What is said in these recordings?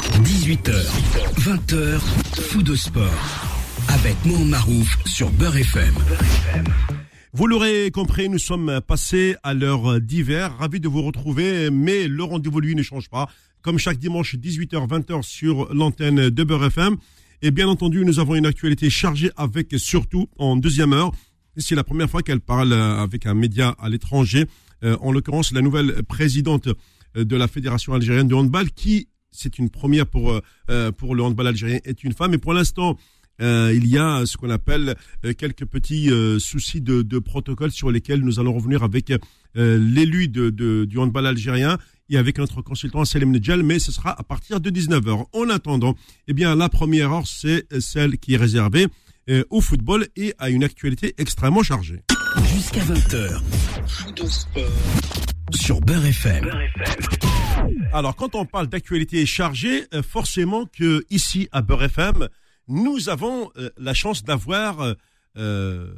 18h, 20h, fou de sport. Avec Mohamed Marouf sur Beurre FM. Vous l'aurez compris, nous sommes passés à l'heure d'hiver. Ravi de vous retrouver, mais le rendez-vous, lui, ne change pas. Comme chaque dimanche, 18h, 20h sur l'antenne de Beurre FM. Et bien entendu, nous avons une actualité chargée avec surtout en deuxième heure. C'est la première fois qu'elle parle avec un média à l'étranger. Euh, en l'occurrence, la nouvelle présidente de la Fédération algérienne de handball, qui, c'est une première pour, euh, pour le handball algérien, est une femme. Et pour l'instant, euh, il y a ce qu'on appelle euh, quelques petits euh, soucis de, de, protocole sur lesquels nous allons revenir avec l'élu de, de, du handball algérien et avec notre consultant Salim Nedjel, mais ce sera à partir de 19h. En attendant, eh bien, la première heure, c'est celle qui est réservée au football et à une actualité extrêmement chargée. Jusqu'à 20h. Sur Beurre FM. Alors, quand on parle d'actualité chargée, forcément que ici à Beurre FM, nous avons euh, la chance d'avoir euh,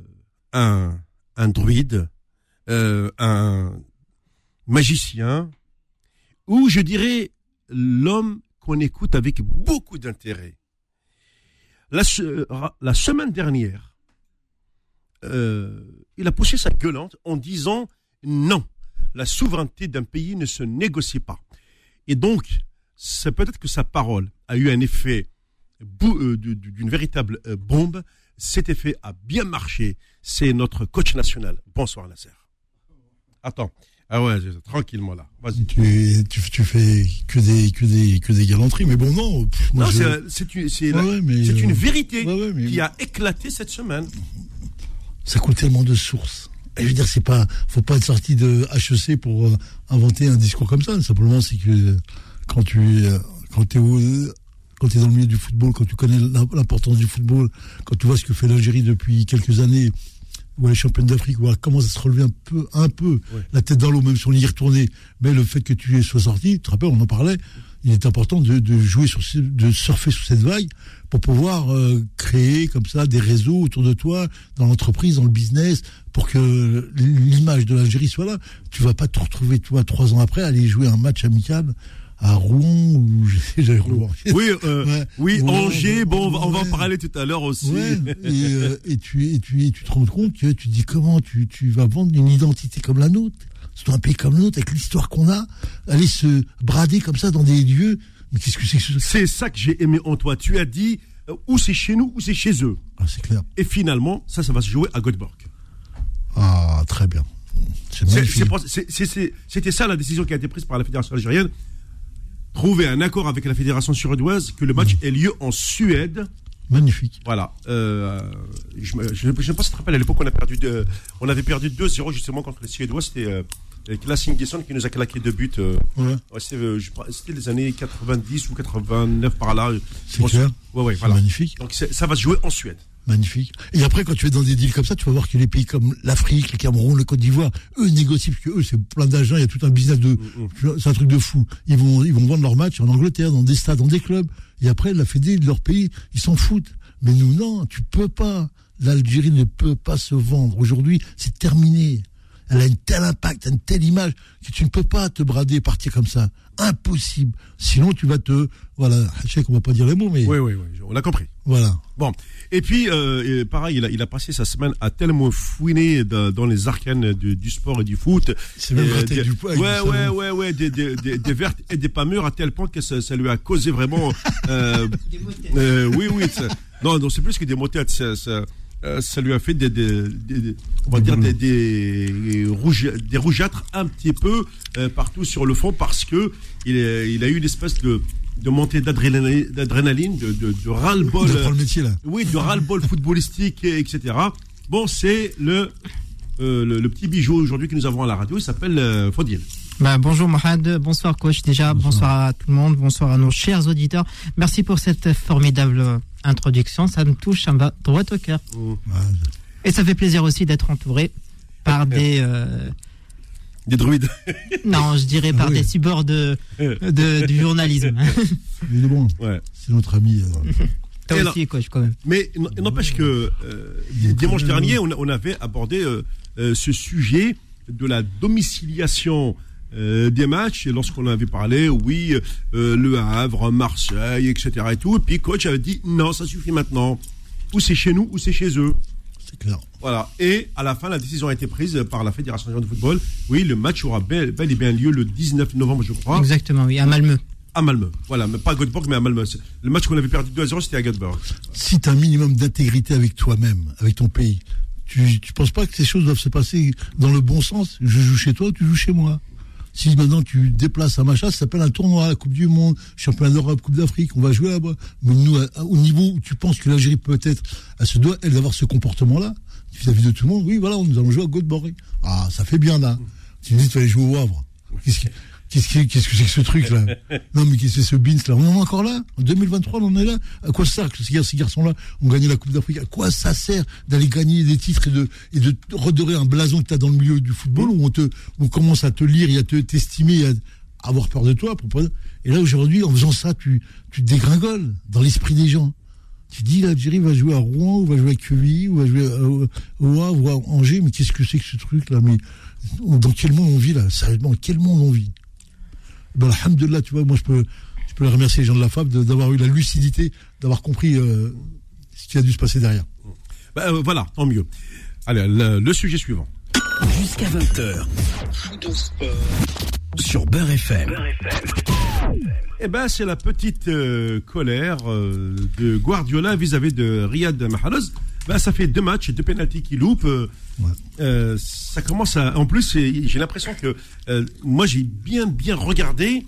un, druide, euh, un magicien, ou je dirais l'homme qu'on écoute avec beaucoup d'intérêt. La, semaine dernière, il a poussé sa gueulante en disant non, la souveraineté d'un pays ne se négocie pas. Et donc, c'est peut-être que sa parole a eu un effet euh, d'une véritable euh, bombe. Cet effet a bien marché. C'est notre coach national. Bonsoir Nasser. Attends. Ah ouais, tranquillement là. Vas-y. Tu, tu, tu, fais que des, que des, que des galanteries, mais bon, non. non, c'est une, vérité qui a éclaté cette semaine. Ça coûte tellement de sources. Je veux dire, c'est pas, faut pas être sorti de HEC pour inventer un discours comme ça. Simplement, c'est que quand tu, quand es quand tu es dans le milieu du football, quand tu connais l'importance du football, quand tu vois ce que fait l'Algérie depuis quelques années, où elle est championne d'Afrique, où elle commence à se relever un peu, un peu la tête dans l'eau, même si on y est retourné. Mais le fait que tu sois sorti, tu te rappelles, on en parlait, il est important de, jouer sur, de surfer sur cette vague pour pouvoir euh, créer comme ça des réseaux autour de toi, dans l'entreprise, dans le business, pour que l'image de l'Algérie soit là. Tu vas pas te retrouver, toi, trois ans après, aller jouer un match amical à Rouen ou j'allais Rouen. Oui, euh, oui, Angers. Bon, on va, on va, en parler tout à l'heure aussi. Ouais, et, euh, et, tu, et, tu, et tu te rends compte que tu dis comment tu, tu vas vendre une identité comme la nôtre, c'est un pays comme le nôtre avec l'histoire qu'on a, aller se brader comme ça dans des lieux. Mais qu'est-ce que c'est que C'est ça que j'ai aimé en toi. Tu as dit euh, ou c'est chez nous ou c'est chez eux. Ah, c'est clair. Et finalement, ça, ça va se jouer à Göteborg. Ah, très bien. C'était ça la décision qui a été prise par la fédération algérienne trouver un accord avec la fédération suédoise que le match ait lieu en Suède. Magnifique. Voilà. Euh, je ne sais pas si tu te rappelles, à l'époque, on, a perdu on avait perdu 2-0 justement contre les Suédois. C'était euh, Klassing Gesson qui nous a claqué deux buts. Euh, ouais. Euh, c'était les années 90 ou 89 par là. C'est clair. Ouais, ouais, voilà. magnifique. Donc ça va se jouer en Suède. Magnifique. Et après, quand tu es dans des deals comme ça, tu vas voir que les pays comme l'Afrique, le Cameroun, le Côte d'Ivoire, eux négocient, parce que eux, c'est plein d'argent, il y a tout un business de, mm, mm. c'est un truc de fou. Ils vont, ils vont vendre leurs matchs en Angleterre, dans des stades, dans des clubs. Et après, la Fédé de leur pays, ils s'en foutent. Mais nous, non, tu peux pas. L'Algérie ne peut pas se vendre. Aujourd'hui, c'est terminé. Elle a un tel impact, une telle image, que tu ne peux pas te brader et partir comme ça. Impossible. Sinon, tu vas te, voilà, je sais qu'on va pas dire les mots, mais. Oui, oui, oui, on a compris. Voilà. Bon. Et puis, euh, pareil, il a, il a, passé sa semaine à tellement fouiner dans les arcanes du, sport et du foot. C'est même des, du poids. Ouais, ouais, ouais, ouais, des, des, des, vertes et des pas mûres à tel point que ça, ça lui a causé vraiment. Euh, euh, oui, oui. non, non, c'est plus que des motettes. Ça, ça, euh, ça lui a fait des, des, des on va dire des, des, rouge, des rougeâtres un petit peu euh, partout sur le fond parce que il, il a eu une espèce de de montée d'adrénaline, de, de, de ras-le-bol. le métier là. Oui, de ras-le-bol footballistique, etc. Bon, c'est le, euh, le, le, petit bijou aujourd'hui que nous avons à la radio. Il s'appelle euh, Fodil. Bah, bonjour Mohamed, bonsoir coach déjà, bonsoir. à tout le monde, bonsoir à nos chers auditeurs. Merci pour cette formidable introduction, ça me touche, ça me va droit au cœur. Et ça fait plaisir aussi d'être entouré par des... Euh, des druides Non, je dirais par des cyborgs de, de, du journalisme. Il est bon, ouais. c'est notre ami. Euh. Toi aussi, coach, quand même. Mais n'empêche que euh, dimanche dernier, on, on, avait abordé ce sujet de la domiciliation euh, des matchs. Et lorsqu'on avait parlé, oui, euh, Le Havre, Marseille, etc. Et tout. Et puis coach avait dit non, ça suffit maintenant. Ou c'est chez nous, ou c'est chez eux. C'est clair. Voilà. Et à la fin, la décision a été prise par la Fédération de football. Oui, le match aura bel, bel et bien lieu le 19 novembre, je crois. Exactement, oui, à Malmö. À Malmö. Voilà, mais pas à Göteborg, mais à Malmö. Le match qu'on avait perdu 2 à 0, c'était à Göteborg. Si tu as un minimum d'intégrité avec toi-même, avec ton pays, tu tu penses pas que ces choses doivent se passer dans le bon sens? Je joue chez toi, tu joues chez moi. Si maintenant tu déplaces un machin, ça s'appelle un tournoi, la Coupe du Monde, Championnat d'Europe, Coupe d'Afrique, on va jouer là-bas. Mais nous, au niveau où tu penses que l'Algérie peut-être, elle se doit, elle, d'avoir ce comportement-là, vis-à-vis de tout le monde, oui, voilà, nous allons jouer à Göteborg. Ah, ça fait bien là. Tu me dis, tu vas jouer au Havre. Qu'est-ce que qu'est-ce que c'est que ce truc-là Non, mais qu'est-ce que c'est ce Beans là On en est encore là En 2023, on en est là À quoi ça sert que ces gar- ces garçons-là ont gagné la Coupe d'Afrique À quoi ça sert d'aller gagner des titres et de, et de redorer un blason que tu as dans le milieu du football où on, te, on commence à te lire et à te t'estimer, et à avoir peur de toi pour pas- Et là, aujourd'hui, en faisant ça, tu, tu te dégringoles dans l'esprit des gens. Tu dis, l'Algérie va jouer à Rouen, ou va jouer à Quevilly, ou va jouer à- au au Havre, ou à Angers, mais qu'est-ce que c'est que ce truc-là? Mais dans quel monde on vit là? Sérieusement, quel monde on vit? Ben, Alhamdulillah, tu vois, moi je peux, je peux les remercier les gens de la FAB d'avoir eu la lucidité, d'avoir compris euh, ce qui a dû se passer derrière. Bah, euh, voilà, tant mieux. Allez, le, le sujet suivant. Jusqu'à 20h. Sur Beurre FM. Eh ben, c'est la petite euh, colère euh, de Guardiola vis-à-vis de Riyad Mahrez. Ben, ça fait deux matchs deux pénalties qu'il loupe. euh, Ouais. euh, ça commence à. En plus, j'ai l'impression que euh, moi, j'ai bien, bien regardé.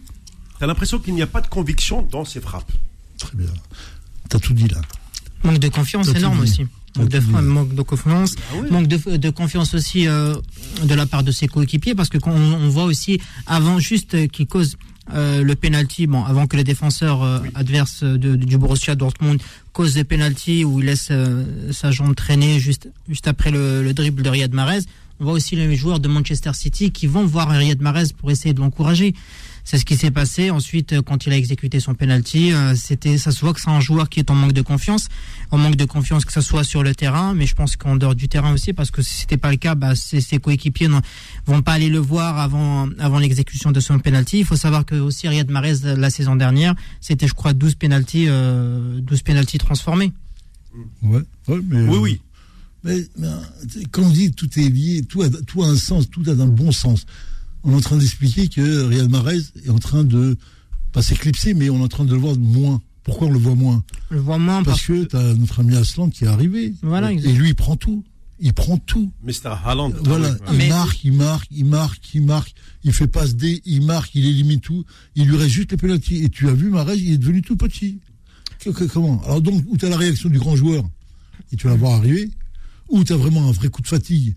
T'as l'impression qu'il n'y a pas de conviction dans ses frappes. Très bien. T'as tout dit là. Manque de confiance énorme aussi. Manque de, manque confiance, Ah manque de, de confiance aussi euh, de la part de ses coéquipiers parce que quand on, on voit aussi avant juste qu'il cause euh, le penalty, bon avant que les défenseurs euh, adverses de- du Borussia Dortmund causent des penalty où il laisse euh, sa jambe traîner juste juste après le, le dribble de Riyad Mahrez, on voit aussi les joueurs de Manchester City qui vont voir Riyad Mahrez pour essayer de l'encourager. C'est ce qui s'est passé. Ensuite, euh, quand il a exécuté son penalty, euh, c'était, ça se voit que c'est un joueur qui est en manque de confiance, en manque de confiance que ce soit sur le terrain, mais je pense qu'en dehors du terrain aussi, parce que si c'était pas le cas, bah, ses, ses coéquipiers ne vont pas aller le voir avant, avant l'exécution de son penalty. Il faut savoir que aussi Riyad Mahrez la saison dernière, c'était, je crois, 12 penalties, euh, 12 penalties transformés. Ouais, ouais, mais. Oui, euh, oui. Mais, mais, euh, quand on dit tout est lié, tout a, tout a un sens, tout a un bon sens. On est en train d'expliquer que Riyad Mahrez est en train de, pas s'éclipser, mais on est en train de le voir moins. Pourquoi on le voit moins? Je le vois moins Parce parce que t'as notre ami Aslan qui est arrivé. Voilà, et lui, il prend tout. Il prend tout. Mr. Haaland. Voilà, Ah il Mais- marque, il marque, il marque, il marque, il fait passe D, il marque, il élimine tout. Il lui reste juste les pénaltys. Et tu as vu, Mahrez, il est devenu tout petit. Que- que- comment? Alors donc, où tu as la réaction du grand joueur, et tu vas la voir arriver, ou tu as vraiment un vrai coup de fatigue,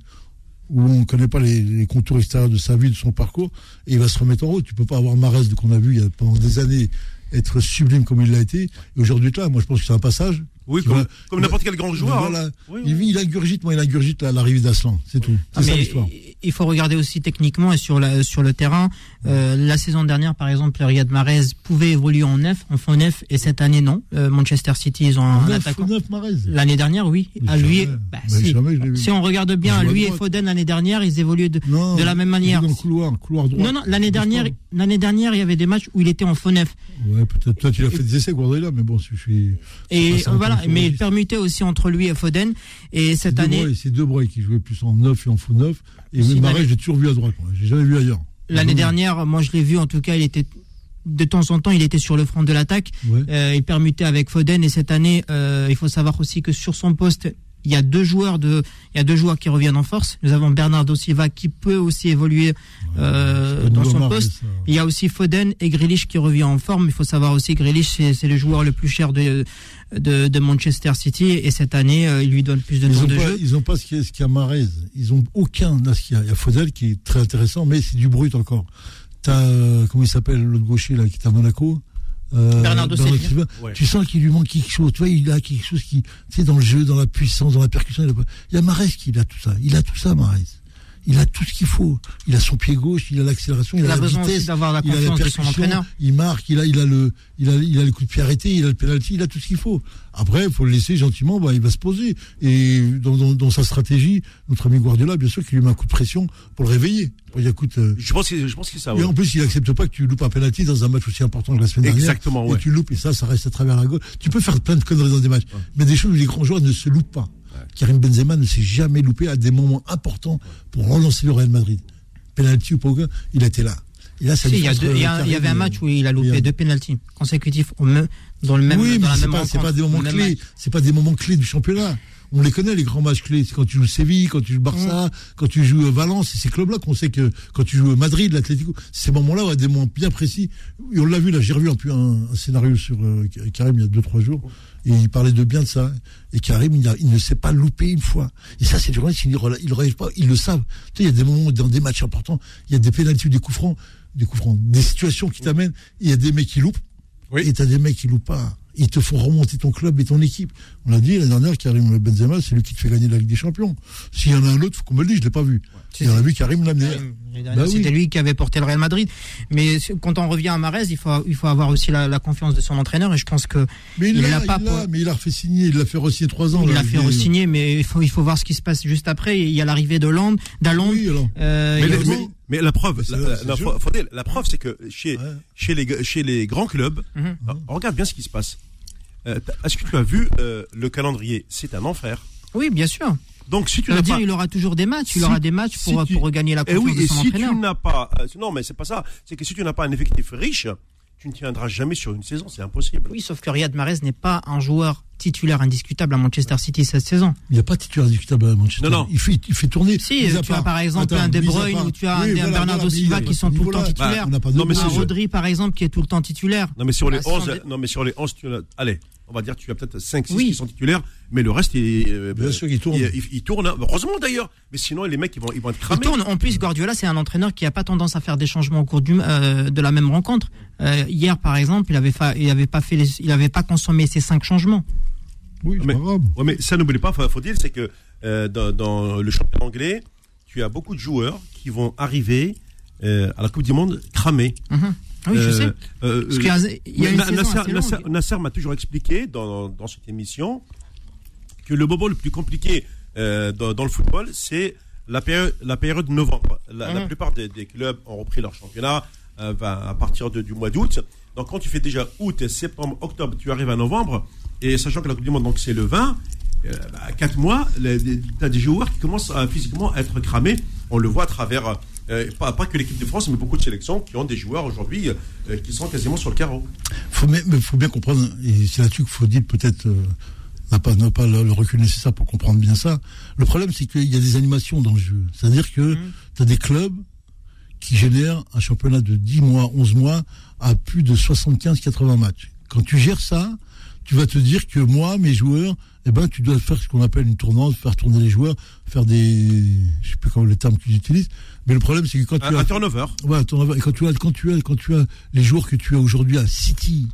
où on ne connaît pas les, les contours extérieurs de sa vie, de son parcours, et il va se remettre en route. Tu peux pas avoir Mahrez qu'on a vu il y a, pendant des années être sublime comme il l'a été, et aujourd'hui là, moi je pense que c'est un passage. Oui, comme, n'importe quel grand joueur. hein. Voilà. Oui, Il, il ingurgite, moi il ingurgite la- l'arrivée d'Aslan, c'est tout. Ah, C'est ça mais l'histoire. Il faut regarder aussi techniquement et sur, la, sur le terrain. Euh, la saison dernière, par exemple, Riyad Mahrez pouvait évoluer en neuf, en faux neuf, et cette année, non. Euh, Manchester City, ils ont un Neuf, attaquant. L'année dernière, oui. Mais À lui, bah, si. on regarde bien, lui et. Foden l'année dernière, ils évoluaient de, Non, de la même manière. le couloir, couloir droit. Non, non, l'année dernière, l'année dernière, il y avait des matchs où il était en faux neuf. Ouais, peut-être. Toi, tu l'as fait des essais, Guardiola, mais bon, je suis. Et voilà, mais il permutait aussi entre lui et Foden. Et cette année, C'est De Bruyne qui jouait plus en neuf et en faux neuf. Et L'année- j'ai toujours vu à droite. J'ai jamais vu ailleurs. l'année dernière, moi je l'ai vu, en tout cas, il était de temps en temps, il était sur le front de l'attaque. Ouais. Euh, il permutait avec Foden et cette année, euh, il faut savoir aussi que sur son poste, il y a deux joueurs de, il y a deux joueurs qui reviennent en force. Nous avons Bernardo Silva qui peut aussi évoluer euh, dans son poste. Il y a aussi Foden et Grealish qui revient en forme. Il faut savoir aussi que Grealish c'est, le joueur le plus cher de, de, de Manchester City et cette année euh, il lui donne plus de temps de pas, jeu. ils ont pas ce qu'il y a, y a Mahrez. Ils ont aucun. Là, ce qu'il y a. Il y a Faudel qui est très intéressant, mais c'est du brut encore. T'as, euh, comment il s'appelle, l'autre gaucher, là, qui est à Monaco? Euh, Bernardo. Ouais. Tu sens qu'il lui manque quelque chose. Tu vois, il a quelque chose qui, tu sais, dans le jeu, dans la puissance, dans la percussion. Il, a pas- il y a Mahrez qui a tout ça. Il a tout ça, Mahrez. Il a tout ce qu'il faut. Il a son pied gauche, il a l'accélération, il, Il a, a la besoin vitesse, aussi d'avoir la il a la confiance de son entraîneur. il marque, il a, il a le, il a, il a le coup de pied arrêté, il a le penalty, il a tout ce qu'il faut. Après, il faut le laisser gentiment, bah, il va se poser. Et dans, dans, dans sa stratégie, notre ami Guardiola, bien sûr, qu'il lui met un coup de pression pour le réveiller. Pour dire, écoute, euh, Je pense que je pense que ça. et en plus, il accepte pas que tu loupes un penalty dans un match aussi important que la semaine dernière. Exactement, ouais. Et tu loupes, et ça, ça reste à travers la gauche. Tu peux faire plein de conneries dans des matchs. Mais des choses où les grands joueurs ne se loupent pas. Karim Benzema ne s'est jamais loupé à des moments importants pour relancer le Real Madrid. Penalty ou pas, il était là. Ça Si, il y, il y il y avait un match où il a loupé deux pénalties consécutifs au même, dans le même oui, dans mais c'est même pas, des moments clés. C'est pas des moments clés du championnat. On les connaît, les grands matchs clés. C'est quand tu joues Séville, quand tu joues Barça, quand tu joues Valence. C'est ces clubs-là qu'on sait que quand tu joues Madrid, l'Atlético, ces moments-là, ouais, des moments bien précis. Et on l'a vu, là, j'ai revu un un, un scénario sur euh, Karim il y a deux, trois jours. Et il parlait de bien de ça. Et Karim, il, a- il ne s'est pas loupé une fois. Et ça, c'est du journaliste, il ne réagit pas. Ils le savent. Tu sais, il y a des moments dans des matchs importants, il y a des pénalties ou des coups francs, des coups francs, des situations qui t'amènent. Il y a des mecs qui loupent. Oui. Et t'as des mecs qui loupent pas. Ils te font remonter ton club et ton équipe. On l'a dit, la dernière, Karim Benzema, c'est lui qui te fait gagner la Ligue des Champions. S'il y en a un autre, faut qu'on me le dise, je l'ai pas vu. Si, Et on a vu Karim dernière, Bah oui. C'était lui qui avait porté le Real Madrid. Mais quand on revient à Marez, il faut, il faut avoir aussi la, la confiance de son entraîneur. Et je pense que Mais il Il l'a, l'a il pas l'a, pour- mais il a refait signer, il l'a fait re-signer trois ans. il là, a fait re-signer, mais il faut, il faut voir ce qui se passe juste après. Il y a l'arrivée de Land, d'Alond. Oui, alors. Euh, Mais, il y la preuve, C'est- la, la- la- la preuve, c'est que chez, Ouais. chez, les, chez les grands clubs, Mhm. alors, regarde bien ce qui se passe. Euh, Est-ce que tu as vu euh, le calendrier? C'est un enfer. Oui, bien sûr. Donc si tu n'as dire pas, il aura toujours des matchs. Il Si- aura des matchs si pour, tu- pour regagner la Eh confiance oui, de et son si entraîneur. tu n'as pas, euh, non, mais c'est pas ça. C'est que si tu n'as pas un effectif riche, tu ne tiendras jamais sur une saison. C'est impossible. Oui, sauf que Riyad Mahrez n'est pas un joueur titulaire indiscutable à Manchester City cette saison. Il n'y a pas de titulaire discutable à Manchester. Non, non. Il fait, il fait tourner. Si, tu as par exemple Attends, un De Bruyne ou tu as Oui, un voilà, Bernardo voilà, Silva qui sont tout le temps titulaires. On n'a pas Non, de mais un. Rodri par exemple qui est tout le temps titulaire. Non, mais sur les Ah, 11, sans dé- non, mais sur les 11, tu as- allez, on va dire, tu as peut-être 5, 6 Oui. qui sont titulaires, mais le reste, il, euh, Bien sûr tourne. Il, il- il tourne, hein. heureusement d'ailleurs. Mais sinon, les mecs, ils vont, ils vont être Il cramés. tourne. En plus, Guardiola, c'est un entraîneur qui n'a pas tendance à faire des changements au cours du, euh, de la même rencontre. Euh, hier, par exemple, il avait, fa- il avait pas fait, les- il avait pas consommé ses cinq changements. Oui, Mais- pas grave. Ouais, mais ça, n'oublie pas, faut, faut dire, c'est que euh, dans, dans le championnat anglais, tu as beaucoup de joueurs qui vont arriver euh, à la Coupe du Monde cramés. Mhm. Oui, je Euh, sais. euh, Parce qu'il y a, il y a une Na- saison Nasser, assez Nasser- longue. Nasser m'a toujours expliqué dans, dans cette émission que le moment le plus compliqué euh, dans, dans le football, c'est la période, la période de novembre. La, la Mhm. plupart des, des clubs ont repris leur championnat euh, ben, à partir de- du mois d'août. Donc quand tu fais déjà août, septembre, octobre, tu arrives à novembre, et sachant que la Coupe du Monde, donc c'est le 20, euh, bah, 4 mois, tu as des joueurs qui commencent à, physiquement à être cramés. On le voit à travers, euh, pas, pas que l'équipe de France, mais beaucoup de sélections qui ont des joueurs aujourd'hui euh, qui sont quasiment sur le carreau. faut, mais, mais faut bien comprendre, et c'est là-dessus qu'il faut dire peut-être euh, n'a pas, n'a pas le, le recul nécessaire pour comprendre bien ça. Le problème, c'est qu'il y a des animations dans le jeu. C'est-à-dire que Mhm. tu as des clubs qui génèrent un championnat de 10 mois, 11 mois, à plus de 75-80 matchs. Quand tu gères ça, tu vas te dire que moi, mes joueurs, eh ben, tu dois faire ce qu'on appelle une tournante, faire tourner les joueurs, faire des, je sais plus comment le terme qu'ils utilisent, mais le problème, c'est que quand tu as un turnover. Ouais, ton- et quand tu as, quand tu as, quand tu as les joueurs que tu as aujourd'hui à City,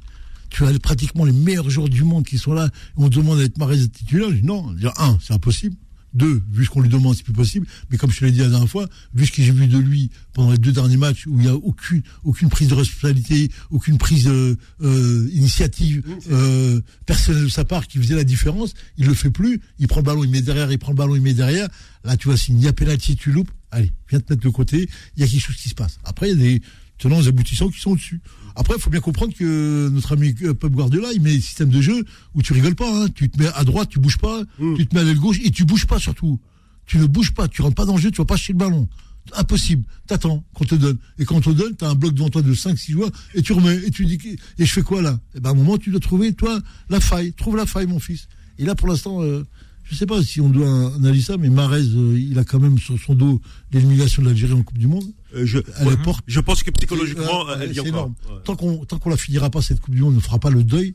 tu as pratiquement les meilleurs joueurs du monde qui sont là. On te demande d'être Marais titulaire. Je dis non. Dire un, c'est impossible. Deux, vu ce qu'on lui demande, c'est plus possible. Mais comme je te l'ai dit la dernière fois, vu ce que j'ai vu de lui pendant les deux derniers matchs où il n'y a aucune, aucune prise de responsabilité, aucune prise euh, euh, initiative euh, personnelle de sa part qui faisait la différence, il le fait plus. Il prend le ballon, il met derrière, il prend le ballon, il met derrière. Là, tu vois, s'il y a pénalty, tu loupes. Allez, viens te mettre de côté. Il y a quelque chose qui se passe. Après, il y a des tenants et aboutissants qui sont au-dessus. Après, il faut bien comprendre que notre ami euh, Pep Guardiola, il met un système de jeu où tu rigoles pas. Hein. Tu te mets à droite, tu bouges pas. Mm. Tu te mets à l'aile gauche et tu bouges pas surtout. Tu ne bouges pas, tu rentres pas dans le jeu, tu vas pas chercher le ballon. Impossible. T'attends qu'on te donne. Et quand on te donne, t'as un bloc devant toi de 5-6 joueurs et tu remets. Et tu dis, et je fais quoi là? Et ben, à un moment, tu dois trouver, toi, la faille. Trouve la faille, mon fils. Et là, pour l'instant, euh, je sais pas si on doit analyser ça, mais Marez, euh, il a quand même sur son dos l'élimination de l'Algérie en Coupe du Monde. Euh, je, ouais, porte. je pense que psychologiquement, elle y c'est est énorme. Ouais. Tant qu'on tant qu'on la finira pas cette Coupe du Monde, on ne fera pas le deuil.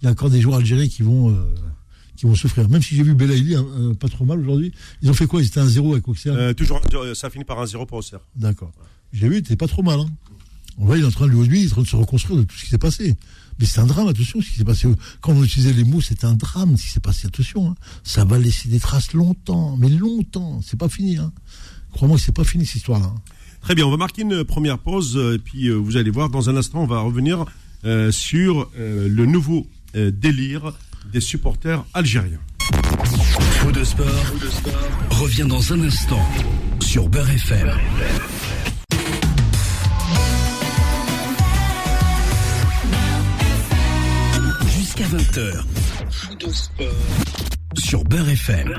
Il y a encore des joueurs algériens qui vont euh, qui vont souffrir. Même si j'ai vu Belaïli hein, euh, pas trop mal aujourd'hui. Ils ont fait quoi? Ils étaient à 1-0 avec Auxerre. Euh, toujours, ça finit par un 0 pour Auxerre. D'accord. J'ai vu, il était pas trop mal. Hein. On voit, il est en train de lui, il est en train de se reconstruire de tout ce qui s'est passé. Mais c'est un drame, attention, ce qui s'est passé. Quand on utilisait les mots, c'est un drame, ce qui s'est passé, attention. hein. Ça va laisser des traces longtemps, mais longtemps. C'est pas fini. Crois-moi que c'est pas fini cette histoire-là. Très bien, on va marquer une première pause, et puis vous allez voir, dans un instant, on va revenir sur le nouveau délire des supporters algériens. Faux de sport, revient dans un instant sur Beurre FM. Jusqu'à 20h. Faux de sport sur Beurre FM.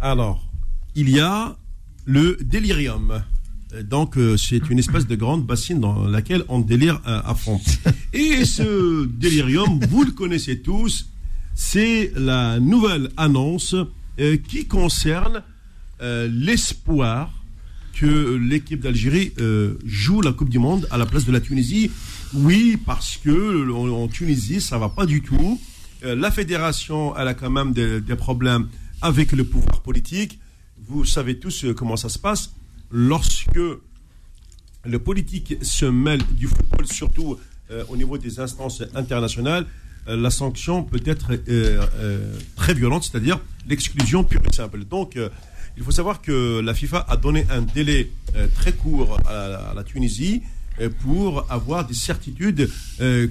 Alors, il y a le délirium. Donc, euh, c'est une espèce de grande bassine dans laquelle on délire euh, à fond. Et ce délirium, vous le connaissez tous, c'est la nouvelle annonce euh, qui concerne l'espoir que l'équipe d'Algérie joue la Coupe du Monde à la place de la Tunisie. Oui, parce que en, Tunisie, ça va pas du tout. la fédération, elle a quand même des, des problèmes avec le pouvoir politique. Vous savez tous comment ça se passe lorsque le politique se mêle du football, surtout euh, au niveau des instances internationales, euh, la sanction peut être euh, très violente, c'est-à-dire l'exclusion pure et simple. Donc, il faut savoir que la FIFA a donné un délai très court à la, Tunisie pour avoir des certitudes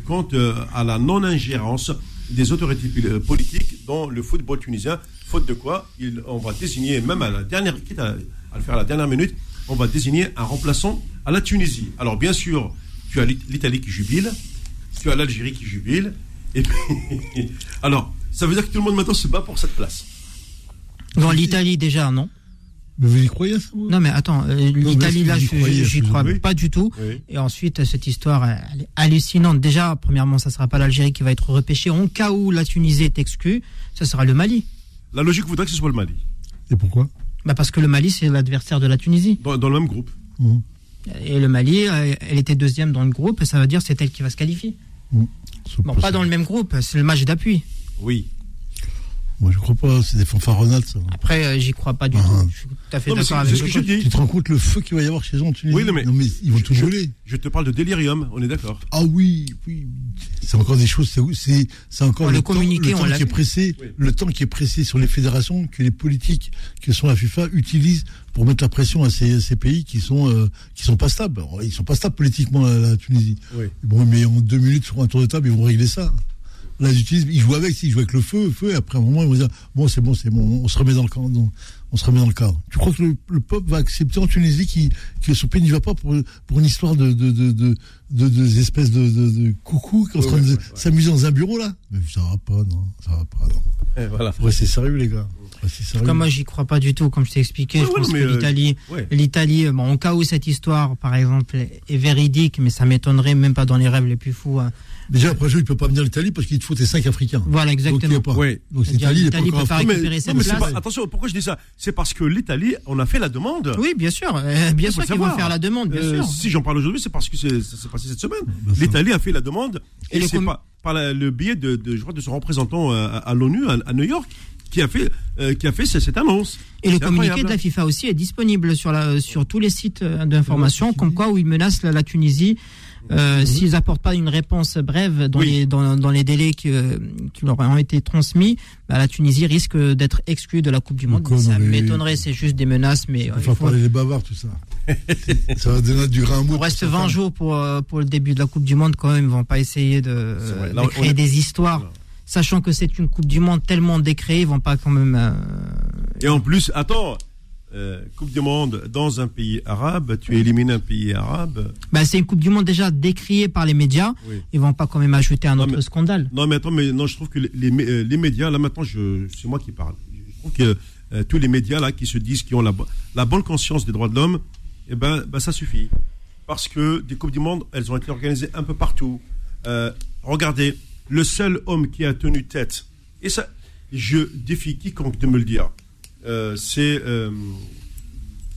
quant à la non-ingérence des autorités politiques dans le football tunisien. Faute de quoi, on va désigner, même à la dernière, à le faire à la dernière minute, on va désigner un remplaçant à la Tunisie. Alors bien sûr, tu as l'Italie qui jubile, tu as l'Algérie qui jubile, et puis... Alors, ça veut dire que tout le monde maintenant se bat pour cette place. Dans l'Italie déjà, non? Mais vous y croyez ça Non mais attends, euh, l'Italie là, j'y crois pas du tout. Et ensuite, cette histoire, elle est hallucinante. Déjà, premièrement, ça sera pas l'Algérie qui va être repêchée. En cas où la Tunisie est exclue, ça sera le Mali. La logique voudrait que ce soit le Mali. Et pourquoi? Bah Parce que le Mali, c'est l'adversaire de la Tunisie. Dans, le même groupe. Mmh. Et le Mali, euh, elle était deuxième dans le groupe, et ça veut dire c'est elle qui va se qualifier. Mmh. Bon, pas dans le même groupe, c'est le match d'appui. Oui. Moi, je crois pas, c'est des fanfaronnades, ça. Après, euh, j'y crois pas du ah. tout. Je suis tout à fait d'accord avec ce que je dis. Tu te rends compte le feu qu'il va y avoir chez eux en Tunisie Oui, non, mais, ils vont tout brûler. Je te parle de délirium, on est d'accord. Ah oui, oui. C'est encore des choses, c'est, c'est encore le, temps, le temps qui est pressé, le temps qui est pressé sur les fédérations que les politiques que sont la FIFA utilisent pour mettre la pression à ces, ces pays qui sont euh, qui sont pas stables. Ils sont pas stables politiquement la, Tunisie. Bon, mais en deux minutes sur un tour de table, ils vont régler ça. Là, ils utilisent, ils jouent avec, ils jouent avec le feu, feu, et après un moment, ils vont dire, bon, c'est bon, c'est bon, on se remet dans le cadre. On se remet dans le cadre. Tu crois que le, peuple va accepter en Tunisie qui, que ce pays n'y va pas pour, pour une histoire de, de, de, de, de, espèces de, de, coucou qui sont en train de s'amuser dans un bureau, là? Mais ça va pas, non, ça va pas, non. Et voilà. Faut rester sérieux, les gars. Comme moi, j'y crois pas du tout. Comme je t'ai expliqué, je pense que euh, l'Italie, l'Italie, bon, en cas où cette histoire, par exemple, est véridique, mais ça m'étonnerait même pas dans les rêves les plus fous. Hein, Déjà, après, il ne peut pas venir l'Italie parce qu'il te faut tes 5 Africains. Voilà, exactement. Donc, pas. Oui. Donc l'Italie n'est pas encore pas récupérer cette place. attention, pourquoi je dis ça? C'est parce que l'Italie, on a fait la demande. Oui, bien sûr. Euh, bien sûr qu'ils vont faire la demande, bien euh, sûr. Si j'en parle aujourd'hui, c'est parce que ça s'est passé cette semaine. L'Italie a fait la demande et, c'est pas par le biais de, de, je crois, de son représentant euh, à, l'ONU, à, New York, qui a fait, qui a fait cette annonce. Et le communiqué de la FIFA aussi est disponible sur, la, sur tous les sites d'information, comme quoi où il menace la Tunisie euh, s'ils n'apportent pas une réponse brève dans, les, dans, dans, les délais qui, qui, leur ont été transmis, bah, la Tunisie risque d'être exclue de la Coupe du Monde. Ça m'étonnerait, c'est juste des menaces. Mais, il faut parler les bavards, tout ça. ça va donner du Il reste 20 jours pour, euh, pour le début de la Coupe du Monde, quand même. Ils vont pas essayer de, de créer des histoires. Sachant que c'est une Coupe du Monde tellement décréée, ils vont pas quand même. Euh, Et en plus, attends, euh, coupe du Monde dans un pays arabe, tu élimines un pays arabe. Bah, c'est une Coupe du Monde déjà décriée par les médias. Ils Ils vont pas quand même ajouter un autre scandale. Non, mais attends, mais non, je trouve que les, les, les médias, là maintenant, c'est moi qui parle. Je trouve que euh, tous les médias là qui se disent qui ont la, la bonne conscience des droits de l'homme, eh ben, ben, ça suffit. Parce que des Coupes du Monde, elles ont été organisées un peu partout. Euh, regardez, le seul homme qui a tenu tête, et ça, je défie quiconque de me le dire. Euh, c'est euh,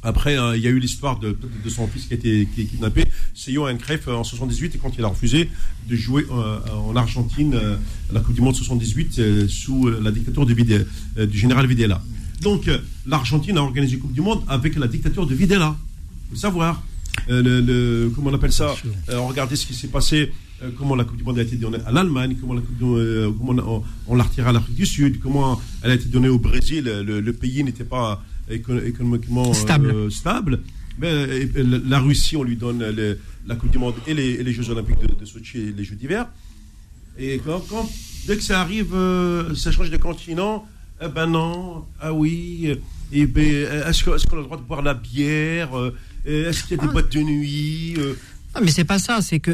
après, hein, il y a eu l'histoire de, de, son fils qui a été kidnappé. C'est Johan Cruyff en 78 et quand il a refusé de jouer euh, en Argentine la Coupe du Monde 78 sous la dictature de du général Videla. Donc l'Argentine a organisé la Coupe du Monde avec la dictature de Videla. Faut savoir. le, comment on appelle ça? Regardez ce qui s'est passé euh, comment la Coupe du Monde a été donnée à l'Allemagne, comment, euh, comment on, l'a retirée à l'Afrique du Sud, comment elle a été donnée au Brésil. Le, pays n'était pas économiquement stable. stable. Mais la Russie, on lui donne la Coupe du Monde et les, Jeux Olympiques de, Sochi et les Jeux d'hiver. Et quand, dès que ça arrive, ça change de continent, eh ben non, ah oui, et ben, est-ce qu'on a le droit de boire la bière Est-ce qu'il y a des ah. boîtes de nuit ah, mais c'est pas ça, c'est que.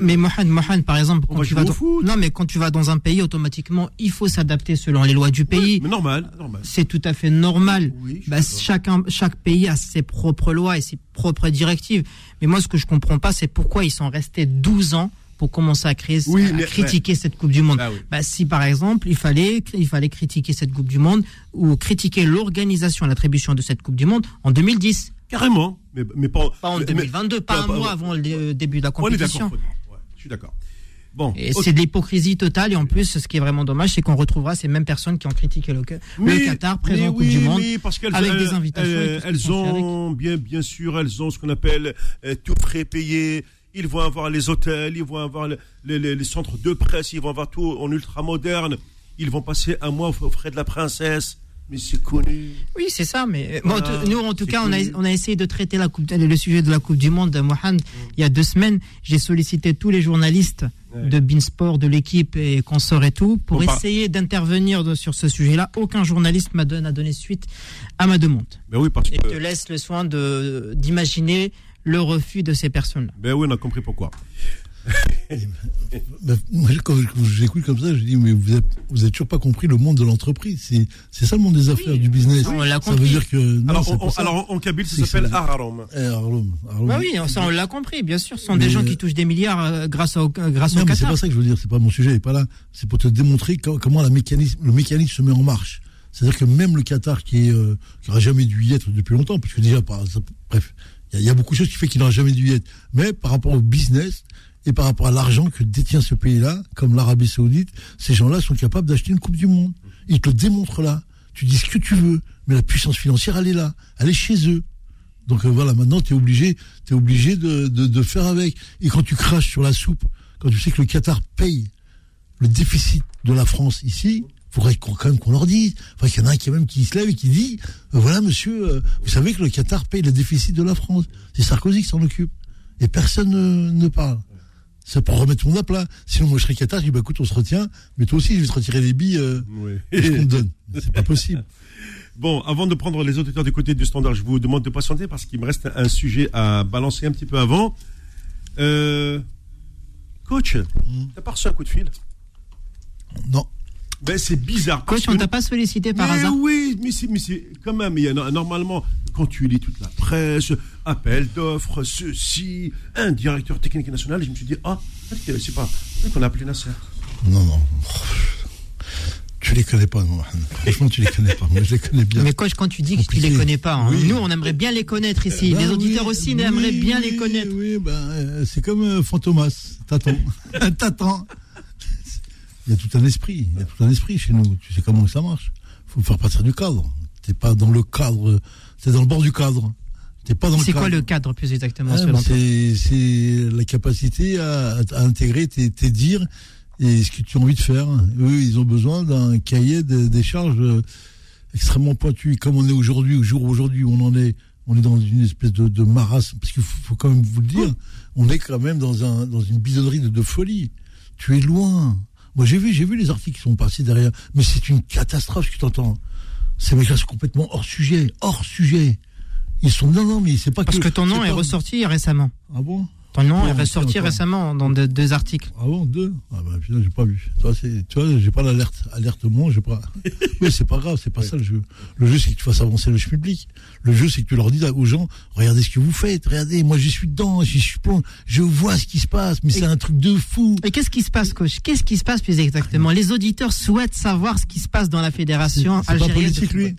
Mais Mohamed, Mohamed, par exemple, quand tu vas dans, non, mais quand tu vas dans un pays, automatiquement, il faut s'adapter selon les lois du pays. mais normal, normal. C'est tout à fait normal. bah, chacun, chaque pays a ses propres lois et ses propres directives. Mais moi, ce que je comprends pas, c'est pourquoi ils sont restés 12 ans pour commencer à, créer, à critiquer cette Coupe du Monde. Bah, bah, si par exemple il fallait, il fallait critiquer cette Coupe du Monde ou critiquer l'organisation, l'attribution de cette Coupe du Monde en 2010. Carrément, mais, mais pas, pas en 2022, pas un mois avant le début de la compétition. je suis d'accord. Bon, et c'est de l'hypocrisie totale et en plus ce qui est vraiment dommage c'est qu'on retrouvera ces mêmes personnes qui ont critiqué le, Qatar présent Coupe du Monde parce avec des invitations. Elles, ont bien bien sûr elles ont ce qu'on appelle euh, tout frais payé. Ils vont avoir les hôtels, ils vont avoir les, les, centres de presse, ils vont avoir tout en ultra moderne. Ils vont passer un mois aux frais de la princesse. Mais c'est connu. Oui, c'est ça. Mais nous, en tout cas, on a, on a, essayé de traiter la coupe, le sujet de la Coupe du Monde de Mohamed mm. il y a deux semaines. J'ai sollicité tous les journalistes de Beansport, de l'équipe et consorts et tout pour essayer d'intervenir sur ce sujet-là. Aucun journaliste m'a donné, donné suite à ma demande. Ben oui, parce et te laisse le soin d'imaginer le refus de ces personnes-là. Ben oui, on a compris pourquoi. Moi, quand j'écoute comme ça, je dis, mais vous n'avez vous toujours pas compris le monde de l'entreprise. C'est ça le monde des affaires, du business. On l'a ça veut dire que. alors, en Kabyle, ça s'appelle Ararom. Eh, bah oui, ça, on l'a compris, bien sûr. Ce sont des gens qui touchent des milliards euh, grâce au, grâce non, au C'est pas ça que je veux dire, c'est pas mon sujet, il pas là. C'est pour te démontrer comment la mécanisme, le mécanisme se met en marche. C'est-à-dire que même le Qatar, qui, est, euh, jamais dû y être depuis longtemps, parce que déjà, bref, il y, y, a beaucoup de choses qui fait qu'il n'aurait jamais dû y être. Mais par rapport au business, et par rapport à l'argent que détient ce pays-là, comme l'Arabie Saoudite, ces gens-là sont capables d'acheter une Coupe du Monde. Ils te le démontrent là. Tu dis ce que tu veux, mais la puissance financière, elle est là. Elle est chez eux. Donc euh, voilà, maintenant, tu es obligé, es obligé de, de, faire avec. Et quand tu craches sur la soupe, quand tu sais que le Qatar paye le déficit de la France ici, faudrait quand même qu'on leur dise. Enfin, il y en a un qui même qui se lève et qui dit, euh, voilà monsieur, euh, vous savez que le Qatar paye le déficit de la France. C'est Sarkozy qui s'en occupe. Et personne ne parle. C'est pour remettre mon plat. Sinon, moi, je serais Qatar, je dis, bah, écoute, on se retient, mais toi aussi, je vais te retirer les billes euh, oui. qu'on te donne. C'est pas possible. Bon, avant de prendre les auditeurs du côté du standard, je vous demande de patienter parce qu'il me reste un sujet à balancer un petit peu avant. Euh, coach, mmh. t'as pas reçu un coup de fil? Non. Ben, c'est bizarre. Coach, on t'a pas sollicité par hasard Oui, mais c'est, mais c'est quand même, il y a, normalement, quand tu lis toute la presse, appel d'offres, ceci, un directeur technique national, je me suis dit, ah, c'est pas, qu'on a appelé Nasser. Non, non. Tu les connais pas, moi. Franchement, tu les connais pas. Moi, je les connais bien. Mais coach, quand tu dis que tu les connais pas, hein, nous, on aimerait bien les connaître ici. Eh ben les auditeurs aussi aimeraient bien les connaître. Oui, ben, c'est comme euh, Fantomas. T'attends. T'attends. Il y a tout un esprit. Il y a tout un esprit chez nous. Tu sais comment ça marche. Il faut faire partir du cadre. T'es pas dans le cadre. T'es dans le bord du cadre. C'est quoi le cadre plus exactement ah, C'est la capacité à, intégrer tes, dires et ce que tu as envie de faire. Eux, ils ont besoin d'un cahier des charges extrêmement pointu. Comme on est aujourd'hui, au jour aujourd'hui où on en est, on est dans une espèce de, de marasme. Parce qu'il faut, quand même vous le dire, on est quand même dans, un, dans une bidonnerie de, de folie. Tu es loin. Moi, j'ai vu, j'ai vu les articles qui sont passés derrière, mais c'est une catastrophe ce que tu entends. Ces mecs-là sont complètement hors sujet, hors sujet. Ils sont non non mais c'est pas parce que, ton nom est, ressorti récemment. Ah bon? Ton nom est ressorti récemment dans deux, articles. Ah bon, deux? Ah bah putain, j'ai pas vu. Tu vois, tu vois j'ai pas l'alerte. Alerte moi, j'ai pas. Mais c'est pas grave, c'est pas ça le jeu. Le jeu, c'est que tu fasses avancer le public. Le jeu, c'est que tu leur dis aux gens, regardez ce que vous faites, regardez, moi j'y suis dedans, j'y suis plomb, je vois ce qui se passe, mais c'est un truc de fou. Et qu'est-ce qui se passe, coach? Qu'est-ce qui se passe plus exactement? Les auditeurs souhaitent savoir ce qui se passe dans la fédération algérienne. C'est pas politique, lui.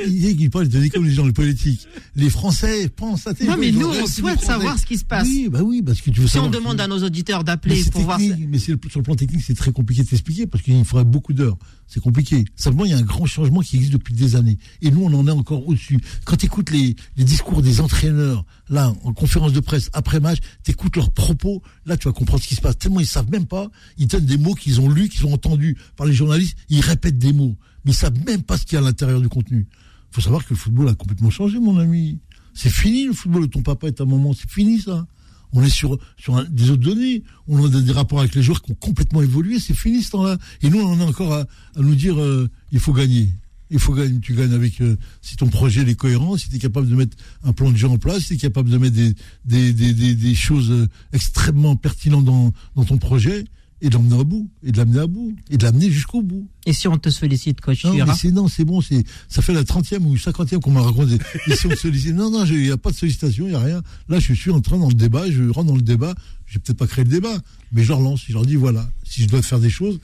Il dit qu'il parle de comme les gens de politique. Les Français pensent à Non, mais nous, on souhaite savoir ce qui se passe. Oui, bah oui, parce que tu veux si on demande à nos auditeurs d'appeler pour voir. Mais sur le plan technique, c'est très compliqué de t'expliquer parce qu'il faudrait beaucoup d'heures. C'est compliqué. Simplement, il y a un grand changement qui existe depuis des années. Et nous, on en est encore au-dessus. Quand tu écoutes les, les, discours des entraîneurs, là, en conférence de presse, après match, tu écoutes leurs propos, là, tu vas comprendre ce qui se passe. Tellement ils savent même pas. Ils donnent des mots qu'ils ont lus, qu'ils ont entendus par les journalistes. Ils répètent des mots. Mais ils savent même pas ce qu'il y a à l'intérieur du contenu. faut savoir que le football a complètement changé, mon ami. C'est fini le football de ton papa et ta maman, c'est fini ça. On est sur, sur des autres données. On a des rapports avec les joueurs qui ont complètement évolué. C'est fini ce temps-là. Et nous, on a encore à, nous dire euh, il faut gagner. Il faut gagner. Tu gagnes avec euh, si ton projet est cohérent, si tu es capable de mettre un plan de jeu en place, si tu es capable de mettre des, des, des, des, choses euh, extrêmement pertinentes dans, dans ton projet et de l'emmener à bout, et de l'amener à bout, et de l'amener jusqu'au bout. Et si on te sollicite, coach, non, mais c'est non, c'est bon, c'est ça fait la 30e ou 50e qu'on m'a raconté. et si on sollicite, non, non, il n'y a pas de sollicitation, il n'y a rien. Là, je suis en train dans le débat, je rentre dans le débat. Je vais peut-être pas créer le débat, mais je leur lance, je leur dis voilà, si je dois faire des choses,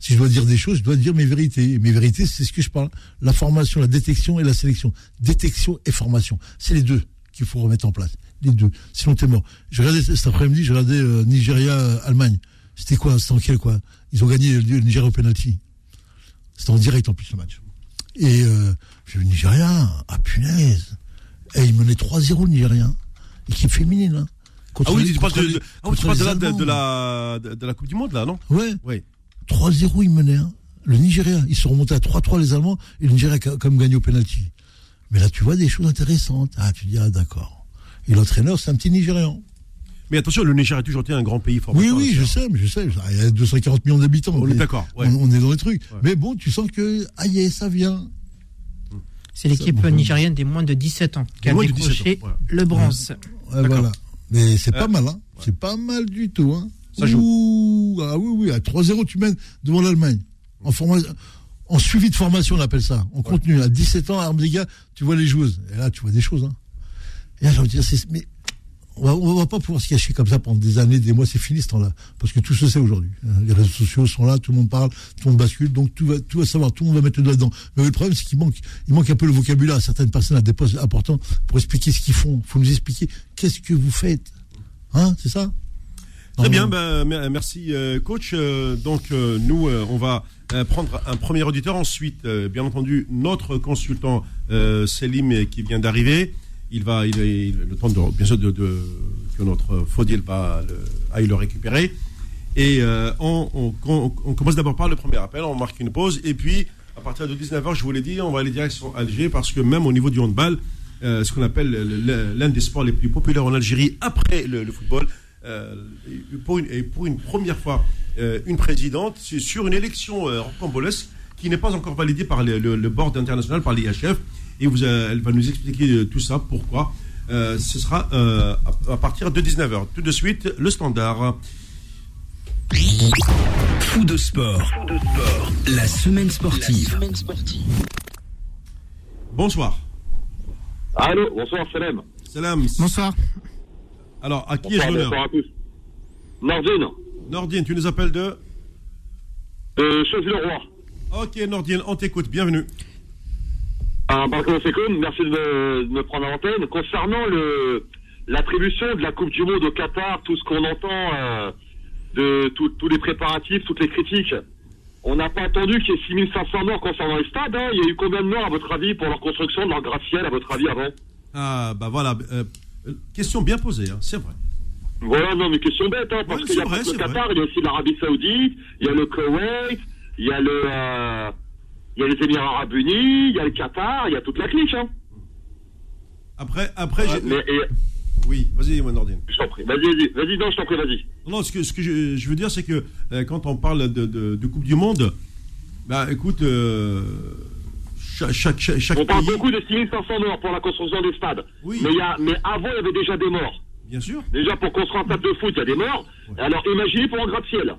si je dois dire des choses, je dois dire mes vérités. Et mes vérités, c'est ce que je parle. La formation, la détection et la sélection. Détection et formation. C'est les deux qu'il faut remettre en place. Les deux. Sinon, t'es mort. Je regardais cet après-midi, je regardais euh, Nigeria-Allemagne. C'était quoi C'était en quel quoi? Ils ont gagné le Nigeria au penalty. C'était en direct en plus le match. Et euh, j'ai vu Nigeria, ah punaise. Et ils menaient 3-0 le Nigeria. Équipe féminine. Hein. ah oui, tu parles, de, ah la, de, la, de, la Coupe du Monde là, non? Ouais. Oui. 3-0 ils menaient. Hein. Le Nigeria, ils sont remontés à 3-3 les Allemands et le Nigeria a comme gagné au penalty. Mais là, tu vois des choses intéressantes. Ah, tu dis, ah d'accord. Et l'entraîneur, c'est un petit Nigérian. Mais attention, le Niger a toujours été un grand pays fort. Oui, oui, je sais, mais je sais. Il y a 240 millions d'habitants. On est d'accord. On, est dans les trucs. Mais bon, tu sens que, aïe, ça vient. C'est l'équipe nigérienne des moins de 17 ans qui a décroché le bronze. voilà. Mais c'est pas euh, mal, hein. C'est pas mal du tout, hein. Ça joue. Ah oui, oui, à 3-0, tu mènes devant l'Allemagne. En, en suivi de formation, on appelle ça. En contenu. À 17 ans, à Armdiga, tu vois les joueuses. Et là, tu vois des choses, hein. Et là, j'ai envie de dire, mais on va, va pas pouvoir se cacher comme ça pendant des années, des mois, c'est fini ce temps-là. Parce que tout se sait aujourd'hui. Les réseaux sociaux sont là, tout le monde parle, tout le monde bascule, donc tout va, tout va savoir, tout le monde va mettre le doigt dedans. Mais le problème, c'est qu'il manque, il manque un peu le vocabulaire à certaines personnes à des postes importants pour expliquer ce qu'ils font. Il faut nous expliquer qu'est-ce que vous faites. Hein, c'est ça? Très bien, ben, merci euh, coach. Euh, donc euh, nous, on va prendre un premier auditeur. Ensuite, bien entendu, notre consultant Selim qui vient d'arriver il va, il, le temps de, bien sûr de, que notre Faudil va aille le récupérer. Et euh, on, commence d'abord par le premier appel, on marque une pause, et puis à partir de 19h, je vous l'ai dit, on va aller direction Alger, parce que même au niveau du handball, euh, ce qu'on appelle l'un des sports les plus populaires en Algérie après le, football, euh, pour une, et pour une première fois, une présidente sur une élection rocambolesque qui n'est pas encore validée par le, le board international, par l'IHF et vous, euh, elle va nous expliquer euh, tout ça, pourquoi. Euh, ce sera à, partir de 19h. Tout de suite, le standard. Fou de sport. La semaine sportive. Bonsoir. Allô, bonsoir, salam. Salam. Bonsoir. Alors, à qui est-ce l'honneur Bonsoir à tous. Nordine. Nordine, tu nous appelles de Euh, le roi Ok, Nordine, on t'écoute, bienvenue. Ah, merci de me, prendre en l'antenne. Concernant le l'attribution de la Coupe du Monde au Qatar, tout ce qu'on entend euh, de tous les préparatifs, toutes les critiques, on n'a pas attendu qu'il y ait 6500 morts concernant les stades. Hein. Il y a eu combien de morts, à votre avis, pour leur construction, de leur gratte-ciel, à votre avis, avant? Ah, bah voilà. Euh, question bien posée, hein, c'est vrai. Voilà, non, mais question bête, hein, parce qu'il y a le Qatar, il y a aussi l'Arabie Saoudite, il y a le Koweït, il y a le... Euh, il y a les Émirats Arabes Unis, il y a le Qatar, il y a toute la clique. Hein. Après, après. Oui, vas-y, Nordine. Je t'en prie. Vas-y, vas-y, non, je t'en prie, vas-y. Non, ce que, ce que je, veux dire, c'est que euh, quand on parle de, de, Coupe du Monde, bah écoute, euh, chaque, chaque, chaque, On parle beaucoup de 6500 morts pour la construction des stades. Oui. Mais, y a, mais avant, il y avait déjà des morts. Bien sûr. Déjà, pour construire un stade de foot, il y a des morts. Alors, imaginez pour un gratte-ciel.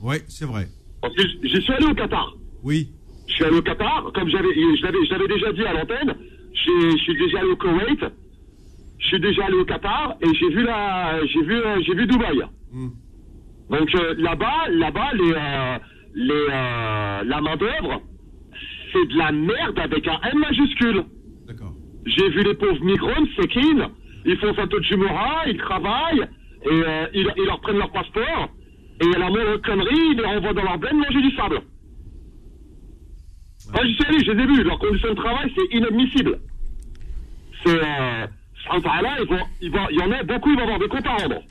Oui, c'est vrai. Parce que j'y suis allé au Qatar. Oui. Je suis allé au Qatar, comme j'avais, déjà dit à l'antenne. Je suis déjà allé au Koweït. Je suis déjà allé au Qatar et j'ai vu la, j'ai vu, j'ai vu Dubaï. Hmm. Donc euh, là-bas, là-bas, les, euh, les, euh, la main d'œuvre, c'est de la merde avec un M majuscule. D'accord. J'ai vu les pauvres migrants, c'est clean. Ils font sa de Jumora, ils travaillent et ils, ils, leur prennent leur passeport et à la moindre connerie, ils les renvoient dans leur benne manger du sable. Moi, je allé, je les ai vus. Leurs conditions de travail, c'est inadmissible. C'est. Euh, là, il y en a beaucoup, ils vont avoir des comptes à rendre.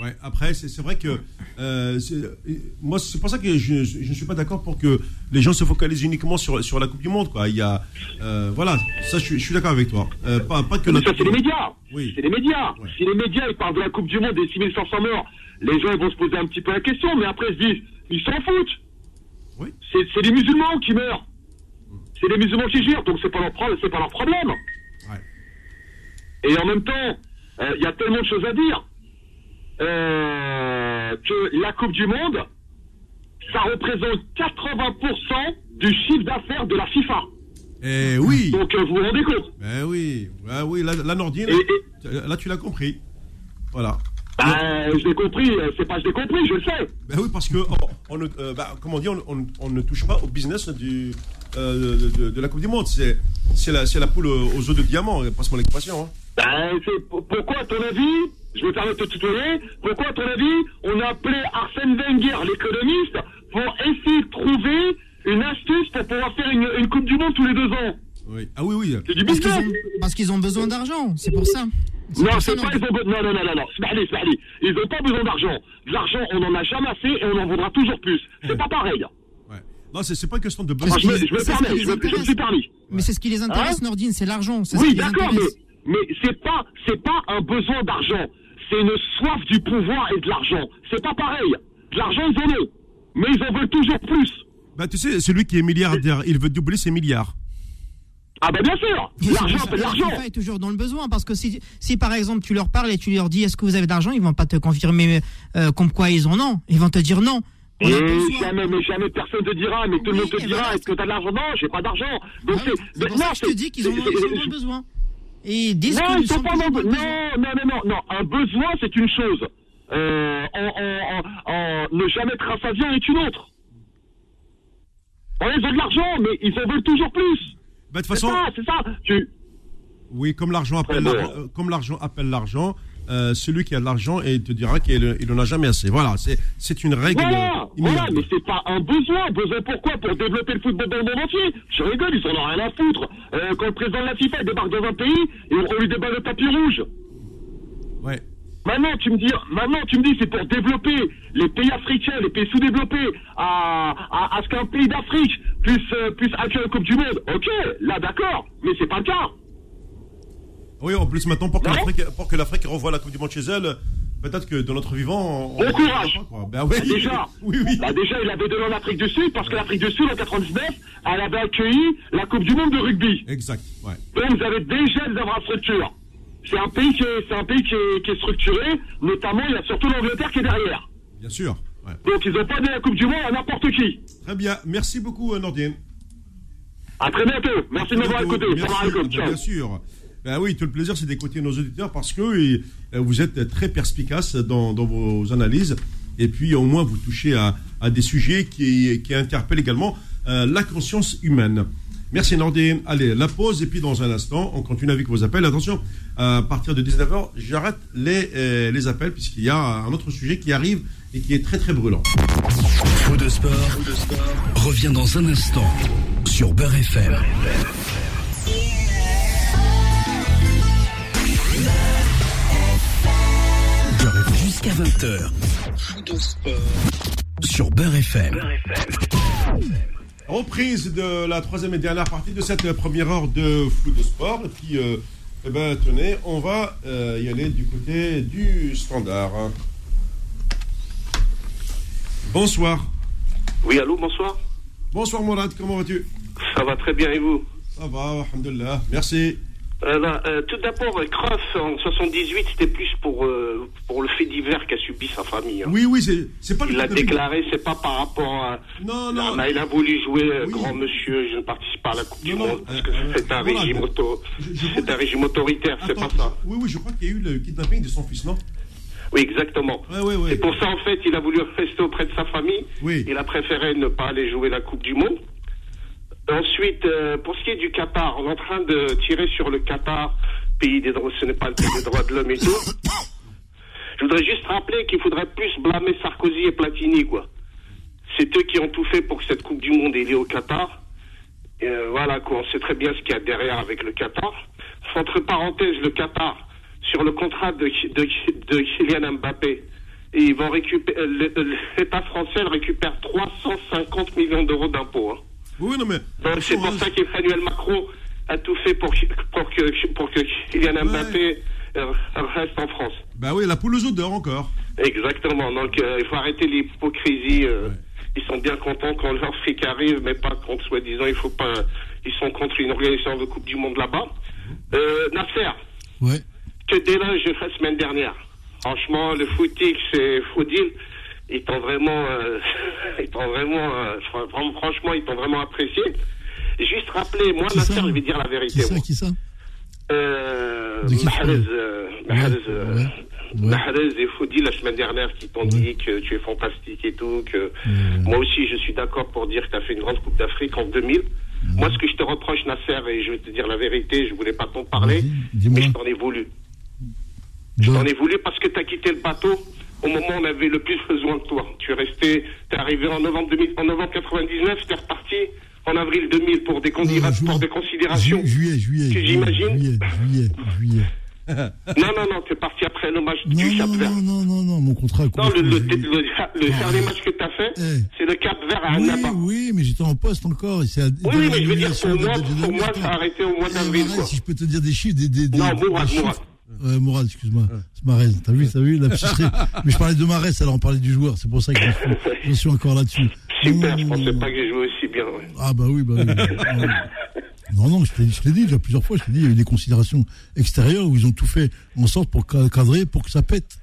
Ouais, après, c'est vrai que euh, euh, moi, c'est pour ça que je, ne suis pas d'accord pour que les gens se focalisent uniquement sur, sur la Coupe du Monde. Quoi. Il y a, euh, voilà, ça, je, suis- je suis d'accord avec toi. Euh, pas, pas que Mais la ça, c'est les médias. Oui. C'est les médias. Ouais. Si les médias ils parlent de la Coupe du Monde des 6500 morts, les gens ils vont se poser un petit peu la question, mais après ils se disent, ils s'en foutent. Oui. C'est les musulmans qui meurent. C'est les musulmans qui gèrent, donc c'est pas leur c'est pas leur problème. Ouais. Et en même temps, euh, il y a tellement de choses à dire euh, que la Coupe du Monde, ça représente 80% du chiffre d'affaires de la FIFA. Eh oui, Donc euh, vous vous rendez compte ben oui, ouais, oui, la, la Et- là tu l'as compris. Voilà. Bah, je l'ai compris, euh, c'est pas je l'ai compris, je le sais. Ben oui, parce que on, on ne, euh, bah, comment dire, on, on- on ne touche pas au business du, euh, de, de- de la Coupe du Monde. C'est, c'est la, c'est la poule aux œufs de diamant. Passe-moi l'expression. Hein. Ben, c'est pour- pourquoi, à ton avis, je me permets de te tutoyer, pourquoi, à ton avis, on a appelé Arsène Wenger, l'économiste, pour essayer de trouver une astuce pour pouvoir faire une, une Coupe du Monde tous les deux ans? Oui. Ah oui, oui. C'est du Parce qu'ils business ont, parce qu'ils ont besoin d'argent, c'est pour ça. Non, c'est pas, non. ils ont non, non, non, non, non, Smiley, Smiley. Ils ont pas besoin d'argent. De l'argent, on en a jamais assez et on en voudra toujours plus. C'est pas pareil. Ouais. Non, c'est, c'est pas une question de besoin. je me, je permets, je me, les je me suis permis. Mais c'est ce qui les intéresse, Hein Nordine, c'est l'argent. Oui, d'accord, mais, mais c'est pas, c'est pas un besoin d'argent. C'est une soif du pouvoir et de l'argent. C'est pas pareil. De l'argent, ils en ont. Mais ils en veulent toujours plus. Bah, tu sais, celui qui est milliardaire, il veut doubler ses milliards. Ah, ben bien sûr. L'argent, c'est de l'argent. Est toujours dans le besoin parce que si, si par exemple tu leur parles et tu leur dis est-ce que vous avez d'argent, ils vont pas te confirmer euh, comme quoi ils en ont. Ils vont te dire non. On a Et jamais, mais jamais personne te dira, mais tout le Oui, monde te dira, voilà. est-ce que t'as de l'argent? Non, j'ai pas d'argent. Donc Ah, c'est, pour non, ça que je te dis qu'ils ont, besoin. Et ils disent Non, ils sont pas. Non, non, non, non, non. Un besoin, c'est une chose. Euh, en, en, en, en ne jamais être rassasié est une autre. Ouais, ils ont de l'argent, mais ils en veulent toujours plus. Bah, de toute façon, c'est ça. Tu... oui, comme l'argent appelle l'argent, euh, comme l'argent appelle l'argent, euh, celui qui a de l'argent et te dira qu'il il en a jamais assez. Voilà, c'est, une règle. Voilà, voilà, mais c'est pas un besoin. Besoin pourquoi Pour développer le football dans le monde entier. Je rigole, ils en ont rien à foutre. Euh, quand le président de la FIFA il débarque dans un pays, et on, on lui déballe le tapis rouge. Ouais. Maintenant, tu me dis, maintenant, tu me dis, c'est pour développer les pays africains, les pays sous-développés, à, à, à ce qu'un pays d'Afrique puisse, euh, puisse accueillir la Coupe du Monde. Ok, là, d'accord, mais c'est pas le cas. Oui, en plus maintenant pour que l'Afrique, pour que l'Afrique revoie la Coupe du Monde chez elle, peut-être que dans notre vivant, on, Bon on- courage. quoi. Ben oui. Bah, déjà, Oui, oui. bah, déjà, il avait donné en Afrique du Sud, parce que l'Afrique du Sud, en 99, elle avait accueilli la Coupe du Monde de rugby. Exact. Ouais. Donc, vous avez déjà des infrastructures. C'est un pays qui est, c'est un pays qui est, qui est structuré, notamment, il y a surtout l'Angleterre qui est derrière. Bien sûr. Ouais. Donc, ils n'ont pas donné la Coupe du Monde à n'importe qui. Très bien. Merci beaucoup, euh, Nordine. À très bientôt. Merci de m'avoir écouté. Ciao. Bien sûr. Ben oui, tout le plaisir, c'est d'écouter nos auditeurs parce que euh, vous êtes très perspicaces dans, dans vos analyses et puis au moins vous touchez à, à des sujets qui, qui interpellent également euh, la conscience humaine. Merci Nordine. Allez, la pause et puis dans un instant, on continue avec vos appels. Attention, à partir de 19h, j'arrête les, euh, les appels puisqu'il y a un autre sujet qui arrive et qui est très très brûlant. Faux de sport, revient dans un instant sur Beurre FM. Jusqu'à 20h. Sur Beurre FM. Reprise de la troisième et dernière partie de cette première heure de foot de sport. Et puis, euh, eh ben, tenez, on va euh, y aller du côté du standard. Bonsoir. Oui, allô, bonsoir. Bonsoir Mourad, comment vas-tu? Ça va très bien et vous? Ça va, alhamdulillah. Merci. Euh, là, euh, Tout d'abord, euh, Kroos, en 78, c'était plus pour, euh, pour le fait divers qu'a subi sa famille. hein. Oui, oui, c'est, pas Il l'a déclaré, c'est pas par rapport à. Non, non. Ah, il a voulu jouer Oui. grand monsieur, je ne participe pas à la Coupe du Monde, parce que c'est un, voilà, régime auto... c'est un régime autoritaire, c'est pas ça. Oui, oui, je crois qu'il y a eu le kidnapping de son fils, non? Oui, exactement. Ouais, ouais, ouais. C'est pour ça, en fait, il a voulu rester auprès de sa famille. Oui. Il a préféré ne pas aller jouer la Coupe du Monde. Ensuite, euh, pour ce qui est du Qatar, on est en train de tirer sur le Qatar, pays des droits, ce n'est pas le pays des droits de l'homme et tout. Je voudrais juste rappeler qu'il faudrait plus blâmer Sarkozy et Platini, quoi. C'est eux qui ont tout fait pour que cette Coupe du Monde ait lieu au Qatar. Et, euh, voilà, quoi. On sait très bien ce qu'il y a derrière avec le Qatar. Entre parenthèses, le Qatar, sur le contrat de, de, Kylian Mbappé, ils vont récupérer, l'État français récupère 350 millions d'euros d'impôts. Hein. Oui, non mais. c'est pour ça qu'Emmanuel Macron a tout fait pour, pour que, pour que Kylian Mbappé euh, reste en France. Bah oui, la poule aux odeurs encore. Exactement. Donc euh, il faut arrêter l'hypocrisie. Euh, ils sont bien contents quand leur fric arrive, mais pas contre soi-disant. Il faut pas. Ils sont contre une organisation de Coupe du Monde là-bas. Euh, Nasser. Ouais. Que déloge la semaine dernière? Franchement, le footix et Foudil, ils t'ont vraiment, ils t'ont vraiment, franchement, ils t'ont vraiment apprécié. Juste rappeler, moi, Nasser, je vais dire la vérité. Qui ça, qui ça euh, Mahrez, euh, Mahrez, et Foudi la semaine dernière qui t'ont dit que tu es fantastique et tout, que moi aussi je suis d'accord pour dire que tu as fait une grande Coupe d'Afrique en 2000. Moi ce que je te reproche Nasser, et je vais te dire la vérité, je voulais pas t'en parler, mais je t'en ai voulu. Je t'en ai voulu parce que tu as quitté le bateau au moment où on avait le plus besoin de toi. Tu es resté, tu es arrivé en novembre, 2000, en novembre 99, tu es reparti en avril 2000 pour des, pour des considérations. juillet, juillet. Tu j'imagine Juillet, juillet, juillet. non, non, non, tu es parti après le match non, du Cap non, Vert. Non, non, non, non, mon contrat. Non, le, le, le, le dernier match que tu as fait, Eh. c'est le Cap Vert à Oui, Annaba. oui, mais j'étais en poste encore. Oui, mais je veux dire, pour moi, pour ça a arrêté au mois Eh, d'avril. Si je peux te dire des chiffres, des, des, des, Non, Mourad. Mourad. Euh, Mourad, excuse-moi. C'est Marez. T'as vu, t'as vu, la. Mais je parlais de Marès, alors on parlait du joueur. C'est pour ça que je suis, je suis encore là-dessus. Super, je pensais pas que j'ai joué aussi bien. ouais. Ah, bah oui, bah oui. Non, non, je t'ai je t'ai dit déjà plusieurs fois, je t'ai dit, il y a eu des considérations extérieures où ils ont tout fait en sorte pour ca- cadrer, pour que ça pète.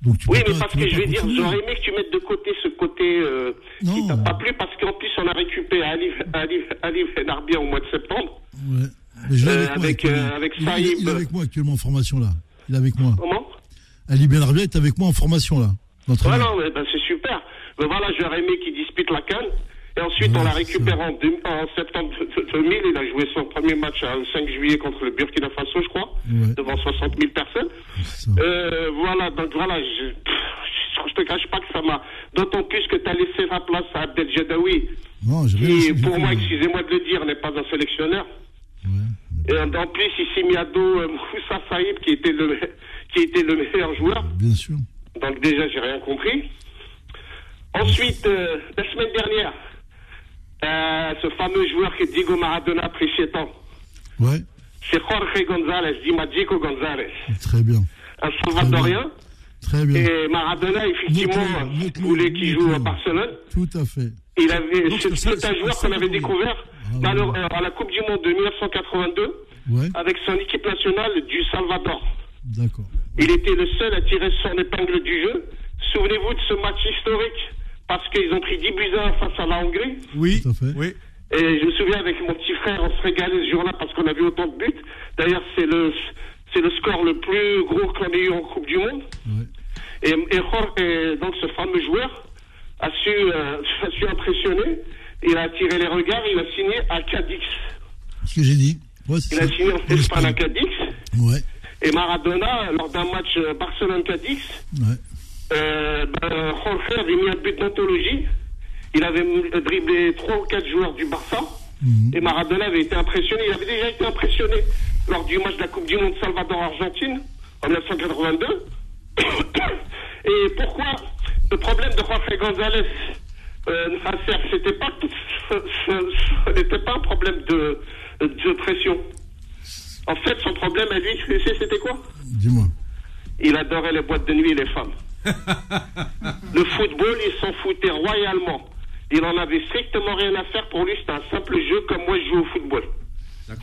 Donc, tu Oui, mais pas- parce que je vais dire, j'aurais aimé que tu mettes de côté ce côté euh, qui t'a pas plu, parce qu'en plus, on a récupéré Ali, Ali, Ali Benarbia au mois de septembre. Ouais. Je Euh, avec, avec, euh, avec il, il- Saïb. il est avec moi actuellement en formation là. Il est avec moi. Comment? Ali Benarbia est avec moi en formation là. Ouais, mais ben, c'est super. Mais voilà, j'aurais aimé qu'il dispute la canne. Et ensuite, Ouais, on l'a c'est récupéré en, septembre 2000. Il a joué son premier match le 5 juillet contre le Burkina Faso, je crois, Ouais. devant 60 000 personnes. Euh, voilà, donc voilà, je, pff, je te cache pas que ça m'a. D'autant plus que tu as laissé la place à Abdel Jadaoui, Non, qui, pour moi, excusez-moi de le dire, n'est pas un sélectionneur. Et en plus, il s'est mis à dos euh, Moussa Saïd, qui était, le, qui était le meilleur joueur. bien sûr. Donc déjà, j'ai rien compris. Ensuite, euh, la semaine dernière, euh, ce fameux joueur que Diego Maradona a pris chez temps, Ouais, c'est Jorge González, dit Magico González, très bien. un Salvadorien. Très bien. Et Maradona, effectivement, note-le, voulait qu'il joue à. Barcelone. Tout à fait. Il avait, Donc, c'est un joueur qu'on avait découvert dans le- euh, à la Coupe du Monde de 1982 Ouais, avec son équipe nationale du Salvador. d'accord. Il était le seul à tirer son épingle du jeu. Souvenez-vous de ce match historique parce qu'ils ont pris 10 buts à 1 face à la Hongrie. Oui, Tout à fait. oui. Et je me souviens avec mon petit frère, on se régalait ce jour-là parce qu'on a vu autant de buts. D'ailleurs, c'est le, c'est le score le plus gros qu'on ait eu en Coupe du Monde. Ouais. Et, et Jorge, donc ce fameux joueur a su, euh, a su impressionner. Il a attiré les regards, il a signé à Cadix. Ce que j'ai dit. Ouais, Il a signé en Espagne à. Cadix. Ouais, Et Maradona, lors d'un match euh, Barcelone-Cadix, ouais. euh, ben, Jorge avait mis un but d'anthologie. Il avait dribblé trois ou quatre joueurs du Barça. Mhm. Et Maradona avait été impressionné. Il avait déjà été impressionné lors du match de la Coupe du Monde Salvador-Argentine en 1982. Et pourquoi le problème de Jorge González, euh, c'était pas, ce n'était pas un problème de, de pression. En fait, son problème à lui, tu sais, c'était quoi? Dis-moi. il adorait les boîtes de nuit et les femmes. le football, il s'en foutait royalement. Il en avait strictement rien à faire pour lui. C'était un simple jeu comme moi je joue au football.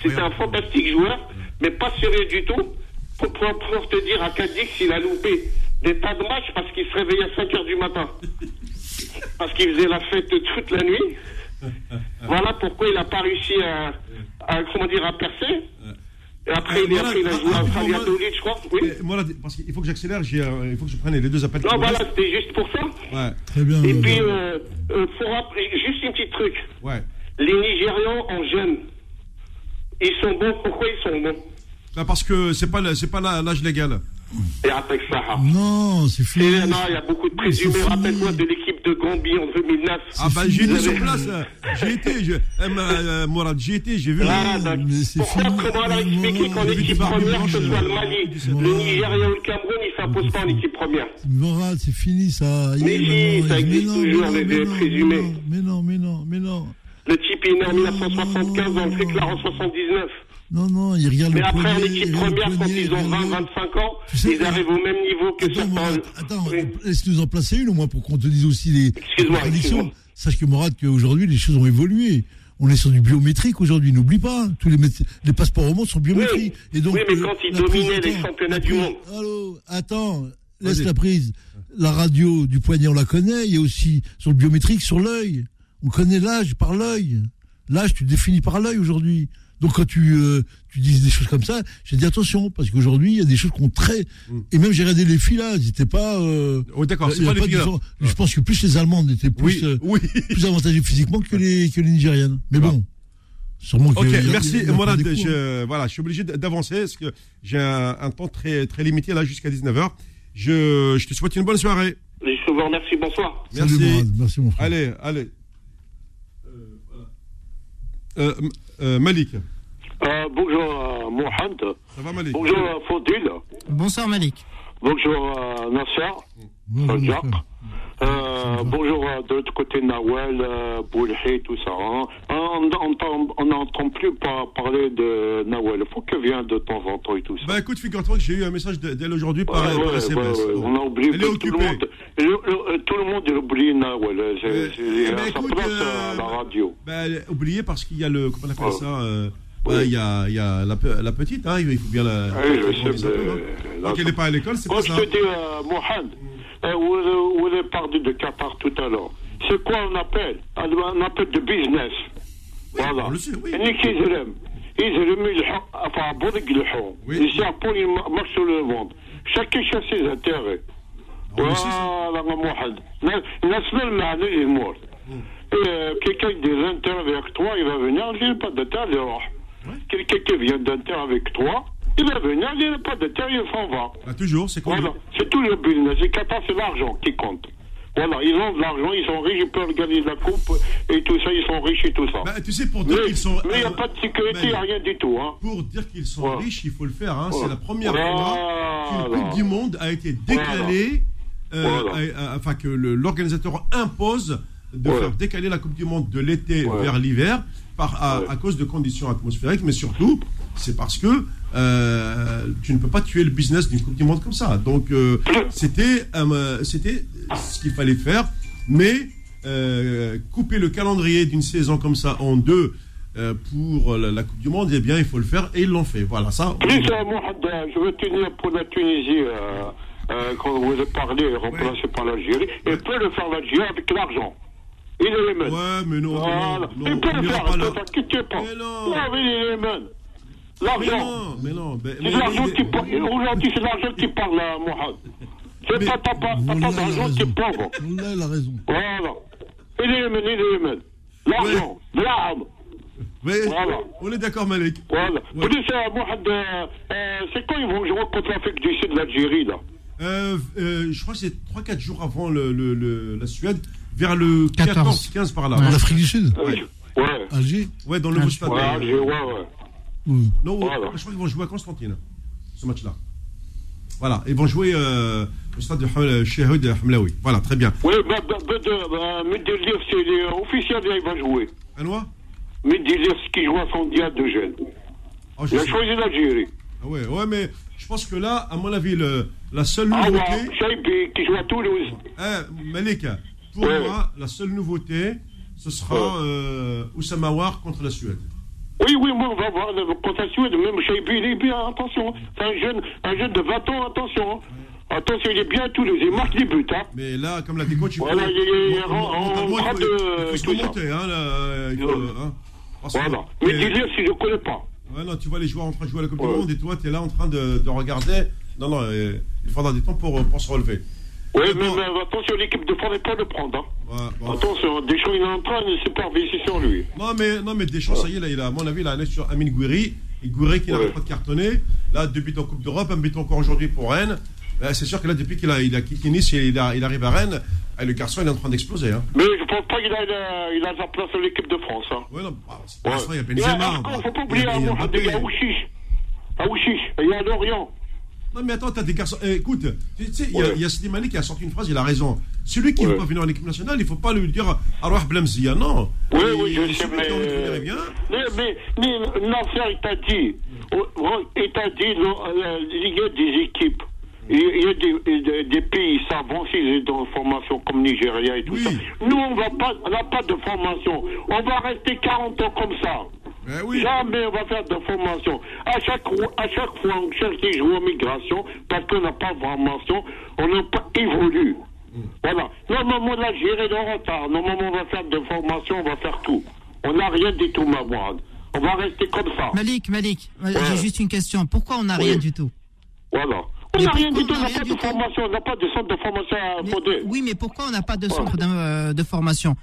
C'était un fantastique joueur, mais pas sérieux du tout. Pour, pour- pour te dire, à Cadix, il a loupé des tas de matchs parce qu'il se réveillait à 5 heures du matin. Parce qu'il faisait la fête toute la nuit. Voilà pourquoi il n'a pas réussi à, à, comment dire, à percer. Et après, il, est- Voilà, après, il a joué à Valladolid, je crois. Oui. Parce qu'il faut que j'accélère, euh, il faut que je prenne les deux appels. Non, voilà, c'était juste pour ça. Ouais, Très bien. Et euh, puis, euh, euh, faut rappeler, juste un petit truc. ouais. Les Nigérians en jeunes, ils sont bons. Pourquoi ils sont bons? Bah, parce que c'est pas, c'est pas l'âge légal. Et avec ça. hein. Non, c'est Et, non, il y a beaucoup de présumés. Rappelle-moi de l'équipe de Gambie en 2009. Ah bah j'ai été Vous sur place, j'ai été, je, euh, ma- euh, Mourad, j'ai été, j'ai vu. C'est pourquoi, comment Non, expliquer non, qu'en équipe première, que ce soit le Mali, le. Nigeria ou le Cameroun, il s'impose pas en équipe première. Morad, c'est fini ça. Mais si, ça existe toujours, les présumés. Mais non, mais non, mais non. Le type est né en 1975, dans le Féclar en 79. Non, non, il regarde Mais le après, en poignet, équipe il regarde le première, quand ils il ont regarde 20, le- 25 ans, ils arrivent au même niveau que certains. Attends, Oui. laisse-nous en placer une au moins pour qu'on te dise aussi les excuse-moi. Sache que Morad, qu'aujourd'hui, les choses ont évolué. On est sur du biométrique aujourd'hui, n'oublie pas. Tous les, passeports au monde sont biométriques. Oui. Et donc, Oui, mais euh, quand ils dominaient les championnats du monde. Allô, attends, laisse la prise. La radio du poignet, on la connaît. Il y a aussi sur le biométrique, sur l'œil. On connaît l'âge par l'œil. L'âge, tu le définis par l'œil aujourd'hui. Donc quand tu, euh, tu dis des choses comme ça, j'ai dit attention, parce qu'aujourd'hui, il y a des choses qu'on très... Mm. Et même j'ai regardé les filles là, ils n'étaient pas... euh, Oh, d'accord, il c'est pas les pas filles, différence. Je pense que plus les Allemandes étaient Oui, plus, euh, oui. plus avantagées physiquement que les, que les Nigériennes. Mais bon, sûrement que... Ok, y merci a Morad. coups, hein. Je, voilà, je suis obligé d'avancer parce que j'ai un, un temps très, très limité là jusqu'à 19h. Je, je te souhaite une bonne soirée. Je vous remercie, bonsoir. Salut, Merci. Morad, merci mon frère. Allez, allez. Euh, voilà. Euh, euh, Malik, Euh, bonjour euh, Mohamed. ça va Malik Bonjour euh, Fodil. Bonsoir Malik. Bonjour Nasser. Bonjour, Jacques. Euh, bonjour de l'autre côté Nawel, euh, Boulhi, tout ça. hein. On n'entend plus pas parler de Nawel. Il faut qu'elle vienne de temps en temps et tout ça. Bah écoute, figure-toi que j'ai eu un message de- d'elle aujourd'hui par, Ouais, par ouais, SMS. ouais, ouais. On a oublié Elle que est tout occupée. le monde. le- le- tout le monde a oublié Nawel. C'est- Euh, c'est- eh ben, sa écoute, place euh, à la radio. Bah, elle est oubliée parce qu'il y a le. Comment on appelle Ouais. ça oui. euh, y, a, y a la, la petite, hein, il faut bien la. Oui, je sais. Quand elle n'est pas à l'école, c'est pas ça. Je dis, euh, Mohamed, vous, avez parlé de Qatar tout à l'heure. C'est quoi un appel? Un appel de business. Oui, voilà. On le sait, oui. Ils remuent le enfin, le Les Japonais ils marchent sur le ventre. Chacun cherche ses intérêts. Voilà, Mohamed. National Mahanoui est mort. Mm. Euh, quelqu'un qui a des intérêts avec toi, il va venir, il n'a pas de d'intérêt, il Quelqu'un qui vient d'intérêt avec toi, il va venir, il n'a pas d'intérêt, il s'en va. Bah, toujours, c'est comme. Voilà, c'est tout le business. C'est l'argent qui compte. Voilà, ils ont de l'argent, ils sont riches, ils peuvent gagner la coupe et tout ça, ils sont riches et tout ça. Bah, tu sais, pour dire qu'ils sont. mais il n'y a euh, pas de sécurité, il n'y a rien du tout. Hein. Pour dire qu'ils sont riches, il faut le faire. Hein. C'est la première fois qu'une Coupe du Monde a été décalée, euh, enfin que l'organisateur impose de faire décaler la Coupe du Monde de l'été vers l'hiver par, à, Ouais. à cause de conditions atmosphériques, mais surtout, c'est parce que euh, tu ne peux pas tuer le business d'une Coupe du Monde comme ça. Donc, euh, c'était euh, c'était ce qu'il fallait faire, mais couper le calendrier d'une saison comme ça en deux pour la, la Coupe du Monde, eh bien, il faut le faire et ils l'ont fait. Voilà, ça. Euh, je veux tenir pour la Tunisie, quand vous avez parlé, remplacé par l'Algérie, et peut le faire l'Algérie avec l'argent. Il est mêmes. Ouais, mais non, Voilà. non, il non, peut pas là. t'inquiète pas. Mais non. mais il est les mêmes. Mais L'argent. non, mais non. ben- l'argent qui. Aujourd'hui, c'est l'argent qui parle, là, Mohamed. C'est pas, t'as pas, t'as Wallah, pas il a d'argent, t'es raison. pauvre. Wallah, il a raison. Voilà. Il est Yémen, il est Yémen. L'argent, l'arme. mais- Voilà. On est d'accord, Malik. Voilà. Ouais. Police, euh, Mohamed, euh, euh, c'est quand ils vont jouer contre l'Afrique du Sud, l'Algérie, là? Euh, euh, je crois que c'est 3-4 jours avant le, le- le- la Suède, vers le 14. 14-15 par là. Ouais. L'Afrique du Sud Ouais. Ouais. Alger Ouais, dans le nouveau stade. Ouais, euh, Alger, ouais, ouais. Non, Voilà. je crois qu'ils vont jouer à Constantine, ce match-là. Voilà, ils vont jouer euh, au stade de Ham- Chehoud Hamlaoui. Voilà, très bien. Oui, bah, bah, bah, de- bah, c'est les officiels, là, il va jouer. Anoua Medellín, qui joue à son dia de jeunes. oh, je Il a choisi l'Algérie. Ah ouais, ouais, mais je pense que là, à mon avis, le- la seule Ah nouveauté. ouais, Chaibi, qui joue à Toulouse. Eh, Malik, pour Ouais. moi, la seule nouveauté, ce sera euh, Oussama War contre la Suède. Oui, oui, moi, on va voir le contre la Suède. Même Chaibi, il est bien, attention. C'est un jeune, un jeune de 20 ans, attention. Attention, il est bien à Toulouse. Il marque des buts, hein. Mais là, comme l'a dit coach, il faut, Voilà, il est- en- train de- il faut se remonter. Hein, là, il faut, Ouais. hein, que- Voilà. mais- Medellín, si je ne connais pas. Ouais, non, tu vois les joueurs en train de jouer à la Coupe Ouais. du Monde et toi, tu es là en train de, de regarder. Non, non, euh, il faudra du temps pour, pour se relever. Oui, Mais attention, l'équipe de France n'est pas le prendre. Hein. Ouais, bon. Attention, Deschamps, il est en train de superviser sur lui. Non, mais, non, mais Deschamps, ça y est, là, il a, à mon avis, il a un sur Amine Gouiri. Et Gouiri qui n'arrête Ouais. pas de cartonner. Là, deux buts en Coupe d'Europe, un but encore aujourd'hui pour Rennes. C'est sûr que là, depuis qu'il a, il a quitté Nice et il, a- il arrive à Rennes, euh, le garçon, il est en train d'exploser. Hein. Mais je pense pas qu'il a, il a sa place dans l'équipe de France. Hein. Ouais, non, bah, pas ça, il y a Benzema. encore, bah, faut pas il oublier a- à il y a Mohamed, il y a Mbappé. Ouchiche. À Ouchiche, il y a Lorient. Non, mais attends, t'as des garçons. eh, écoute, tu sais, il y a- il y, a Slimani qui a sorti une phrase, il a raison. Celui qui ne veut pas venir en équipe nationale, il ne faut pas lui dire Arouah Blamzia. Non. Oui, Et oui, je sais, mais. venir, vient. Mais, mais, mais Nasser, il t'a dit. oh, oh, Il t'a dit, euh, il y a des équipes. Il y a des, des- des pays savants, ont une formation comme Nigeria et tout Oui. ça. Nous, on va pas, on n'a pas de formation. On va rester 40 ans comme ça. Eh oui. Jamais on va faire de formation. À chaque, à chaque fois, on cherche des joueurs migration parce qu'on n'a pas de formation, on n'a pas évolué. Voilà. Normalement, l'Algérie est en retard. Normalement, on va faire de formation, on va faire tout. On n'a rien du tout, ma boîte. On va rester comme ça. Malik, Malik, Ouais. j'ai juste une question. Pourquoi on n'a Oui. rien du tout? Voilà. On n'a rien du tout, on n'a pas de formation, on n'a pas de centre de formation à fonder. Oui, mais pourquoi on n'a pas de centre de, euh, de formation?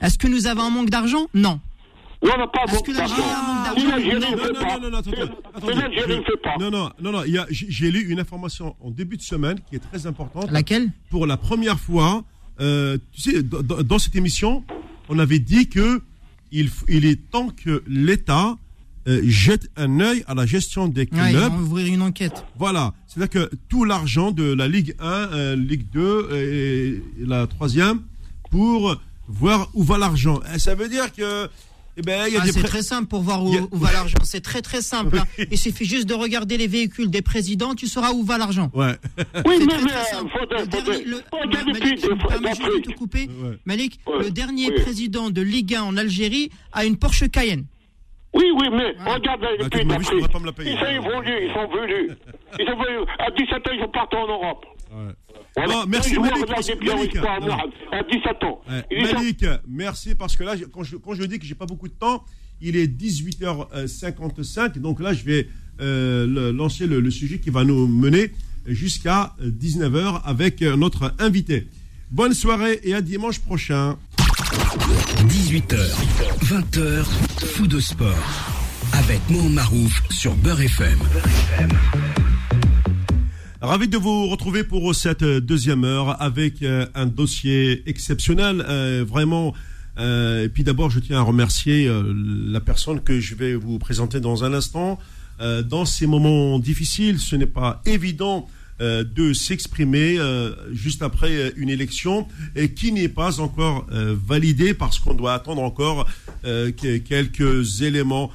Est-ce que nous avons un manque d'argent? Non. Non, on n'a pas beaucoup que l'Algérie Non, ne fait non, pas. non, non, non, fait pas. Non, non, non, non. J'ai lu une information en début de semaine qui est très importante. Laquelle? Pour la première fois, euh, tu sais, dans, cette émission, on avait dit que il, il est temps que l'État euh, jette un œil à la gestion des Ouais, Ils clubs. vont ouvrir une enquête. Voilà, c'est-à-dire que tout l'argent de la Ligue 1, euh, Ligue 2 et, et la troisième pour voir où va l'argent. Ça veut dire que, eh ben, Ah, c'est pré- très simple pour voir où, a- va l'argent. C'est très très simple. hein. Il suffit juste de regarder les véhicules des présidents, tu sauras où va l'argent. Ouais. Oui, mais, te couper Ouais. Malik, Ouais. le dernier Oui. président de Ligue 1 en Algérie a une Porsche Cayenne. Oui, oui, mais regarde les Bah, pays d'Afrique. Ils sont évolués, ils sont venus. Ils sont venus. À 17 ans, ils sont partis en Europe. Ouais. Voilà. Non, merci, Les joueurs Malik, Malik, non. À 17 ans. Ouais. Malik, merci parce que là, quand je, quand je dis que j'ai pas beaucoup de temps, il est 18h55, donc là, je vais euh, le- lancer le, le sujet qui va nous mener jusqu'à 19h avec euh, notre invité. Bonne soirée et à dimanche prochain. 18h, 20h, fou de sport. Avec Mohamed Marouf sur Beurre FM. Ravi de vous retrouver pour cette deuxième heure avec euh, un dossier exceptionnel, euh, vraiment. euh, et puis d'abord, je tiens à remercier la personne que je vais vous présenter dans un instant. Dans ces moments difficiles, ce n'est pas évident de s'exprimer juste après une élection et qui n'est pas encore validée parce qu'on doit attendre encore que- quelques éléments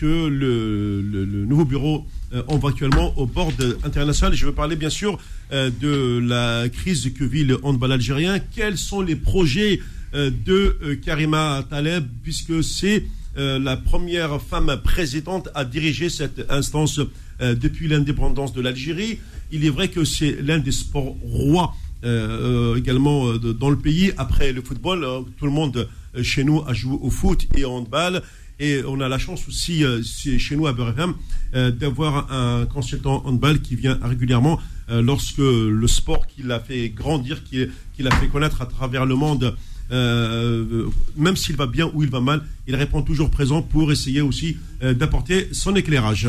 que le, nouveau bureau euh, envoie actuellement au board international. Je veux parler bien sûr euh, de la crise que vit le handball algérien. Quels sont les projets euh, de euh, Karima Taleb puisque c'est euh, la première femme présidente à diriger cette instance euh, depuis l'indépendance de l'Algérie. Il est vrai que c'est l'un des sports rois euh, euh, également euh, dans le pays. Après le football, euh, tout le monde euh, chez nous a joué au foot et au handball. Et on a la chance aussi, euh, chez nous à Beurre FM, euh, d'avoir un consultant handball qui vient régulièrement euh, lorsque le sport qui l'a fait grandir, qui, qui l'a fait connaître à travers le monde, euh, même s'il va bien ou il va mal, il répond toujours présent pour essayer aussi euh, d'apporter son éclairage.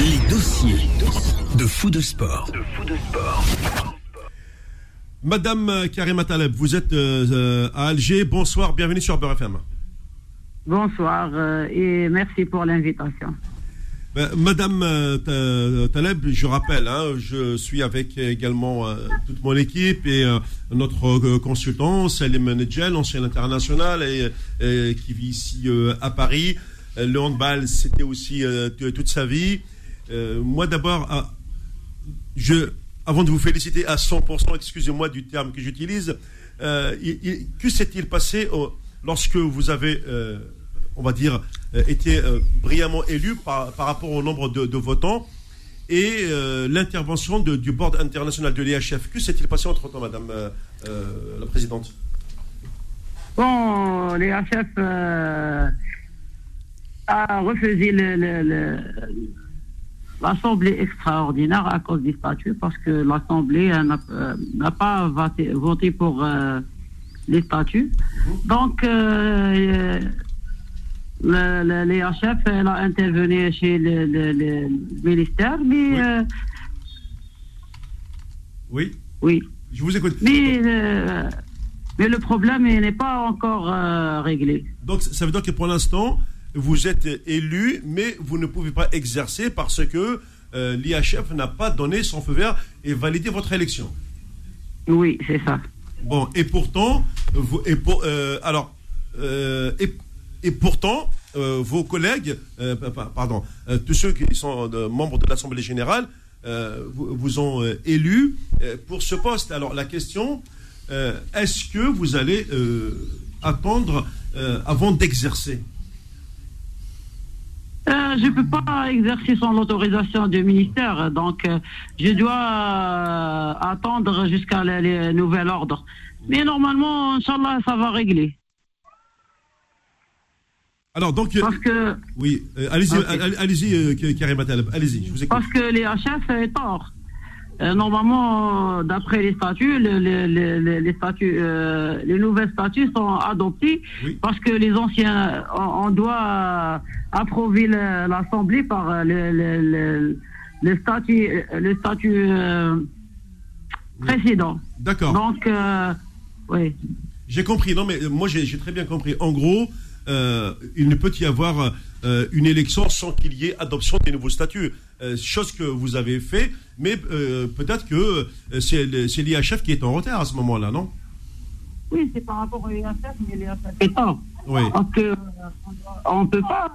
Les dossiers de fou de sport. Madame euh, Karima Taleb, vous êtes euh, à Alger. Bonsoir, bienvenue sur Beurre FM. Bonsoir euh, et merci pour l'invitation. Ben, Madame euh, Ta- Taleb, je rappelle, hein, je suis avec également euh, toute mon équipe et notre consultant, Salim Nedjel, ancien international qui vit ici à Paris. Le handball, c'était aussi toute sa vie. Moi d'abord, ah, avant de vous féliciter à 100%, excusez-moi du terme que j'utilise, il- il- que s'est-il passé au- lorsque vous avez, euh, on va dire, euh, été euh, brillamment élu par, par rapport au nombre de, votants. Et l'intervention du board international de l'IHF Que s'est-il passé entre-temps, Madame la Présidente? Bon, les HF euh, a refusé l'Assemblée extraordinaire à cause du statut parce que l'Assemblée n'a pas voté, pour les statuts. Donc, euh, le, le- les HF, elle a intervenu chez le, ministère, mais Oui. euh, Oui, oui. je vous écoute. Mais, euh, mais le problème n'est pas encore réglé. Donc, ça veut dire que pour l'instant, vous êtes élu, mais vous ne pouvez pas exercer parce que l'IHF n'a pas donné son feu vert et validé votre élection. Oui, c'est ça. Bon, et pourtant, vous, et pour, euh, alors, euh, et, pourtant, euh, vos collègues, euh, pa- pa- pardon, tous ceux qui sont membres de l'Assemblée générale, vous, ont élu pour ce poste. Alors la question, est-ce que vous allez attendre avant d'exercer? Euh, je ne peux pas exercer sans l'autorisation du ministère, donc euh, je dois euh, attendre jusqu'à le, le nouvel ordre. Mais normalement, Inch'Allah, ça va régler. Alors donc, Parce que, oui, allez-y, Ok. allez- allez-y, allez-y, je vous écoute. parce que les HF est tort. Euh, normalement, d'après les statuts, le- le- le- le- les statuts, euh, les nouvelles statuts sont adoptés Oui. parce que les anciens, on, on doit euh, approuver l'Assemblée par euh, le, le, le, le statut, euh, le statut euh, précédent. D'accord. Donc, oui. J'ai compris. Non, mais moi, j'ai très bien compris. En gros, il ne peut y avoir une élection sans qu'il y ait adoption des nouveaux statuts. Chose que vous avez fait, mais euh, peut-être que euh, c'est l'IHF qui est en retard à ce moment-là, non? Oui, c'est par rapport au IHF, mais l'IHF est tort. Oui. Parce que euh, on ne peut pas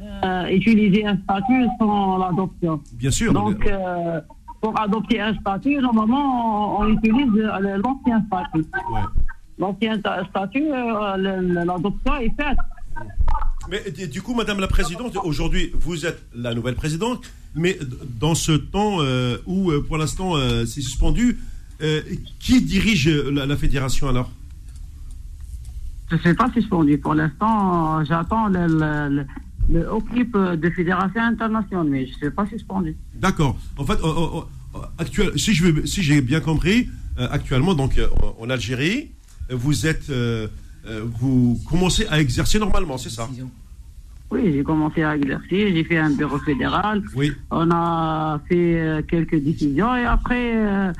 euh, utiliser un statut sans l'adoption. Bien sûr. Donc, euh, pour adopter un statut, normalement, on, on utilise l'ancien statut. Ouais. L'ancien ta- statut, l'adoption est faite. Mais du coup, Madame la Présidente, aujourd'hui, vous êtes la nouvelle présidente, mais dans ce temps euh, où, euh, pour l'instant, euh, c'est suspendu, euh, qui dirige la, la fédération alors? Je ne sais pas suspendu. Pour l'instant, j'attends le, le, le, clip de Fédération internationale, mais je ne sais pas suspendu. D'accord. En fait, euh, euh, euh, actuel, si je veux- si j'ai bien compris, euh, actuellement, donc euh, en, Algérie, vous êtes, euh, euh, vous commencez à exercer normalement, c'est ça? Oui, j'ai commencé à exercer, j'ai fait un bureau fédéral, Oui. on a fait euh, quelques décisions et après, euh,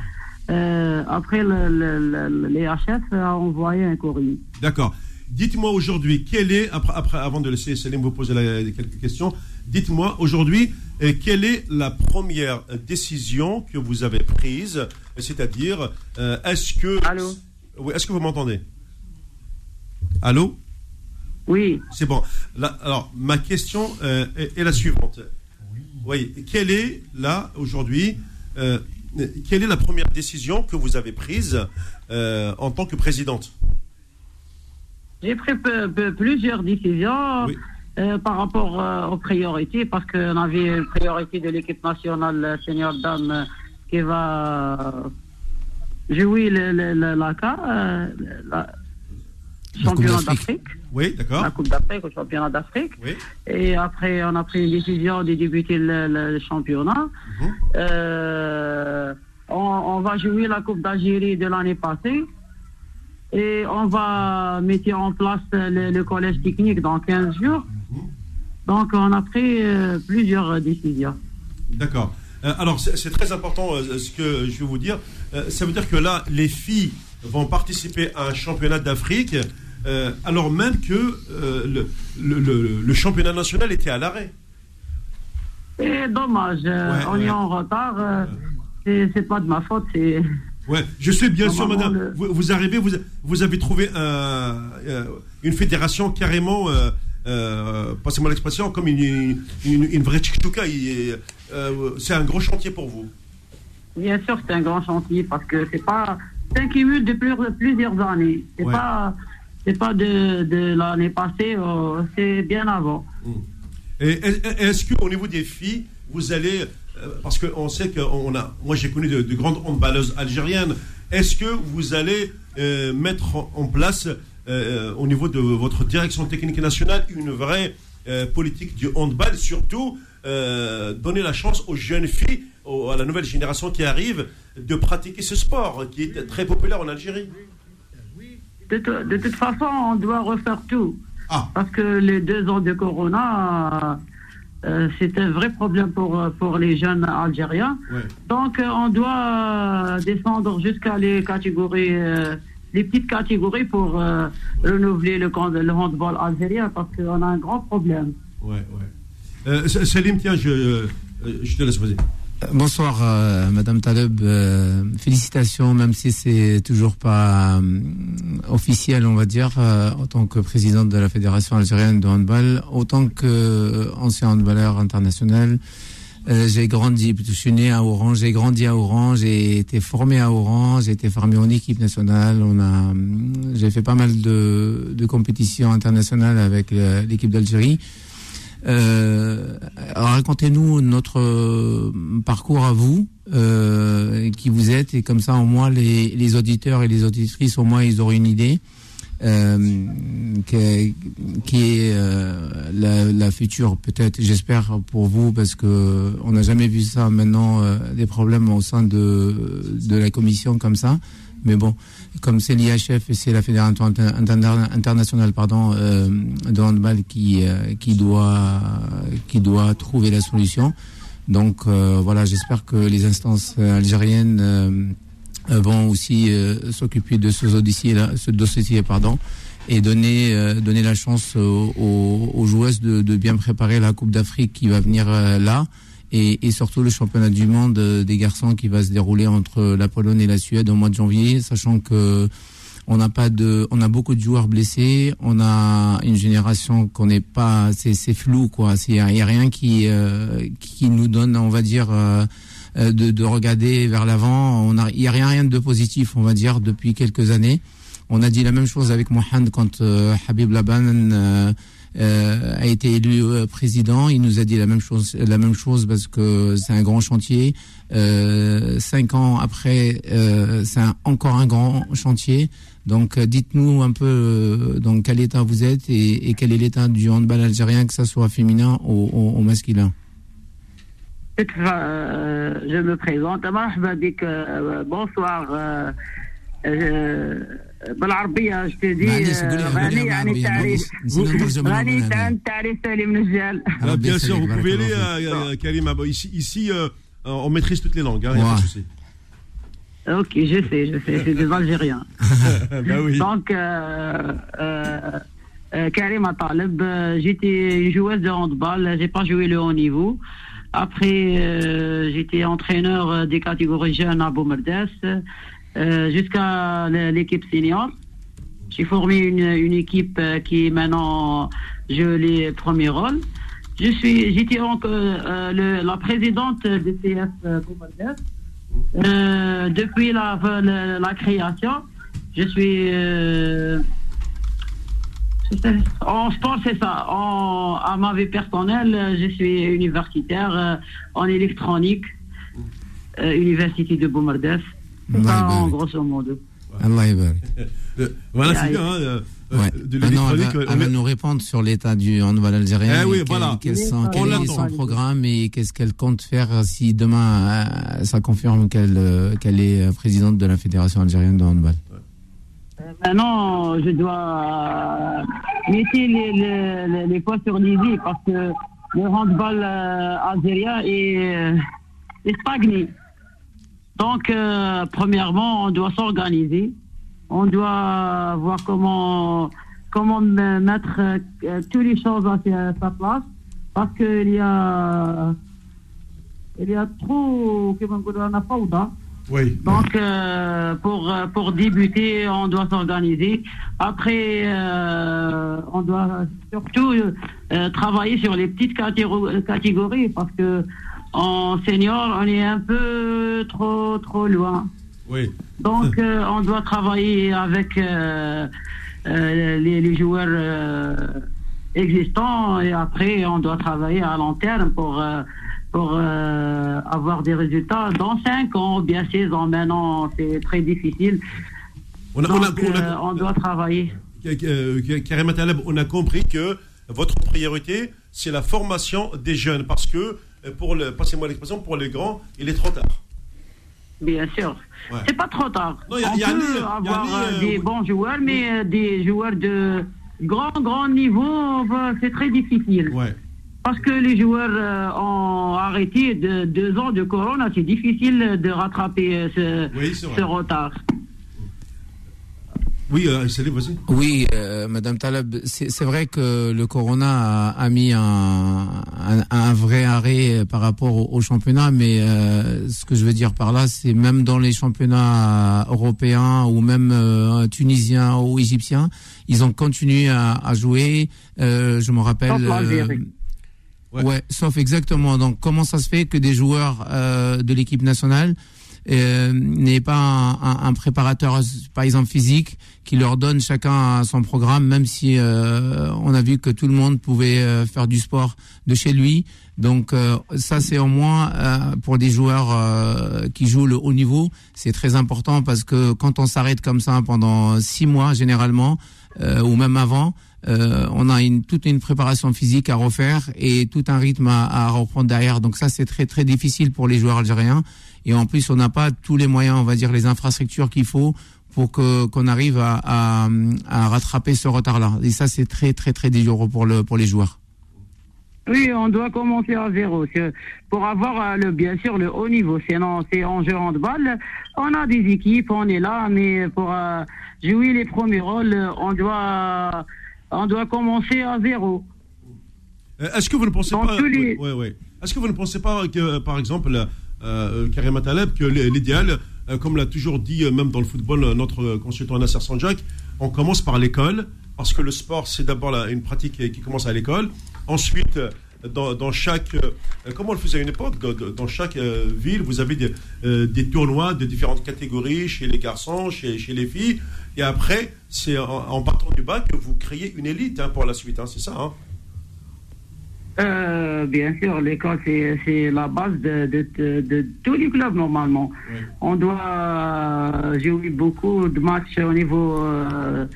euh, après le, le, le- les HF a envoyé un courrier. D'accord. Dites-moi aujourd'hui, quelle est, après, après, avant de laisser Salim vous poser la- quelques questions, dites-moi aujourd'hui, euh, quelle est la première décision que vous avez prise? C'est-à-dire, euh, est-ce que. Allô? Oui, est-ce que vous m'entendez? Allô? Oui, C'est bon. Là, alors, ma question euh, est, est la suivante. Oui. Quelle est, là, aujourd'hui, euh, quelle est la première décision que vous avez prise euh, en tant que présidente? J'ai pris peu- peu- plusieurs décisions Oui. euh, par rapport euh, aux priorités, parce qu'on avait une priorité de l'équipe nationale senior dame qui va jouer le, le- le- la CA, la championnat d'Afrique. Oui, d'accord. la Coupe d'Afrique au championnat d'Afrique. Oui. Et après, on a pris une décision de débuter le, le- le championnat. Mhm. Euh, on, on va jouer la Coupe d'Algérie de l'année passée. Et on va mettre en place le, le collège technique dans 15 jours. Mhm. Donc, on a pris euh, plusieurs décisions. D'accord. Euh, alors, c'est très important ce que je vais vous dire. Ça veut dire que là, les filles vont participer à un championnat d'Afrique, euh, alors même que euh, le, le- le- le championnat national était à l'arrêt. Et dommage, euh, Ouais, on ouais. est en retard. euh, c'est c'est pas de ma faute, c'est. Ouais, je sais bien sûr, madame. Vous, vous arrivez, vous, vous avez trouvé un- une fédération carrément, passez-moi l'expression, comme une, une, une vraie. Euh, c'est un gros chantier pour vous. Bien sûr, c'est un grand chantier parce que c'est pas c'est un cumul de plus- plusieurs années. C'est Ouais. pas c'est pas de, de l'année passée, euh, c'est bien avant. Et est- est-ce qu'au niveau des filles, vous allez, euh, parce qu'on sait qu'on a, moi j'ai connu de, de grandes handballeuses algériennes, est-ce que vous allez euh, mettre en, place euh, au niveau de votre direction technique nationale une vraie politique du handball, surtout donner la chance aux jeunes filles, à la nouvelle génération qui arrive, de pratiquer ce sport qui est très populaire en Algérie De, de toute façon, on doit refaire tout. Ah. Parce que les deux ans de Corona, euh, c'est un vrai problème pour, euh, pour les jeunes Algériens. Ouais. Donc, euh, on doit descendre jusqu'à les catégories, euh, les petites catégories pour euh, renouveler le, handball algérien parce qu'on a un grand problème. Ouais, ouais. Salim, tiens, je, je te laisse, vas-y. Bonsoir, euh, Madame Taleb. Euh, félicitations, même si c'est toujours pas euh, officiel, on va dire, en tant que présidente de la Fédération algérienne de handball, autant que ancien handballeur international. j'ai grandi, je suis né à Oran, j'ai grandi à Oran, j'ai été formé à Oran, j'ai été formé en équipe nationale. On a, j'ai fait pas mal de, de compétitions internationales avec l'équipe d'Algérie. Euh, Racontez-nous notre euh, parcours à vous, euh, qui vous êtes, et comme ça, au moins, les, les, auditeurs et les auditrices, au moins, ils auront une idée. Euh, qui, est euh, la, la, future peut-être j'espère pour vous parce que on n'a jamais vu ça maintenant euh, des problèmes au sein de de la commission comme ça mais bon comme c'est l'IHF et c'est la Fédération internationale pardon, euh, de handball qui, euh, qui, doit, qui doit trouver la solution. Donc euh, voilà, j'espère que les instances algériennes vont aussi s'occuper de ce dossier, là, ce dossier pardon, et donner, donner la chance aux, aux joueuses de, de, bien préparer la Coupe d'Afrique qui va venir là et, et, surtout le championnat du monde euh, des garçons qui va se dérouler entre la Pologne et la Suède au mois de janvier, sachant que on n'a pas de, on a beaucoup de joueurs blessés, on a une génération qu'on n'est pas, c'est, flou quoi, il y, a rien qui euh, qui nous donne, on va dire. Euh, de, de, regarder vers l'avant, on a, il y a rien, rien de positif, on va dire, depuis quelques années. On a dit la même chose avec Mohamed quand Habib Laban euh, a été élu euh, président. Il nous a dit la même chose, la même chose parce que c'est un grand chantier. Euh, cinq ans après, c'est encore un grand chantier. Donc, dites-nous un peu dans quel état vous êtes et, et quel est l'état du handball algérien, que ça soit féminin ou, ou, ou masculin. je me présente. Bonsoir. بالعربيه اش تدي غني يعني التعريف غني التعريف تالي من الجال Bien sûr, vous pouvez aller, euh, Karim. Ici, ici euh, on maîtrise toutes les langues, hein, y a pas de souci. Ok, je sais, je sais, c'est des Algériens. bah oui. Donc, euh, euh, Karim Ataleb, j'étais une joueuse de handball, j'ai pas joué le haut niveau. Après, euh, j'étais entraîneur des catégories jeunes à Beaumerdes. Euh, jusqu'à l'équipe senior. J'ai formé une, une, équipe euh, qui maintenant joue les premiers rôles. Je suis, j'étais euh, la présidente de CS euh, depuis la, la, création. Je suis en sport, c'est ça. En, à ma vie personnelle, je suis universitaire en électronique, Université de Beaumardes. En grosso modo. Allah Voilà, c'est bien. Hein, euh, Ouais. de Maintenant, elle l'électronique. va, elle va nous répondre sur l'état du handball algérien. Eh oui, quel, voilà. quel sont- On quel est son programme et qu'est-ce qu'elle compte faire si demain euh, ça confirme qu'elle euh, qu'elle est euh, présidente de la Fédération algérienne de handball? Maintenant, je dois euh, mettre les, les, les, les points sur les i parce que le handball euh, algérien est, euh, est stagné. Donc, euh, premièrement, on doit s'organiser. On doit voir comment, comment me- mettre euh, toutes les choses à sa, sa place. Parce qu'il y a, il y a trop. Oui. Donc, euh, pour, pour débuter, on doit s'organiser. Après, euh, on doit surtout euh, travailler sur les petites catégories parce que en senior, on est un peu trop, trop loin. Oui. Donc, euh, on doit travailler avec euh, euh, les, les joueurs existants et après, on doit travailler à long terme pour, pour avoir des résultats dans 5 ans, bien 6 ans. Maintenant, c'est très difficile. On a, on a- Donc, on a- on doit travailler. Karim Ataleb, on a compris que votre priorité, c'est la formation des jeunes. Parce que, pour le, passez-moi l'expression, pour les grands, il est trop tard. Bien sûr. Ouais. C'est pas trop tard. Non, y a- On y a peut ni- y a avoir euh, euh, des bons joueurs, mais euh, des joueurs de grand, grand niveau, c'est très difficile. Ouais. Parce que les joueurs euh, ont arrêté de deux ans de Corona, c'est difficile de rattraper euh, ce, Oui, ce retard. Oui, euh, vas-y. Oui, euh, Madame Taleb, c'est c'est vrai que le Corona a, a mis un, un, un vrai arrêt par rapport au, au championnat, mais euh, ce que je veux dire par là, c'est même dans les championnats européens ou même euh, tunisiens ou égyptiens, ils ont continué à, à jouer. Euh, je me rappelle. Sauf l'Algérie. Ouais. ouais, sauf exactement. Donc, comment ça se fait que des joueurs euh, de l'équipe nationale euh, n'aient pas un, un- un préparateur, par exemple physique, qui leur donne chacun son programme, même si euh, on a vu que tout le monde pouvait euh, faire du sport de chez lui. Donc euh, ça, c'est au moins euh, pour des joueurs euh, qui jouent le haut niveau, c'est très important parce que quand on s'arrête comme ça pendant six mois généralement, euh, ou même avant, euh, on a une, toute une préparation physique à refaire et tout un rythme à, à reprendre derrière. Donc ça, c'est très très difficile pour les joueurs algériens. Et en plus, on n'a pas tous les moyens, on va dire, les infrastructures qu'il faut pour que qu'on arrive à, à, à rattraper ce retard-là. Et ça, c'est très très très dur pour le pour les joueurs. Oui, on doit commencer à zéro. Pour avoir euh, le, bien sûr le haut niveau, sinon c'est en jeu handball. On a des équipes, on est là, mais pour euh, jouer les premiers rôles, on doit, on doit commencer à zéro. Euh, Est-ce que vous ne pensez Dans pas, les- ouais, ouais, ouais. Est-ce que vous ne pensez pas que, par exemple, Karim Taleb, que l'idéal, euh, comme l'a toujours dit euh, même dans le football euh, notre euh, consultant Nasser Sanjak, on commence par l'école parce que le sport c'est d'abord une pratique qui commence à l'école. Ensuite, euh, dans, chaque, euh, comment on le faisait à une époque, dans, chaque euh, ville, vous avez des, euh, tournois de différentes catégories chez les garçons, chez, les filles, et après, c'est en, en partant du bas que vous créez une élite hein, pour la suite, hein, c'est ça. Hein Euh, bien sûr, l'école, c'est, la base de, de, de, de tous les clubs, normalement. On doit euh, jouer beaucoup de matchs au niveau euh,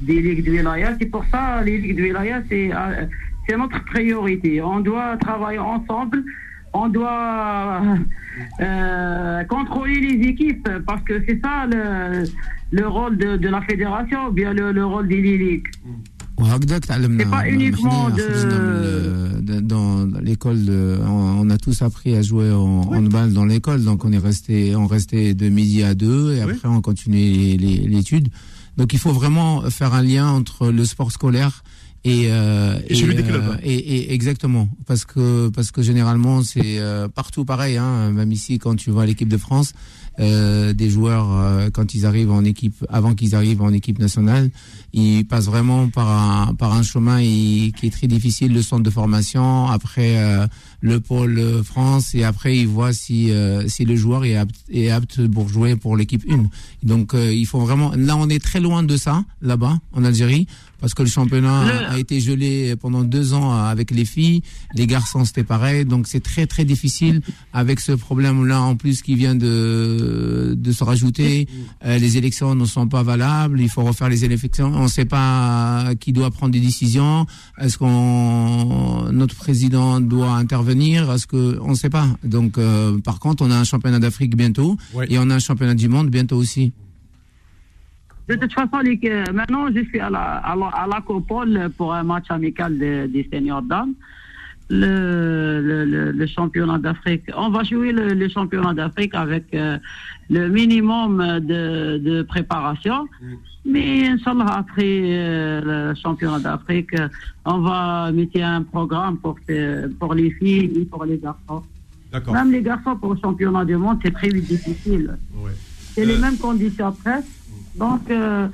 des ligues de Wilaya. C'est pour ça, les ligues de Wilaya, c'est, euh, c'est notre priorité. On doit travailler ensemble. On doit euh, contrôler les équipes parce que c'est ça le, le rôle de, de la fédération ou bien le, le rôle des ligues. C'est pas uniquement euh, de... dans l'école. On a tous appris à jouer en handball dans l'école, donc on est resté, on restait de midi à deux, et après on continuait l'étude. Donc il faut vraiment faire un lien entre le sport scolaire et euh, Et euh, et, et exactement. Parce que parce que généralement c'est euh, partout pareil hein, même ici quand tu vois l'équipe de France euh, des joueurs euh, quand ils arrivent en équipe avant qu'ils arrivent en équipe nationale ils passent vraiment par un par un chemin qui est très difficile le centre de formation après euh, le pôle France et après ils voient si euh, si le joueur est apte, est apte pour jouer pour l'équipe 1 donc euh, il faut vraiment là on est très loin de ça là-bas en Algérie parce que le championnat Le- a été gelé pendant deux ans avec les filles, les garçons c'était pareil, donc c'est très très difficile avec ce problème-là en plus qui vient de de se rajouter. Euh, les élections ne sont pas valables, il faut refaire les élections, on ne sait pas qui doit prendre des décisions. Est-ce qu'on notre président doit intervenir? Est-ce que on ne sait pas. Donc euh, par contre, on a un championnat d'Afrique bientôt Ouais. et on a un championnat du monde bientôt aussi. De toute façon, les- maintenant, je suis à la, à la, à la Copole pour un match amical de- des seniors dames. Le, le, le, championnat d'Afrique. On va jouer le, le championnat d'Afrique avec euh, le minimum de, de préparation. Mais Inch'Allah, après euh, le championnat d'Afrique, on va mettre un programme pour, pour les filles et pour les garçons. D'accord. Même les garçons pour le championnat du monde, c'est très difficile. Ouais. C'est les Euh, mêmes conditions presque. Donc, euh,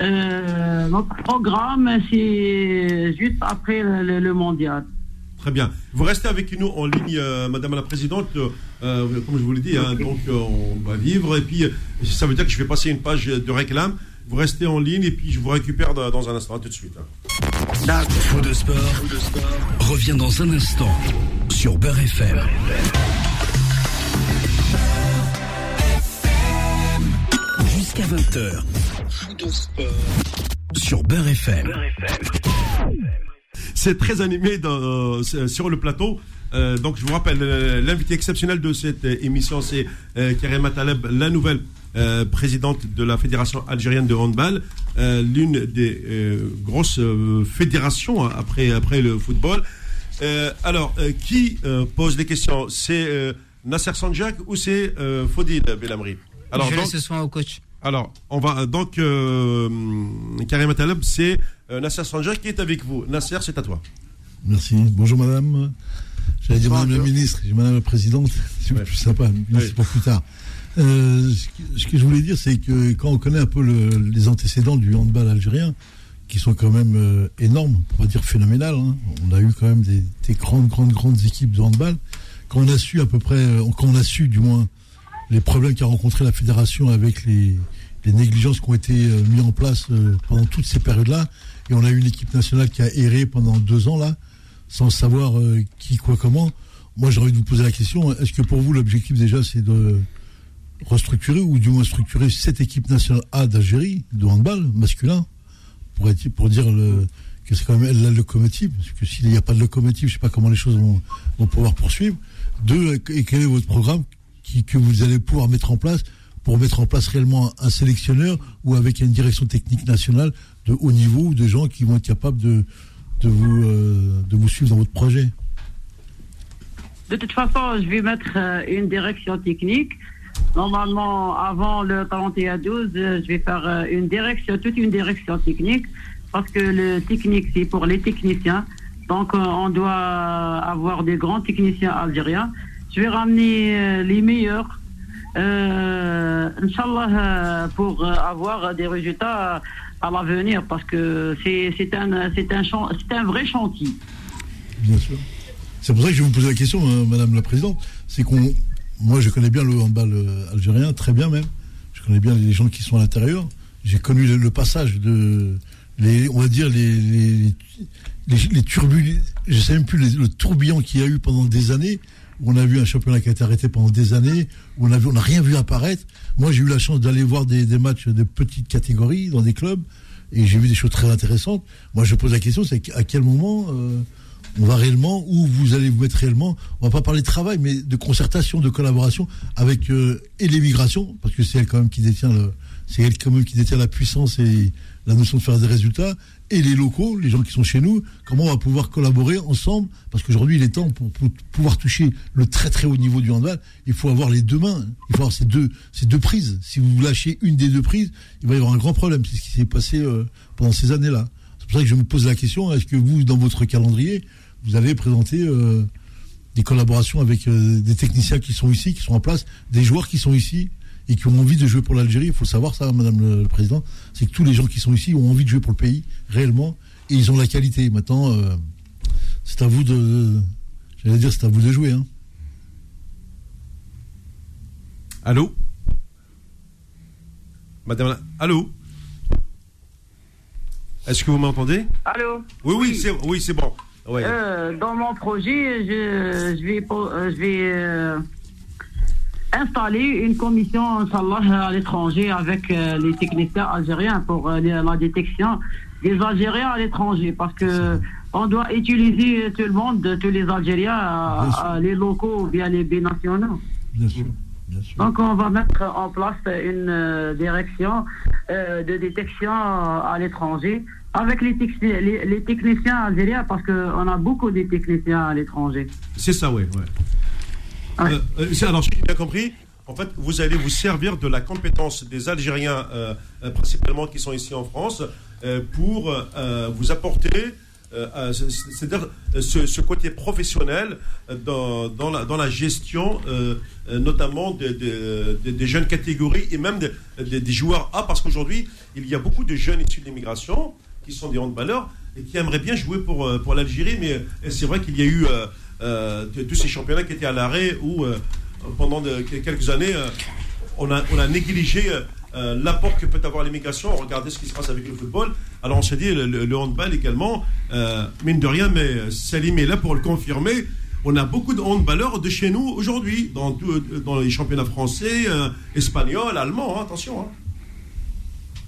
euh, notre programme, c'est juste après le, mondial. Très bien. Vous restez avec nous en ligne, euh, Madame la Présidente. Euh, comme je vous l'ai dit, hein, donc euh, on va vivre. Et puis, euh, ça veut dire que je vais passer une page de réclame. Vous restez en ligne et puis je vous récupère dans, dans un instant. À tout de suite. hein. Faux de sport, revient dans un instant sur Beurre FM. Jusqu'à 20h. Sur Beurre FM. C'est très animé dans- euh, sur le plateau. Euh, donc, je vous rappelle, euh, l'invité exceptionnel de cette euh, émission, c'est euh, Karima Taleb, la nouvelle euh, présidente de la Fédération algérienne de handball, euh, l'une des euh, grosses euh, fédérations hein, après, après le football. Euh, alors, euh, qui euh, pose les questions? C'est euh, Nasser Sanjak ou c'est euh, Fodil Belhamri Alors, je donc, laisse ce soin au coach. Alors, on va donc euh, Karim Taleb, c'est euh, Nasser Sanger qui est avec vous. Nasser, c'est à toi. Merci. Bonjour madame. J'allais dire madame la ministre, madame la présidente, c'est plus sympa, mais c'est pour plus tard. Euh, ce, que, je voulais dire, c'est que quand on connaît un peu les antécédents du handball algérien, qui sont quand même euh, énormes, pour pas dire phénoménal, hein, on a eu quand même des, grandes, grandes, grandes équipes de handball. Quand on a su à peu près, quand on a su du moins les problèmes qu'a rencontré la fédération avec les, négligences qui ont été mis en place pendant toutes ces périodes-là, et on a eu une équipe nationale qui a erré pendant deux ans là, sans savoir qui, quoi, comment. Moi, j'ai envie de vous poser la question est-ce que pour vous, l'objectif déjà, c'est de restructurer ou du moins structurer cette équipe nationale A d'Algérie de handball masculin pour, être, pour dire que c'est quand même la locomotive parce que s'il n'y a pas de locomotive je sais pas comment les choses vont, vont pouvoir poursuivre deux et quel est votre programme que vous allez pouvoir mettre en place pour mettre en place réellement un, sélectionneur ou avec une direction technique nationale de haut niveau de gens qui vont être capables de, de, vous, euh, de vous suivre dans votre projet De toute façon, je vais mettre euh, une direction technique Normalement, avant le 31-12, je vais faire euh, une direction, toute une direction technique, parce que le technique, c'est pour les techniciens. Donc, euh, on doit avoir des grands techniciens algériens. Je vais ramener euh, les meilleurs, euh, Inch'Allah, pour avoir des résultats à l'avenir, parce que c'est un, un, un vrai chantier. Bien sûr. C'est pour ça que je vous poser la question, hein, Madame la Présidente. C'est qu'on moi, je connais bien le handball euh, algérien, très bien même. Je connais bien les gens qui sont à l'intérieur. J'ai connu le, passage de, les, on va dire, les, les, les, turbulences, je sais même plus, le tourbillon qu'il y a eu pendant des années, où on a vu un championnat qui a été arrêté pendant des années, où on n'a rien vu apparaître. Moi, j'ai eu la chance d'aller voir des, matchs de petites catégories dans des clubs, et j'ai vu des choses très intéressantes. Moi, je pose la question, c'est à quel moment... Euh, on va réellement, où vous allez vous mettre réellement, on va pas parler de travail, mais de concertation, de collaboration avec euh, et l'immigration, parce que c'est elle quand même qui détient c'est elle quand même qui détient la puissance et la notion de faire des résultats, et les locaux, les gens qui sont chez nous, comment on va pouvoir collaborer ensemble, parce qu'aujourd'hui il est temps pour, pouvoir toucher le très très haut niveau du handball, il faut avoir les deux mains, il faut avoir ces deux, prises. Si vous lâchez une des deux prises, il va y avoir un grand problème, c'est ce qui s'est passé euh, pendant ces années-là. C'est pour ça que je me pose la question, est-ce que vous, dans votre calendrier, vous allez présenter euh, des collaborations avec euh, des techniciens qui sont ici, qui sont en place, des joueurs qui sont ici et qui ont envie de jouer pour l'Algérie. Il faut savoir ça, Madame le, Président, c'est que tous les gens qui sont ici ont envie de jouer pour le pays réellement et ils ont la qualité. Maintenant, euh, c'est à vous de, j'allais dire, c'est à vous de jouer. Hein. Allô? Madame, allô? Est-ce que vous m'entendez? Allô? Oui, oui, c'est oui, c'est bon. Euh, dans mon projet, je, je vais, euh, je vais euh, installer une commission, Inch'Allah, à l'étranger avec les techniciens algériens pour la détection des Algériens à l'étranger. Parce que on doit utiliser tout le monde, tous les Algériens, les locaux ou bien les binationaux. Bien sûr. Donc on va mettre en place une direction de détection à l'étranger avec les, les, techniciens algériens, parce qu'on a beaucoup de techniciens à l'étranger. C'est ça, oui. Ouais. Euh, euh, alors, j'ai bien compris. En fait, vous allez vous servir de la compétence des Algériens, euh, principalement qui sont ici en France, pour vous apporter c'est-à-dire ce, côté professionnel dans, la, gestion, notamment des jeunes catégories et même des joueurs A, parce qu'aujourd'hui, il y a beaucoup de jeunes issus de l'immigration qui sont des handballeurs et qui aimeraient bien jouer pour, euh, l'Algérie. Mais euh, c'est vrai qu'il y a eu euh, tous ces championnats qui étaient à l'arrêt où, pendant de, quelques années, on, a, on a négligé l'apport que peut avoir l'immigration. Regardez ce qui se passe avec le football. Alors on s'est dit, le, handball également, mine de rien, mais Salim est là pour le confirmer. On a beaucoup de handballeurs de chez nous aujourd'hui, dans, les championnats français, espagnols, allemands, hein, attention. Hein.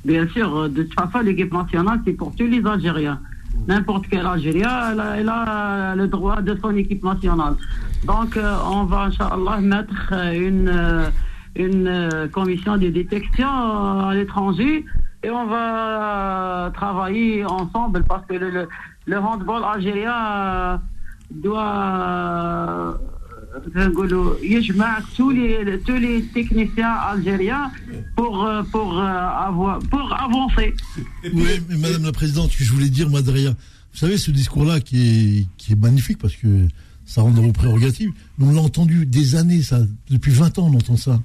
Bien sûr, euh, de toute façon, l'équipe nationale, c'est pour tous les Algériens. N'importe quel Algérien, elle a, le droit de son équipe nationale. Donc, euh, on va, Inch'Allah, mettre euh, une, une commission de détection à l'étranger et on va travailler ensemble parce que le, le handball algérien doit نقولوا يجمع tous les tous les techniciens algériens pour euh, pour euh, avoir pour avancer. Oui, mais Madame la Présidente, ce que je voulais dire, moi, derrière, vous savez, ce discours-là qui est, qui est magnifique parce que ça rentre dans vos prérogatives, mais on l'a entendu des années, ça. Depuis 20 ans, on entend ça.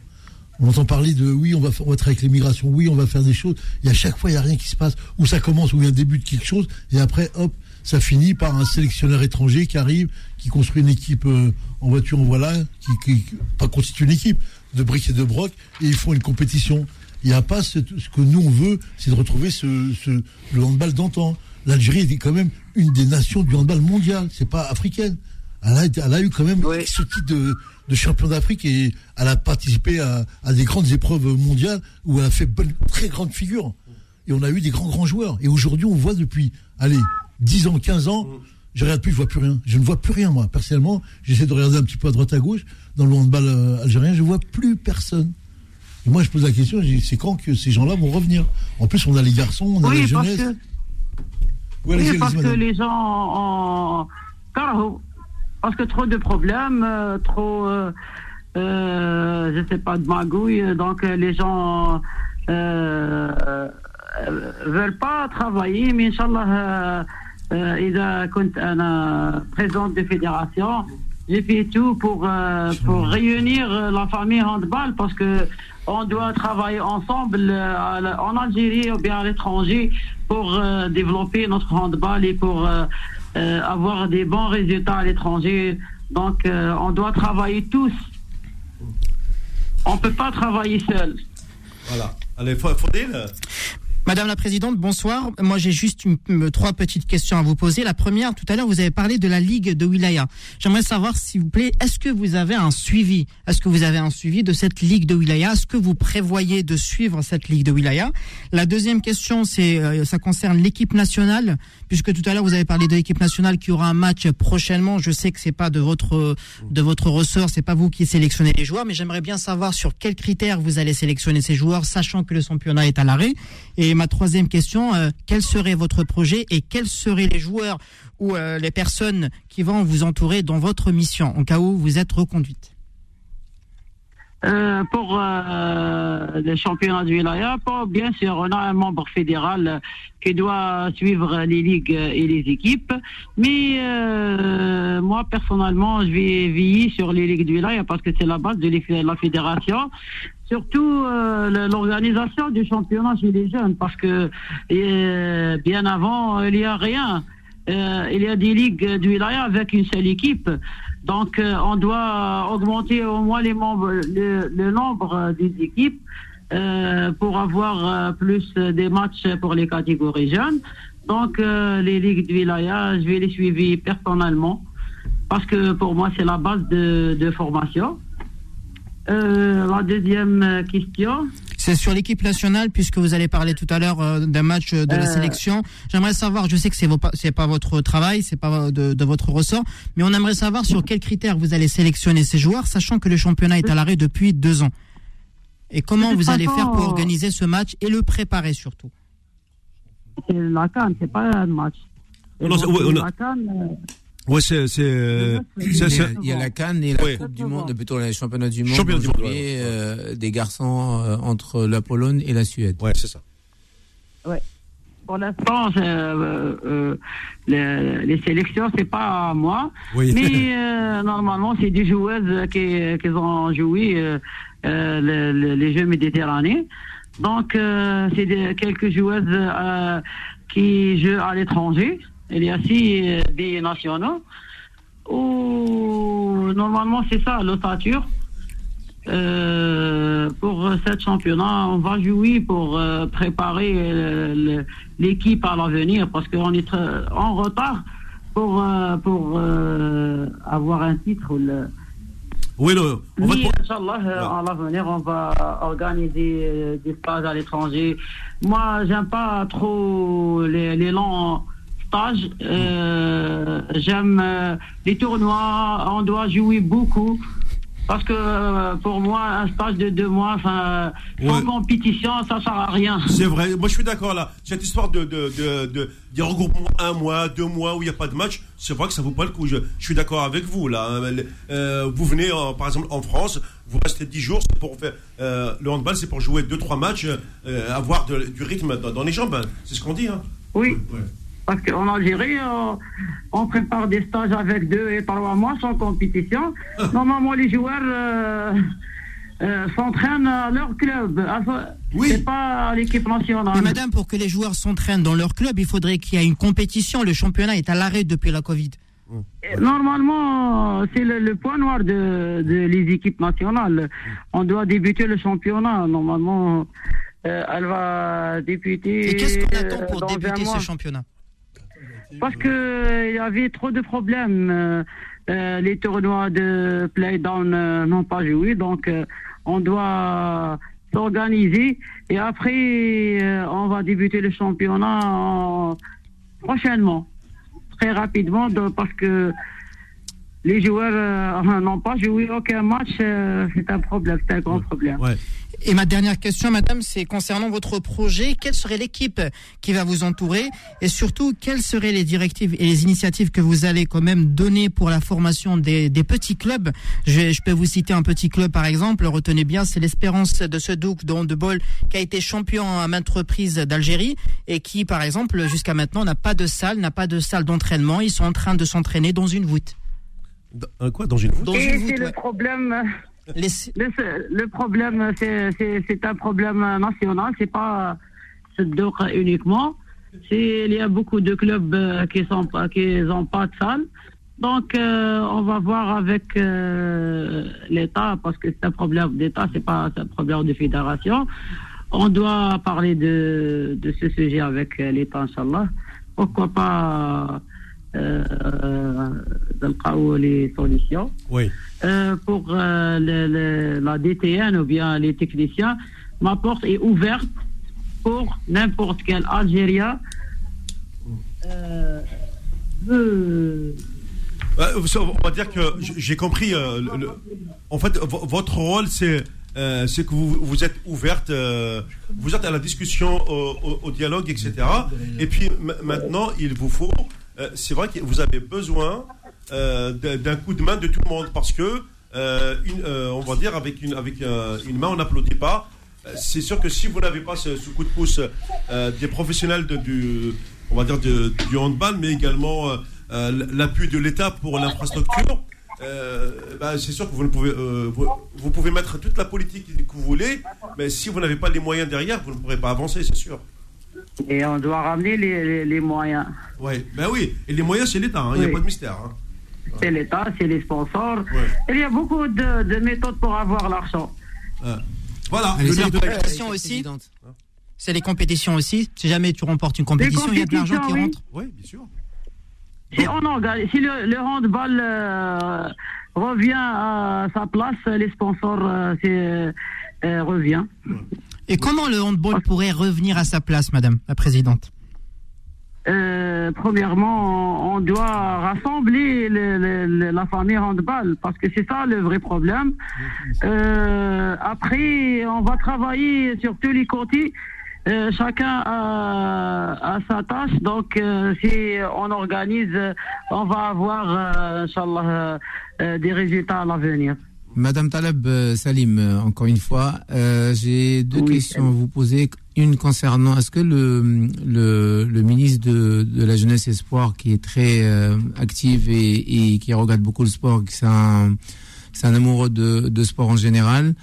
On entend parler de oui, on va, faire- on va travailler avec l'immigration, oui, on va faire des choses. Et à chaque fois, il n'y a rien qui se passe. Ou ça commence, ou il y a un début de quelque chose, et après, hop, ça finit par un sélectionneur étranger qui arrive, qui construit une équipe euh, en voiture, en voilà, qui, qui, pas constitue une équipe de briques et de broc, et ils font une compétition. Il n'y a pas ce, ce que nous on veut, c'est de retrouver ce, ce, le handball d'antan. L'Algérie est quand même une des nations du handball mondial, c'est pas africaine. Elle a, été- elle a eu quand même ce titre de, de champion d'Afrique et elle a participé à, à des grandes épreuves mondiales où elle a fait bonne, très grande figure. Et on a eu des grands, grands joueurs. Et aujourd'hui, on voit depuis, allez, 10 ans, 15 ans, je regarde plus, je vois plus rien. Je ne vois plus rien, moi. Personnellement, j'essaie de regarder un petit peu à droite, à gauche, dans le handball euh, algérien, je vois plus personne. Et moi, je pose la question, je dis, c'est quand que ces gens-là vont revenir? En plus, on a les garçons, on a Oui, la parce jeunesse. que Oui, parce que les gens ont. Parce que trop de problèmes, euh, trop. Euh, euh, je sais pas, de magouilles. Donc, les gens. Veulent pas travailler, mais Inch'Allah, euh, euh, إذا كنت أنا présidente de fédération, j'ai fait tout pour, euh, pour réunir euh, la famille handball parce que on doit travailler ensemble euh, à la- en Algérie ou bien à l'étranger pour euh, développer notre handball et pour euh, euh, avoir des bons résultats à l'étranger. Donc, euh, on doit travailler tous. On peut pas travailler seul. Voilà. Allez, Fa- Faudil Madame la Présidente, bonsoir. Moi, j'ai juste trois petites questions à vous poser. La première, tout à l'heure, vous avez parlé de la Ligue de Wilaya. J'aimerais savoir, s'il vous plaît, est-ce que vous avez un suivi? Est-ce que vous avez un suivi de cette Ligue de Wilaya? Est-ce que vous prévoyez de suivre cette Ligue de Wilaya? La deuxième question, c'est, euh, ça concerne l'équipe nationale, puisque tout à l'heure, vous avez parlé de l'équipe nationale qui aura un match prochainement. Je sais que c'est pas de votre, de votre ressort, c'est pas vous qui sélectionnez les joueurs, mais j'aimerais bien savoir sur quels critères vous allez sélectionner ces joueurs, sachant que le championnat est à l'arrêt. Ma troisième question, euh, quel serait votre projet et quels seraient les joueurs ou euh, les personnes qui vont vous entourer dans votre mission, en cas où vous êtes reconduite? Euh, pour euh, le championnat du Wilaya, bien sûr, on a un membre fédéral qui doit suivre les ligues et les équipes. Mais moi, personnellement, je vais veiller sur les ligues du Wilaya parce que c'est la base de la fédération. Surtout euh, l'organisation du championnat chez les jeunes parce que euh, bien avant, il n'y a rien. Euh, il y a des ligues du Wilaya avec une seule équipe. Donc, on doit augmenter au moins le, nombre des équipes pour avoir plus des matchs pour les catégories jeunes. Donc, les ligues du Wilaya, je vais les suivre personnellement parce que pour moi, c'est la base de formation. Euh, la deuxième euh, question. C'est sur l'équipe nationale, puisque vous allez parler tout à l'heure euh, d'un match euh, de la Euh. sélection. J'aimerais savoir, je sais que c'est vos pas- c'est pas votre travail, c'est pas de, de votre ressort, mais on aimerait savoir sur quels critères vous allez sélectionner ces joueurs, sachant que le championnat est à l'arrêt depuis deux ans. Et comment vous allez faire pour organiser ce match et le préparer surtout? C'est la canne, c'est pas un match. On a- La CAN, Ouais, c'est. c'est, euh, Il y, c'est- a, c'est- il y a la Cannes et la Ouais. Coupe du Monde, plutôt les championnats du monde Championnat du monde, ouais. euh, des garçons euh, entre la Pologne et la Suède. Ouais, c'est ça. Pour l'instant, euh, euh, les, les sélections, c'est pas à moi. Oui. Mais euh, normalement, c'est des joueuses qui, qui ont joué euh, euh, le- le- les Jeux méditerranéens. Donc, euh, c'est des- quelques joueuses euh, qui jouent à l'étranger. Il y a euh, des nationaux. Ou normalement, c'est ça, l'ossature. Euh, pour cette championnat, on va jouer pour euh, préparer euh, le- l'équipe à l'avenir parce qu'on est en retard pour, pour avoir un titre. Le... Oui, non, on va Inch'Allah, à l'avenir, on va organiser des stages à l'étranger. Moi, j'aime pas trop les, les longs stages. Euh, j'aime euh, les tournois. On doit jouer beaucoup. Parce que euh, pour moi, un stage de deux mois, enfin, sans Ouais. compétition, ça sert à rien. C'est vrai, moi je suis d'accord là. Cette histoire de, de, de, de, des regroupements un mois, deux mois où il n'y a pas de match, c'est vrai que ça vaut pas le coup. Je, je suis d'accord avec vous là. Euh, vous venez par exemple en France, vous restez 10 jours, c'est pour faire euh, le handball, c'est pour jouer deux trois matchs, avoir du rythme dans, dans les jambes. hein. C'est ce qu'on dit. Hein. Oui. Ouais. Parce qu'en Algérie, euh, on prépare des stages avec deux et trois mois sans compétition. Normalement, les joueurs euh, euh, s'entraînent à leur club. Enfin, Oui. C'est pas à l'équipe nationale. Mais madame, pour que les joueurs s'entraînent dans leur club, il faudrait qu'il y ait une compétition. Le championnat est à l'arrêt depuis la Covid. Normalement, c'est le, le point noir de, de les équipes nationales. On doit débuter le championnat. Normalement, euh, elle va débuter. Et qu'est-ce qu'on attend pour débuter ce championnat? Parce que euh, y avait trop de problèmes. Euh, euh, les tournois de play-down euh, n'ont pas joué, donc euh, on doit s'organiser. Et après, on va débuter le championnat en- prochainement, très rapidement, de- parce que les joueurs euh, n'ont pas joué aucun match. euh, c'est un problème, c'est un grand problème. Ouais. Et ma dernière question, madame, c'est concernant votre projet. Quelle serait l'équipe qui va vous entourer Et surtout, quelles seraient les directives et les initiatives que vous allez quand même donner pour la formation des, des petits clubs? Je, je peux vous citer un petit club, par exemple. Retenez bien, c'est l'Espérance de ce Douk de handball qui a été champion à maintes reprises d'Algérie et qui, par exemple, jusqu'à maintenant, n'a pas de salle, n'a pas de salle d'entraînement. Ils sont en train de s'entraîner dans une voûte. Dans- quoi Dans une voûte Dans Et c'est le ouais. problème. Les- Le, le problème, c'est- un problème national, c'est pas donc uniquement. Il y a beaucoup de clubs euh, qui sont pas, qui ont pas de salle. Donc, euh, on va voir avec euh, l'État, parce que c'est un problème d'État, c'est pas un problème de fédération. On doit parler de, de ce sujet avec l'État, Inch'Allah. Pourquoi pas les solutions. Oui. Euh, pour euh, le- le- la DTN ou bien les techniciens, ma porte est ouverte pour n'importe quel Algérien. Euh, Euh, On va dire que j'ai compris. euh, le- en fait, vo- votre rôle, c'est euh, c'est que vous, vous êtes ouverte, euh, vous êtes à la discussion, au, au- au dialogue, etc. Et puis maintenant, il vous faut. Euh, c'est vrai que vous avez besoin euh, d'un coup de main de tout le monde parce que, euh, on va dire, avec une, avec une main, on n'applaudit pas. C'est sûr que si vous n'avez pas ce, coup de pouce des professionnels du, on va dire du handball, mais également l'appui de l'État pour l'infrastructure, bah, c'est sûr que vous ne pouvez, vous pouvez mettre toute la politique que vous voulez, mais si vous n'avez pas les moyens derrière, vous ne pourrez pas avancer, c'est sûr. Et on doit ramener les, les- les moyens. Ouais, ben oui. Et les moyens, c'est l'État, hein, il n'y a Oui. pas de mystère. hein. C'est l'État, c'est les sponsors. Ouais. Il y a beaucoup de, de méthodes pour avoir l'argent. Euh, voilà. C'est nerf de la la- compétition question aussi. C'est les compétitions aussi. Si jamais tu remportes une compétition, il y a de l'argent qui compétitions, oui. rentre. Oui, bien sûr. Si, on organise, si le, le handball euh, revient à sa place, les sponsors euh, euh, revient. Et comment le handball pourrait revenir à sa place, madame la présidente Euh, premièrement, on, doit rassembler le- le- le- la famille handball parce que c'est ça le vrai problème. Euh, après, on va travailler sur tous les côtés. Euh, chacun a, sa tâche, donc euh, si on organise, on va avoir, euh, euh, des résultats à l'avenir. Madame Taleb euh, Salim, euh, encore une fois, euh, j'ai deux Oui. questions à vous poser. Une concernant, est-ce que le, le, le ministre de, de la Jeunesse et Sport, qui est très euh, actif et, et qui regarde beaucoup le sport, qui c'est un, un amoureux de, de sport en général,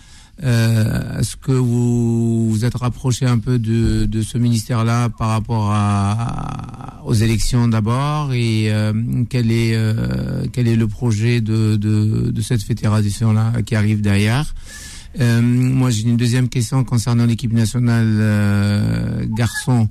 euh, est-ce que vous vous êtes rapproché un peu de, de ce ministère-là par rapport à, aux élections d'abord et euh, quel est euh, quel est le projet de, de, de cette fédération-là qui arrive derrière? Euh, Moi, j'ai une deuxième question concernant l'équipe nationale euh, garçon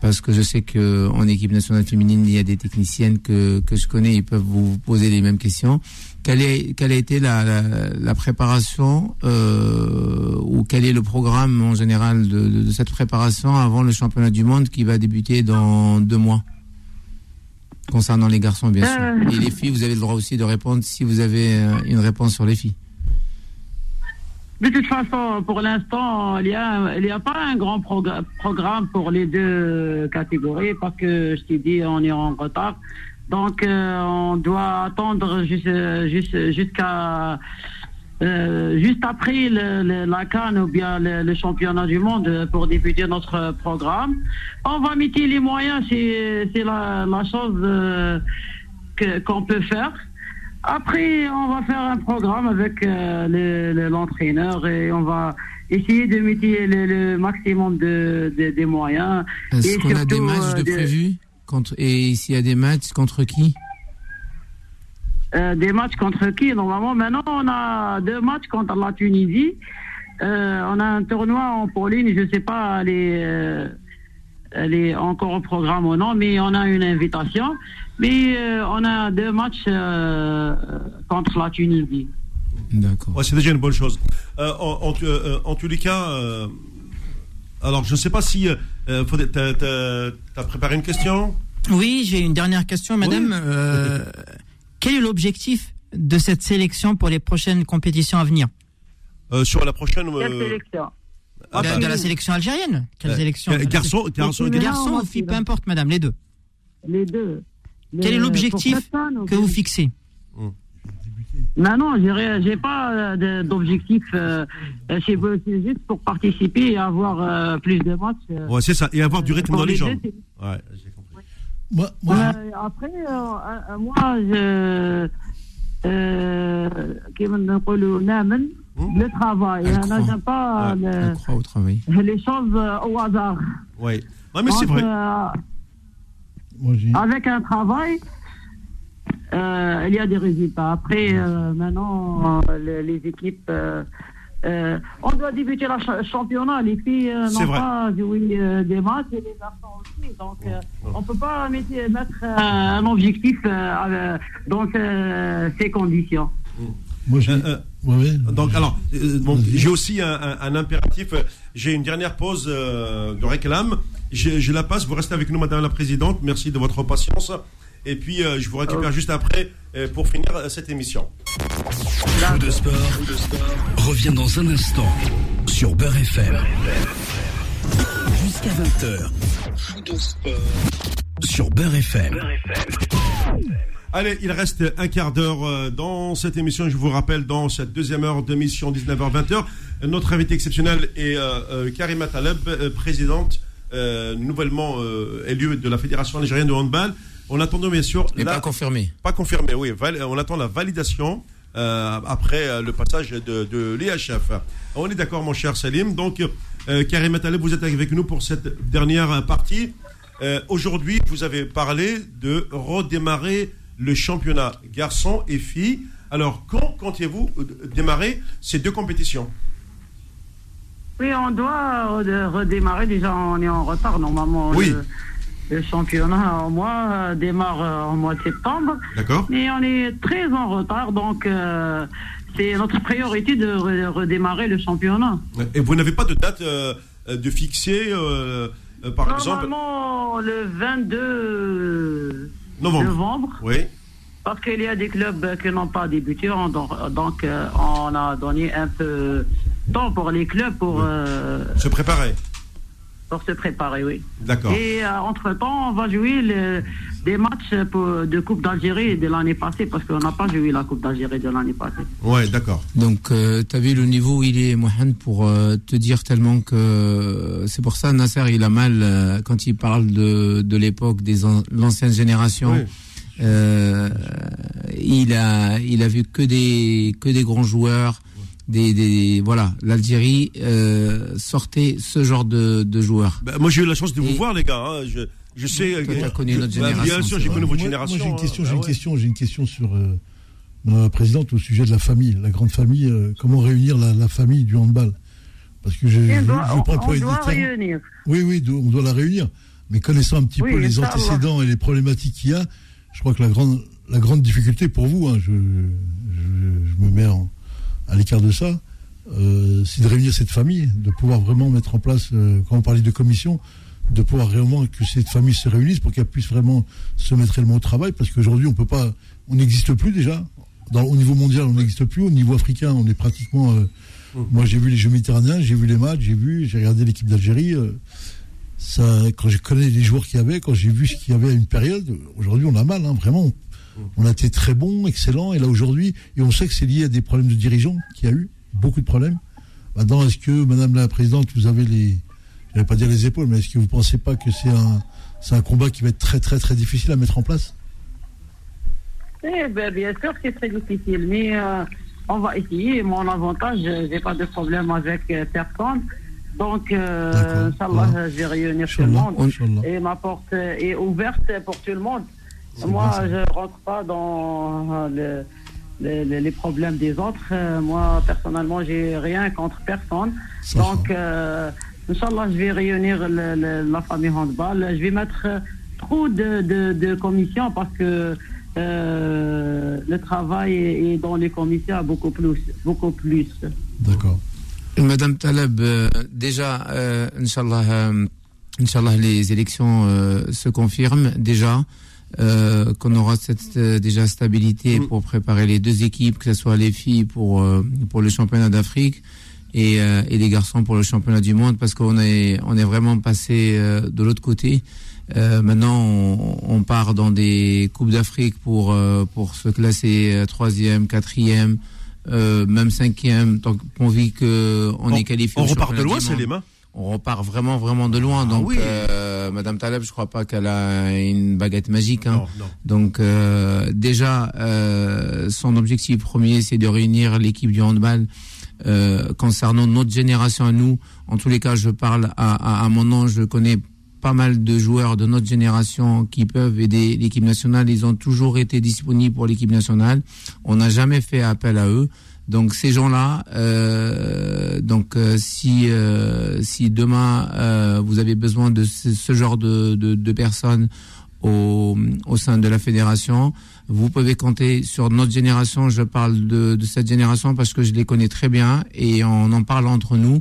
parce que je sais que en équipe nationale féminine, il y a des techniciennes que, que je connais, ils peuvent vous poser les mêmes questions. Quelle, est, quelle a été la, la, la préparation euh, ou quel est le programme en général de, de, de cette préparation avant le championnat du monde qui va débuter dans deux mois? Concernant les garçons, bien sûr. Euh. Et les filles, vous avez le droit aussi de répondre si vous avez euh, une réponse sur les filles. De toute façon, pour l'instant, il n'y a, a pas un grand progr- programme pour les deux catégories parce que je t'ai dit, on est en retard. Donc, euh, on doit attendre juste- jusqu'à euh, juste après le- le- la Cannes ou bien le, le championnat du monde pour débuter notre programme. On va mettre les moyens, c'est c'est la, la chose euh, que- qu'on peut faire. Après, on va faire un programme avec le- le- l'entraîneur et on va essayer de mettre le, maximum de, de- des moyens. Est-ce qu'on a des matchs euh, de prévus? Contre Et s'il y a des matchs, contre qui Euh, des matchs contre qui Normalement, maintenant, on a deux matchs contre la Tunisie. Euh, on a un tournoi en Pauline, je ne sais pas, elle est, euh, elle est encore au programme ou non, mais on a une invitation. Mais euh, on a deux matchs euh, contre la Tunisie. D'accord. Ouais, c'est déjà une bonne chose. Euh, en, en, euh, en tous les cas, euh, alors je ne sais pas si. Euh, t'as- t'as t'as préparé une question? Oui, j'ai une dernière question, madame. Euh, quel est l'objectif de cette sélection pour les prochaines compétitions à venir? Euh, sur la prochaine. Quelle euh, sélection ah, de, bah, de la sélection algérienne Quelle Euh, sélection euh, garçon- garçon et garçon garçon. ou fille, peu importe, madame, les deux? Les deux. Quel est l'objectif que vous fixez? Non, non, j'ai pas euh, d'objectif. Euh, c'est juste pour participer et avoir euh, plus de matchs. ouais, c'est ça, et avoir du rythme dans les jambes. Ouais, j'ai compris. Moi, après, euh, moi, je. Euh, le hein? travail. Hein, On n'aime pas les choses au hasard. Oui, mais c'est vrai. Avec un travail, euh, il y a des résultats. Après, euh, maintenant, euh, les, les équipes. euh, euh, on doit débuter le cha- championnat. Les filles euh, n'ont pas joué euh, des matchs et les garçons aussi. Donc, euh, on ne peut pas mettre, mettre euh, un objectif euh, euh, dans euh, ces conditions. moi, j'ai- Euh, euh, ouais, ouais. Donc, alors, euh, bon, Vas-y. j'ai aussi un, un- un impératif. J'ai une dernière pause euh, de réclame. Je, je la passe. Vous restez avec nous, Madame la Présidente. Merci de votre patience. Et puis, euh, je vous récupère juste après euh, pour finir euh, cette émission. Fou de sport, revient dans un instant sur Beurre FM. Jusqu'à 20h. Fou de sport sur Beurre FM. Allez, il reste un quart d'heure dans cette émission. Je vous rappelle, dans cette deuxième heure d'émission 19h-20h, notre invité exceptionnel est Karima Taleb, présidente euh, nouvellement euh, élue de la Fédération algérienne de handball. On attend bien sûr Mais la- pas confirmé. pas confirmé, oui. val- On attend la validation euh, après euh, le passage de, de l'IHF. On est d'accord, mon cher Salim. Donc, euh, Karim Taleb, vous êtes avec nous pour cette dernière euh, partie. Euh, Aujourd'hui, vous avez parlé de redémarrer le championnat garçons et filles. Alors, quand comptez-vous euh, démarrer ces deux compétitions? Oui, on doit euh, redémarrer. Déjà, on est en retard normalement. Oui. Le, le championnat au mois euh, démarre euh, au mois de septembre. D'accord. Mais on est très en retard, donc euh, c'est notre priorité de re- redémarrer le championnat. Et vous n'avez pas de date euh, de fixer, euh, euh, par exemple, Normalement, le 22 novembre. novembre, Oui, parce qu'il y a des clubs qui n'ont pas débuté, on- donc, euh, on a donné un peu de temps pour les clubs pour, euh, se préparer. Pour se préparer, oui. D'accord. Et euh, entre-temps, on va jouer le- des matchs pour- de Coupe d'Algérie de l'année passée, parce qu'on n'a pas joué la Coupe d'Algérie de l'année passée. Ouais, d'accord. Donc, euh, tu as vu le niveau où il est, Mohamed, pour euh, te dire tellement que c'est pour ça, Nasser, il a mal euh, quand il parle de, de l'époque des an- l'ancienne génération. Oui. Euh, il a, il a vu que des, que des grands joueurs. Des, des voilà, l'Algérie euh, sortait ce genre de, de joueurs. Ben, moi, j'ai eu la chance de vous Et- voir, les gars. hein. Je, je sais. Toi, euh, t'as connu notre bah, génération, Bien sûr, j'ai connu votre génération. Moi, j'ai une question, hein. j'ai une ouais. question, j'ai une question sur euh, Madame la présidente au sujet de la famille, la grande famille. euh, comment réunir la, la famille du handball? Parce que je, on doit, je pas on- doit réunir. Oui, oui, on doit la réunir. Mais connaissant un petit Oui, peu les antécédents et les problématiques qu'il y a, je crois que la grande, la grande difficulté pour vous, hein, je, je, je me mets en- à l'écart de ça, euh, c'est de réunir cette famille, de pouvoir vraiment mettre en place, euh, quand on parlait de commission, de pouvoir réellement que cette famille se réunisse pour qu'elle puisse vraiment se mettre réellement au travail, parce qu'aujourd'hui on peut pas, on n'existe plus déjà. Dans, au niveau mondial, on n'existe plus. Au niveau africain, on est pratiquement, euh, Moi, j'ai vu les Jeux méditerranéens, j'ai vu les matchs, j'ai vu, j'ai regardé l'équipe d'Algérie. ça, quand je connais les joueurs qu'il y avait, quand j'ai vu ce qu'il y avait à une période, aujourd'hui, on a mal, hein, vraiment. On a été très bon, excellent, et là aujourd'hui, et on sait que c'est lié à des problèmes de dirigeants qu'il y a eu, beaucoup de problèmes. Maintenant, est-ce que, Madame la Présidente, vous avez les, je vais pas dire les épaules, mais est-ce que vous pensez pas que c'est un, c'est un combat qui va être très très très difficile à mettre en place? Eh ben, bien sûr que c'est très difficile, mais euh, on va essayer. Mon avantage, euh, j'ai pas de problème avec euh, personne. Donc, euh. Inch'Allah, je vais réunir tout le monde. Inch'Allah. Et ma porte est ouverte pour tout le monde. Moi, je rentre pas dans euh, le- le- le- les problèmes des autres. Euh, moi, personnellement, j'ai rien contre personne. Donc, euh, Inch'Allah, je vais réunir le- le- la famille handball. Je vais mettre trop de, de, de commissions parce que euh, le travail est, est dans les commissions beaucoup plus. Beaucoup plus. D'accord. Madame Taleb, euh, déjà, euh, Inch'Allah, euh, Inch'Allah, les élections se confirment déjà. Euh, qu'on aura cette euh, déjà stabilité pour préparer les deux équipes, que ce soit les filles pour euh, pour le championnat d'Afrique et, euh, et les garçons pour le championnat du monde, parce qu'on est on est vraiment passé euh, de l'autre côté. Euh, maintenant, on, on part dans des coupes d'Afrique pour euh, pour se classer troisième, quatrième, euh, même cinquième. Donc, on vit que on, est qualifié. On repart de loin, c'est les mains. On repart vraiment, vraiment de loin. donc, oui. euh, Madame Taleb, je crois pas qu'elle a une baguette magique. Hein. Non, non. Donc, euh, déjà, euh, son objectif premier, c'est de réunir l'équipe du handball. Euh, concernant notre génération à nous, en tous les cas, je parle à, à, à mon nom, je connais pas mal de joueurs de notre génération qui peuvent aider l'équipe nationale. Ils ont toujours été disponibles pour l'équipe nationale. On n'a jamais fait appel à eux. Donc ces gens-là, euh, donc euh, si euh, si demain euh, vous avez besoin de ce, ce genre de, de, de personnes au, au sein de la fédération, vous pouvez compter sur notre génération. Je parle de, de cette génération parce que je les connais très bien et on en parle entre nous.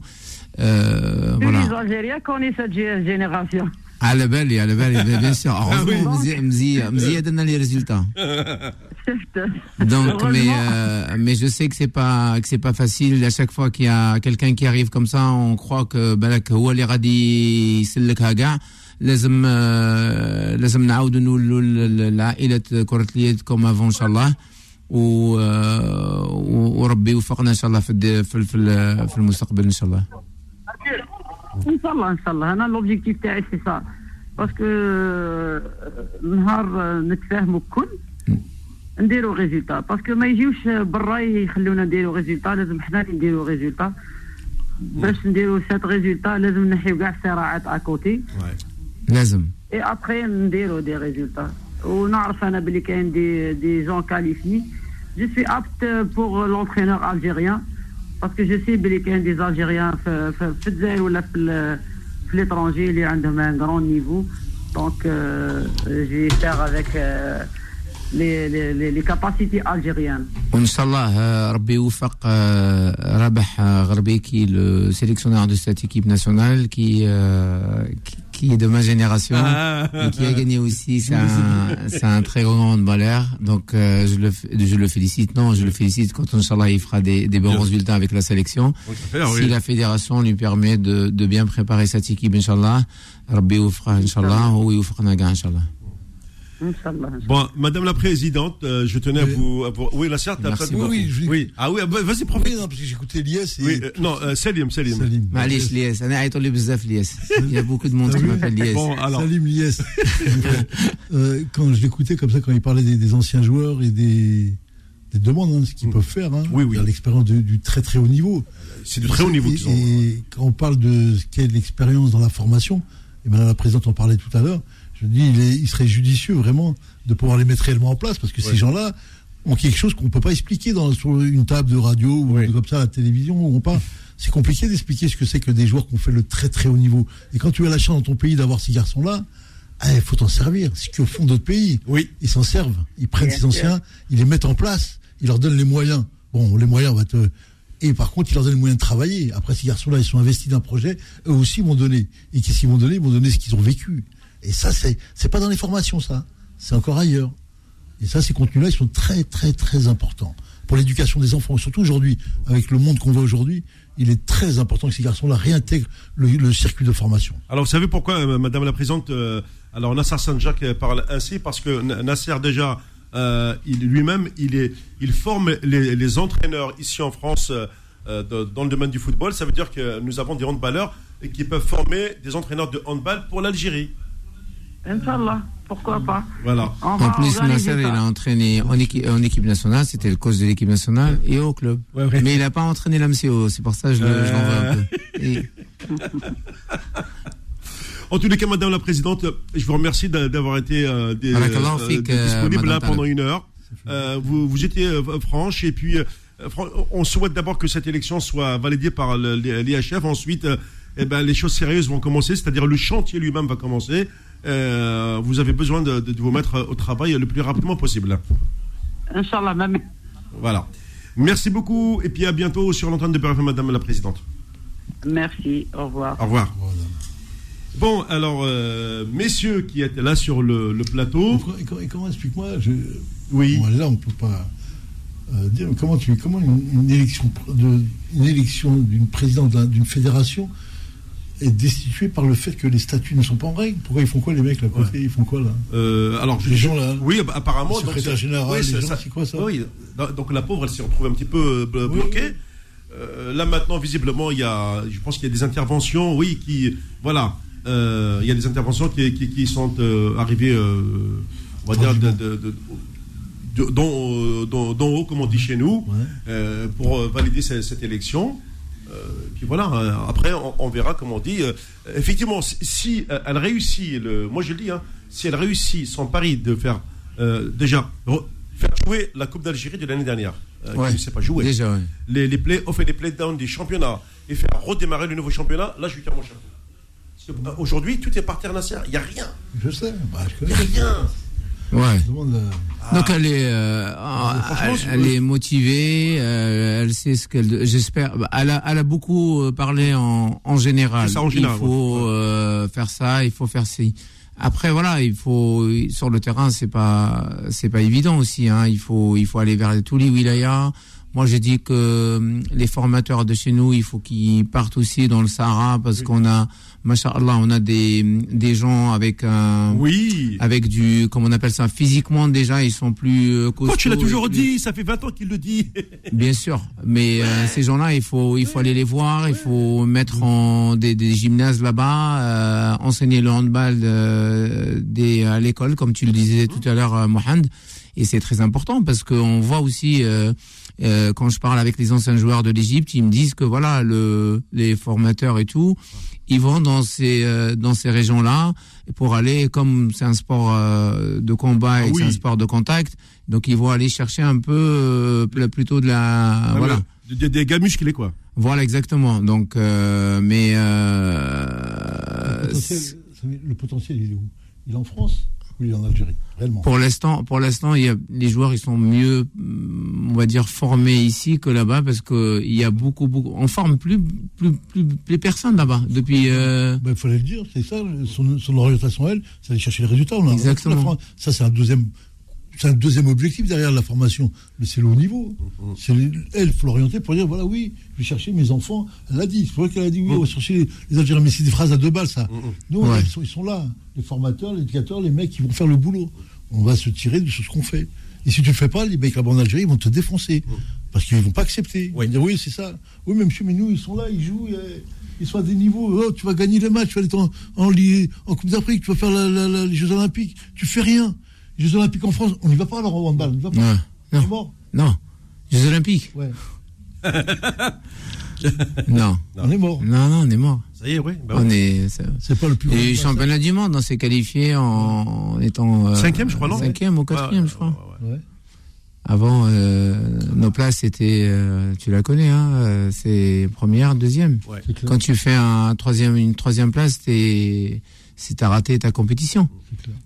Euh, voilà. les Algériens connaissent cette gé- génération. على بالي على بالي bien sûr Ah oui. heureusement مزي- مزي- مزيادة لنا les résultats donc mais euh, mais je sais que c'est pas que c'est pas facile à chaque fois qu'il y a quelqu'un qui arrive comme ça on croit que بالك هو اللي غادي يسلكها كاع لازم آه، لازم نعاودوا نولوا لعائلة كرة اليد كوم افون ان شاء الله و آه، و- وربي يوفقنا ان شاء الله في الد- في في في المستقبل إن شاء الله Inch'Allah, Inch'Allah. أنا l'objectif تاعي سي سا باسكو نهار نتفاهموا الكل نديروا ريزولتا باسكو ما يجيوش برا يخلونا نديروا ريزولتا لازم حنا اللي نديروا ريزولتا باش نديروا سات ريزولتا لازم نحيو كاع الصراعات اكوتي لازم. اي ابخي نديروا دي ريزولتا ونعرف أنا بلي كاين دي دي جون كاليفي جو سوي ابت بور لونترينور الجيريان parce que je sais qu'il y a des Algériens ou l'étranger, ils ont un grand niveau. Donc, euh, j'ai faire avec euh, les, les, les, capacités algériennes. Inch'Allah, euh, Rabbi Oufak euh, Rabah euh, Gharbi, qui est le sélectionneur de cette équipe nationale, qui, euh, qui qui est de ma génération et qui a gagné aussi. C'est un, un, très grand handballeur. Donc, euh, je, le, je le félicite. Non, je le félicite quand, Inch'Allah, il fera des, des bons résultats avec la sélection. Si la fédération lui permet de, de bien préparer sa équipe, Inch'Allah, Rabbi Oufra, Inch'Allah, ou Oufra Naga, Inch'Allah. Bon, Madame la Présidente, euh, je tenais à, vous, à vous, Oui, la charte. Merci oui, oui, ah oui. Ah oui, vas-y, profite. Oui, parce que j'écoutais Lies. Euh, non, euh, Salim, Salim. Salim. Malish, Lies. Il y a beaucoup de monde qui m'appelle Lies. Bon, alors. Salim Lies. Euh, quand je l'écoutais comme ça, quand il parlait des, anciens joueurs et des, demandes, hein, ce qu'ils mm. peuvent faire, hein, oui, oui. l'expérience du, très très haut niveau. C'est du très haut niveau. Et, disons. et quand on parle de ce qu'est l'expérience dans la formation, et ben Madame la Présidente en parlait tout à l'heure, je dis il, est- il serait judicieux vraiment de pouvoir les mettre réellement en place parce que Ouais. ces gens-là ont quelque chose qu'on ne peut pas expliquer dans, sur une table de radio ou Oui. comme ça à la télévision où on parle. C'est compliqué d'expliquer ce que c'est que des joueurs qui ont fait le très très haut niveau. Et quand tu as la chance dans ton pays d'avoir ces garçons-là, il faut t'en servir. C'est qu'au fond d'autres pays, Oui. ils s'en servent. Ils prennent ces anciens, ils les mettent en place, ils leur donnent les moyens. Bon, les moyens, on va te. Et par contre, ils leur donnent les moyens de travailler. Après, ces garçons-là, ils sont investis d'un projet, eux aussi m'ont donné. Et qu'est-ce qu'ils m'ont donné Ils m'ont donné ce qu'ils ont vécu. Et ça, c'est c'est pas dans les formations, ça. C'est encore ailleurs. Et ça, ces contenus-là, ils sont très, très, très importants. pour l'éducation des enfants. Surtout aujourd'hui, avec le monde qu'on voit aujourd'hui, il est très important que ces garçons-là réintègrent le, circuit de formation. Alors, vous savez pourquoi, euh, Madame la Présidente, euh, alors Nasser Sanjak parle ainsi? Parce que Nasser, déjà, euh, lui-même, il, forme les, entraîneurs ici en France dans le domaine du football. Ça veut dire que nous avons des handballeurs qui peuvent former des entraîneurs de handball pour l'Algérie. Inch'Allah, pourquoi pas Voilà. en plus, Nasser, il a entraîné en équipe, en équipe nationale, c'était le coach de l'équipe nationale et au club. Mais il n'a pas entraîné l'AMCO, c'est pour ça que je, euh... l'en veux un peu. En tous les cas, Madame la Présidente, je vous remercie d'avoir été euh, des, euh, euh, disponible là pendant une heure. vous, vous étiez franche et puis on souhaite d'abord que cette élection soit validée par l'IHF. Ensuite, eh ben, les choses sérieuses vont commencer, c'est-à-dire le chantier lui-même va commencer. Euh, vous avez besoin de, vous mettre au travail le plus rapidement possible. Inch'Allah, même. Voilà. Merci beaucoup et puis à bientôt sur l'antenne de BRFM, Madame la Présidente. Merci, au revoir. Au revoir. Bon, alors, euh, messieurs qui étaient là sur le, plateau. Et, comment, explique-moi Oui. là, on ne peut pas euh, dire comment, tu, comment une, élection de, une élection d'une présidente d'une fédération est destitué par le fait que les statuts ne sont pas en règle. Pourquoi ils font quoi les mecs là Ils font quoi là? Euh, Alors les gens là. Oui, bah, apparemment. Le secrétaire général. c'est quoi ça Oui. Donc la pauvre, elle s'est retrouvée un petit peu euh, bloquée. Euh, là maintenant, visiblement, il y a, je pense qu'il y a des interventions, oui, qui, voilà, il y a des interventions qui, qui, sont arrivées, on va dire, de, de, d'en haut, comme on dit chez nous, pour valider cette, cette élection. Euh, puis voilà, euh, après, on, verra, comme on dit. Euh, effectivement, si elle réussit, le, moi je le dis, hein, si elle réussit son pari de faire déjà faire jouer la Coupe d'Algérie de l'année dernière, qui ne sait pas jouer, déjà, les, les play off et les play-down des championnats, et faire redémarrer le nouveau championnat, là je lui tire mon chapeau. Aujourd'hui, tout est par terre, Nasser. Il n'y a rien. Je sais. Bah, Il n'y a rien. Ouais. Donc elle est, euh, elle, est motivée, euh, elle sait ce qu'elle. J'espère. Bah, elle a, elle a beaucoup euh, parlé en, en général. Ça, en général. Il faut euh, faire ça, il faut faire ci. Après voilà, il faut sur le terrain, c'est pas, c'est pas évident aussi. Hein. Il faut, il faut aller vers tous les wilayas. Moi, j'ai dit que les formateurs de chez nous, il faut qu'ils partent aussi dans le Sahara parce qu'on a Masha'Allah, on a des, des gens avec un. Oui. Avec du. Comment on appelle ça Physiquement, déjà, ils sont plus. Euh, tu l'as toujours dit, ça fait 20 ans qu'il le dit. Bien sûr. Mais euh, ces gens-là, il faut, il faut aller les voir, il faut mettre en des, des gymnases là-bas, euh, enseigner le handball euh, des, à l'école, comme tu le disais tout à l'heure, Mohamed. Et c'est très important parce qu'on voit aussi. quand je parle avec les anciens joueurs de l'Égypte, ils me disent que voilà, le, les formateurs et tout, ils vont dans ces euh, dans ces régions-là pour aller comme c'est un sport euh, de combat et c'est un sport de contact, donc ils vont aller chercher un peu euh, plutôt de la voilà. Des, des gars musclés quoi. Voilà exactement. Donc mais le potentiel, le potentiel il est où? Il est en France? Oui, en Algérie, réellement. Pour l'instant, pour l'instant, il y a, les joueurs, ils sont mieux, on va dire, formés ici que là-bas parce que il y a beaucoup, beaucoup, on forme plus, plus, plus, plus personne là-bas depuis. Euh... Ben, il fallait le dire, c'est ça, son, son orientation elle, c'est aller chercher les résultats. On a, Exactement. Ça, c'est un deuxième c'est un deuxième objectif derrière la formation, mais c'est le haut niveau. C'est elle, faut l'orienter pour dire voilà, oui, je vais chercher mes enfants. Elle a dit, c'est vrai qu'elle a dit oui, on va chercher les, Algériens, mais c'est des phrases à deux balles, ça. Nous, ils, sont, là, les formateurs, les éducateurs, les mecs qui vont faire le boulot. On va se tirer de ce qu'on fait. Et si tu ne le fais pas, les mecs là-bas en Algérie, ils vont te défoncer. Parce qu'ils ne vont pas accepter. Ils vont dire oui, c'est ça. Oui, mais monsieur, mais nous, ils sont là, ils jouent. Ils sont à des niveaux. Oh, tu vas gagner les matchs, tu vas aller en, en, en Coupe d'Afrique, tu vas faire les Jeux Olympiques. Tu fais rien. Jeux Olympiques en France, on n'y va pas alors au handball, on n'y va pas. Non, non. Non. Jeux Olympiques Ouais. non. On est mort. Non, non, on est mort. Ça y est, oui. Bah on est. C'est pas le plus. Et championnat du monde, on s'est qualifié en étant. Euh, cinquième, je crois, non Cinquième ou quatrième, je crois. Ouais. Avant, euh, nos places étaient, euh, tu la connais, hein, c'est première, deuxième. Ouais. Quand tu fais un troisième, une troisième place, t'es, c'est t'as raté ta compétition.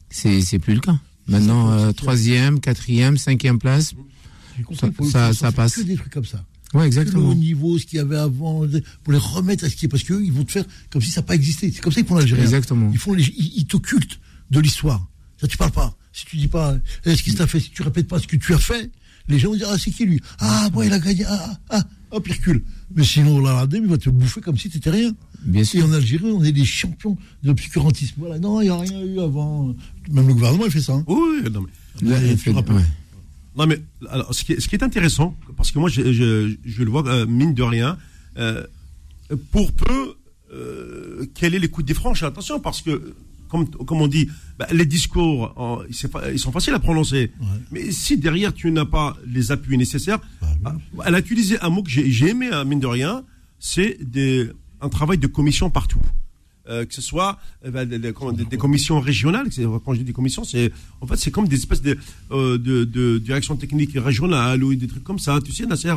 C'est, c'est plus le cas. Maintenant, euh, troisième, quatrième, cinquième place, ça, ça, ça passe. Que des trucs comme ça. Ouais, exactement. Le haut niveau, ce qu'il y avait avant, pour les remettre à ce qui est, parce qu'eux, ils vont te faire comme si ça n'a pas existé. C'est comme ça qu'ils font l'Algérie. Exactement. Ils font, les, ils, t'occultent de l'histoire. Ça, tu parles pas. Si tu dis pas, est-ce qu'il t'a fait, si tu répètes pas ce que tu as fait, les gens vont dire, ah, c'est qui lui? Ah, bon, il a gagné, ah, ah, hop, il recule. Mais sinon, là, il va te bouffer comme si t'étais rien. Bien sûr. Et en Algérie, on est des champions de l'obscurantisme. Voilà, non, il n'y a rien eu avant. Même le gouvernement, il fait ça. hein. Oui, non mais, Là, Mais il tu fait- ouais. non, mais alors, ce, qui est, ce qui est intéressant, parce que moi, je, je, je le vois, euh, mine de rien, euh, pour peu, euh, quel est l'écoute des franches? Attention, parce que, comme, comme on dit, bah, les discours, en- ils sont faciles à prononcer. Mais si derrière, tu n'as pas les appuis nécessaires, ah, elle a utilisé un mot que j'ai aimé, hein, mine de rien, c'est un travail de commission partout. Euh, que ce soit euh, bah, des, commissions régionales, quand je dis des commissions, c'est en fait c'est comme des espèces de, euh, de, de direction technique régionale ou des trucs comme ça. Tu sais, Nasser,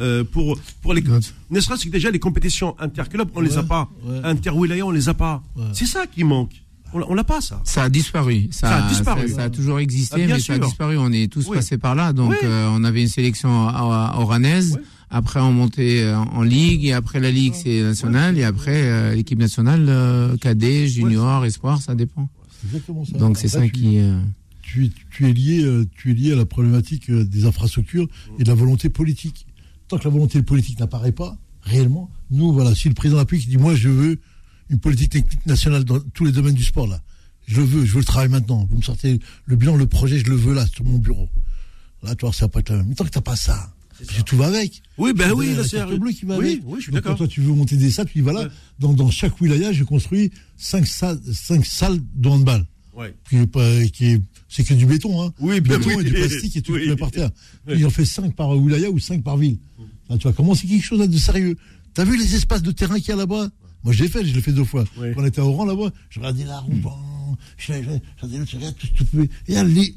euh, pour pour les ne serait-ce que déjà les compétitions interclubs, on les a Ouais, pas, ouais. interwilaya, on les a pas. Ouais. C'est ça qui manque. On, l'a- pas ça. Ça a disparu. Ça, Ça a disparu. Ça, ça a toujours existé, Ah, mais ça a disparu. On est tous Oui. passés par là. Donc, Oui. euh, on avait une sélection oranaise. Oui. Après, on montait euh, en ligue. Et après, la ligue, c'est national. Et après, euh, l'équipe nationale, euh, cadet, junior, espoir, ça dépend. C'est exactement ça. Donc, c'est ça tu- qui. tu, tu es lié, tu es lié à la problématique des infrastructures et de la volonté politique. Tant que la volonté politique n'apparaît pas réellement, nous voilà, si le président de la République dit moi je veux une politique technique nationale dans tous les domaines du sport là, je le veux, je veux le travail maintenant. Vous me sortez le bilan, le projet, je le veux là sur mon bureau. Là, tu vois, ça va pas être la même. Mais tant que t'as pas ça, parce que tout va avec. Oui, ben C'est oui, Nasser. carte bleue qui va Oui, avec. oui, je suis d'accord. Quand toi, tu veux monter des salles, tu dis voilà, Ouais. dans, dans chaque wilaya, j'ai construit cinq salles, cinq salles de handball Ouais. qui c'est que du béton, hein. Oui, du ben béton oui. et du plastique et tout Oui. par terre. Oui. Il en fait 5 par wilaya ou 5 par ville. Là, tu vas commencer quelque chose de sérieux? T'as vu les espaces de terrain qu'il y a là-bas? Moi, je l'ai fait, je l'ai fait deux fois. Oui. Quand on était à Oran là-bas, je regardais la roue, bon, je regardais je regardais tout, tout, tout.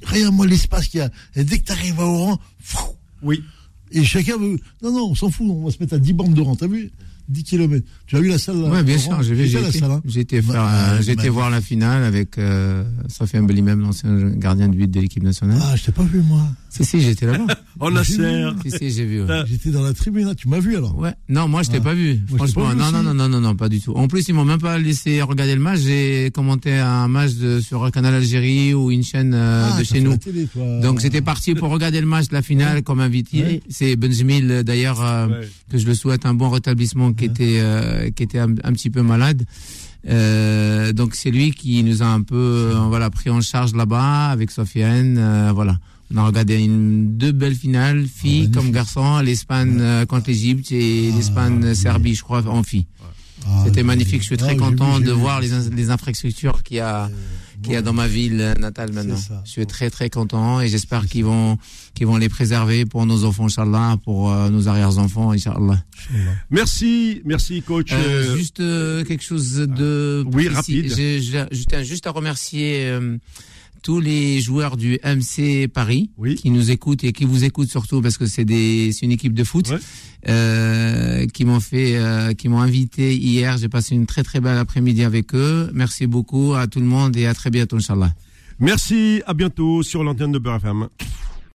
Regarde-moi l'espace qu'il y a. Et dès que t'arrives à Oran, fou, Oui. et chacun veut. Non, non, on s'en fout, on va se mettre à 10 bandes de rang, t'as vu? 10 km. Tu as vu la salle là? Ouais, bien sûr, j'ai vu, J'ai j'ai la été, salle, hein? j'ai faire, Bah, euh, j'ai été bah, voir la finale avec euh, Sofiane Belimem, l'ancien gardien de but de l'équipe nationale. Ah, je t'ai pas vu, moi. Si, si, j'étais là-bas. Oh, Nasser. si, si, j'ai vu. ouais. J'étais dans la tribune, là, tu m'as vu alors? Ouais, non, moi je t'ai Ah. pas vu. Moi, je t'ai Franchement, pas vu non, aussi. non, non, non, non, non, pas du tout. En plus, ils m'ont même pas laissé regarder le match. J'ai commenté un match de, sur Canal Algérie ou une chaîne euh, Ah, de t'as chez nous. la télé, toi. Donc j'étais parti pour regarder le match de la finale comme invité. Ouais. C'est Benzemil euh, d'ailleurs euh, Ouais. que je le souhaite un bon rétablissement qui était euh, qui était un, un petit peu malade. Euh, donc c'est lui qui nous a un peu euh, voilà pris en charge là-bas avec Sofiane. euh, voilà. On a regardé une, deux belles finales, filles comme garçons, l'Espagne euh, contre l'Égypte et Ah, l'Espagne oui. Serbie, je crois, en filles. Ah, C'était j'ai- magnifique. Je suis très Ah, content vu, de vu. voir les, in- les infrastructures qu'il y a qu'il y a dans ma ville euh, natale maintenant. Je suis très très content et j'espère qu'ils vont qu'ils vont les préserver pour nos enfants, inchallah, pour euh, nos arrière-enfants, inchallah. Merci, merci, coach. Euh, juste euh, quelque chose de Oui, précis. rapide. Je tiens juste à remercier euh, tous les joueurs du MC Paris Oui. qui nous écoutent et qui vous écoutent surtout parce que c'est des une équipe de foot Ouais. euh, qui m'ont fait euh, qui m'ont invité hier. J'ai passé une très très belle après-midi avec eux. Merci beaucoup à tout le monde et à très bientôt inchallah. Merci, à bientôt sur l'antenne de Beurre.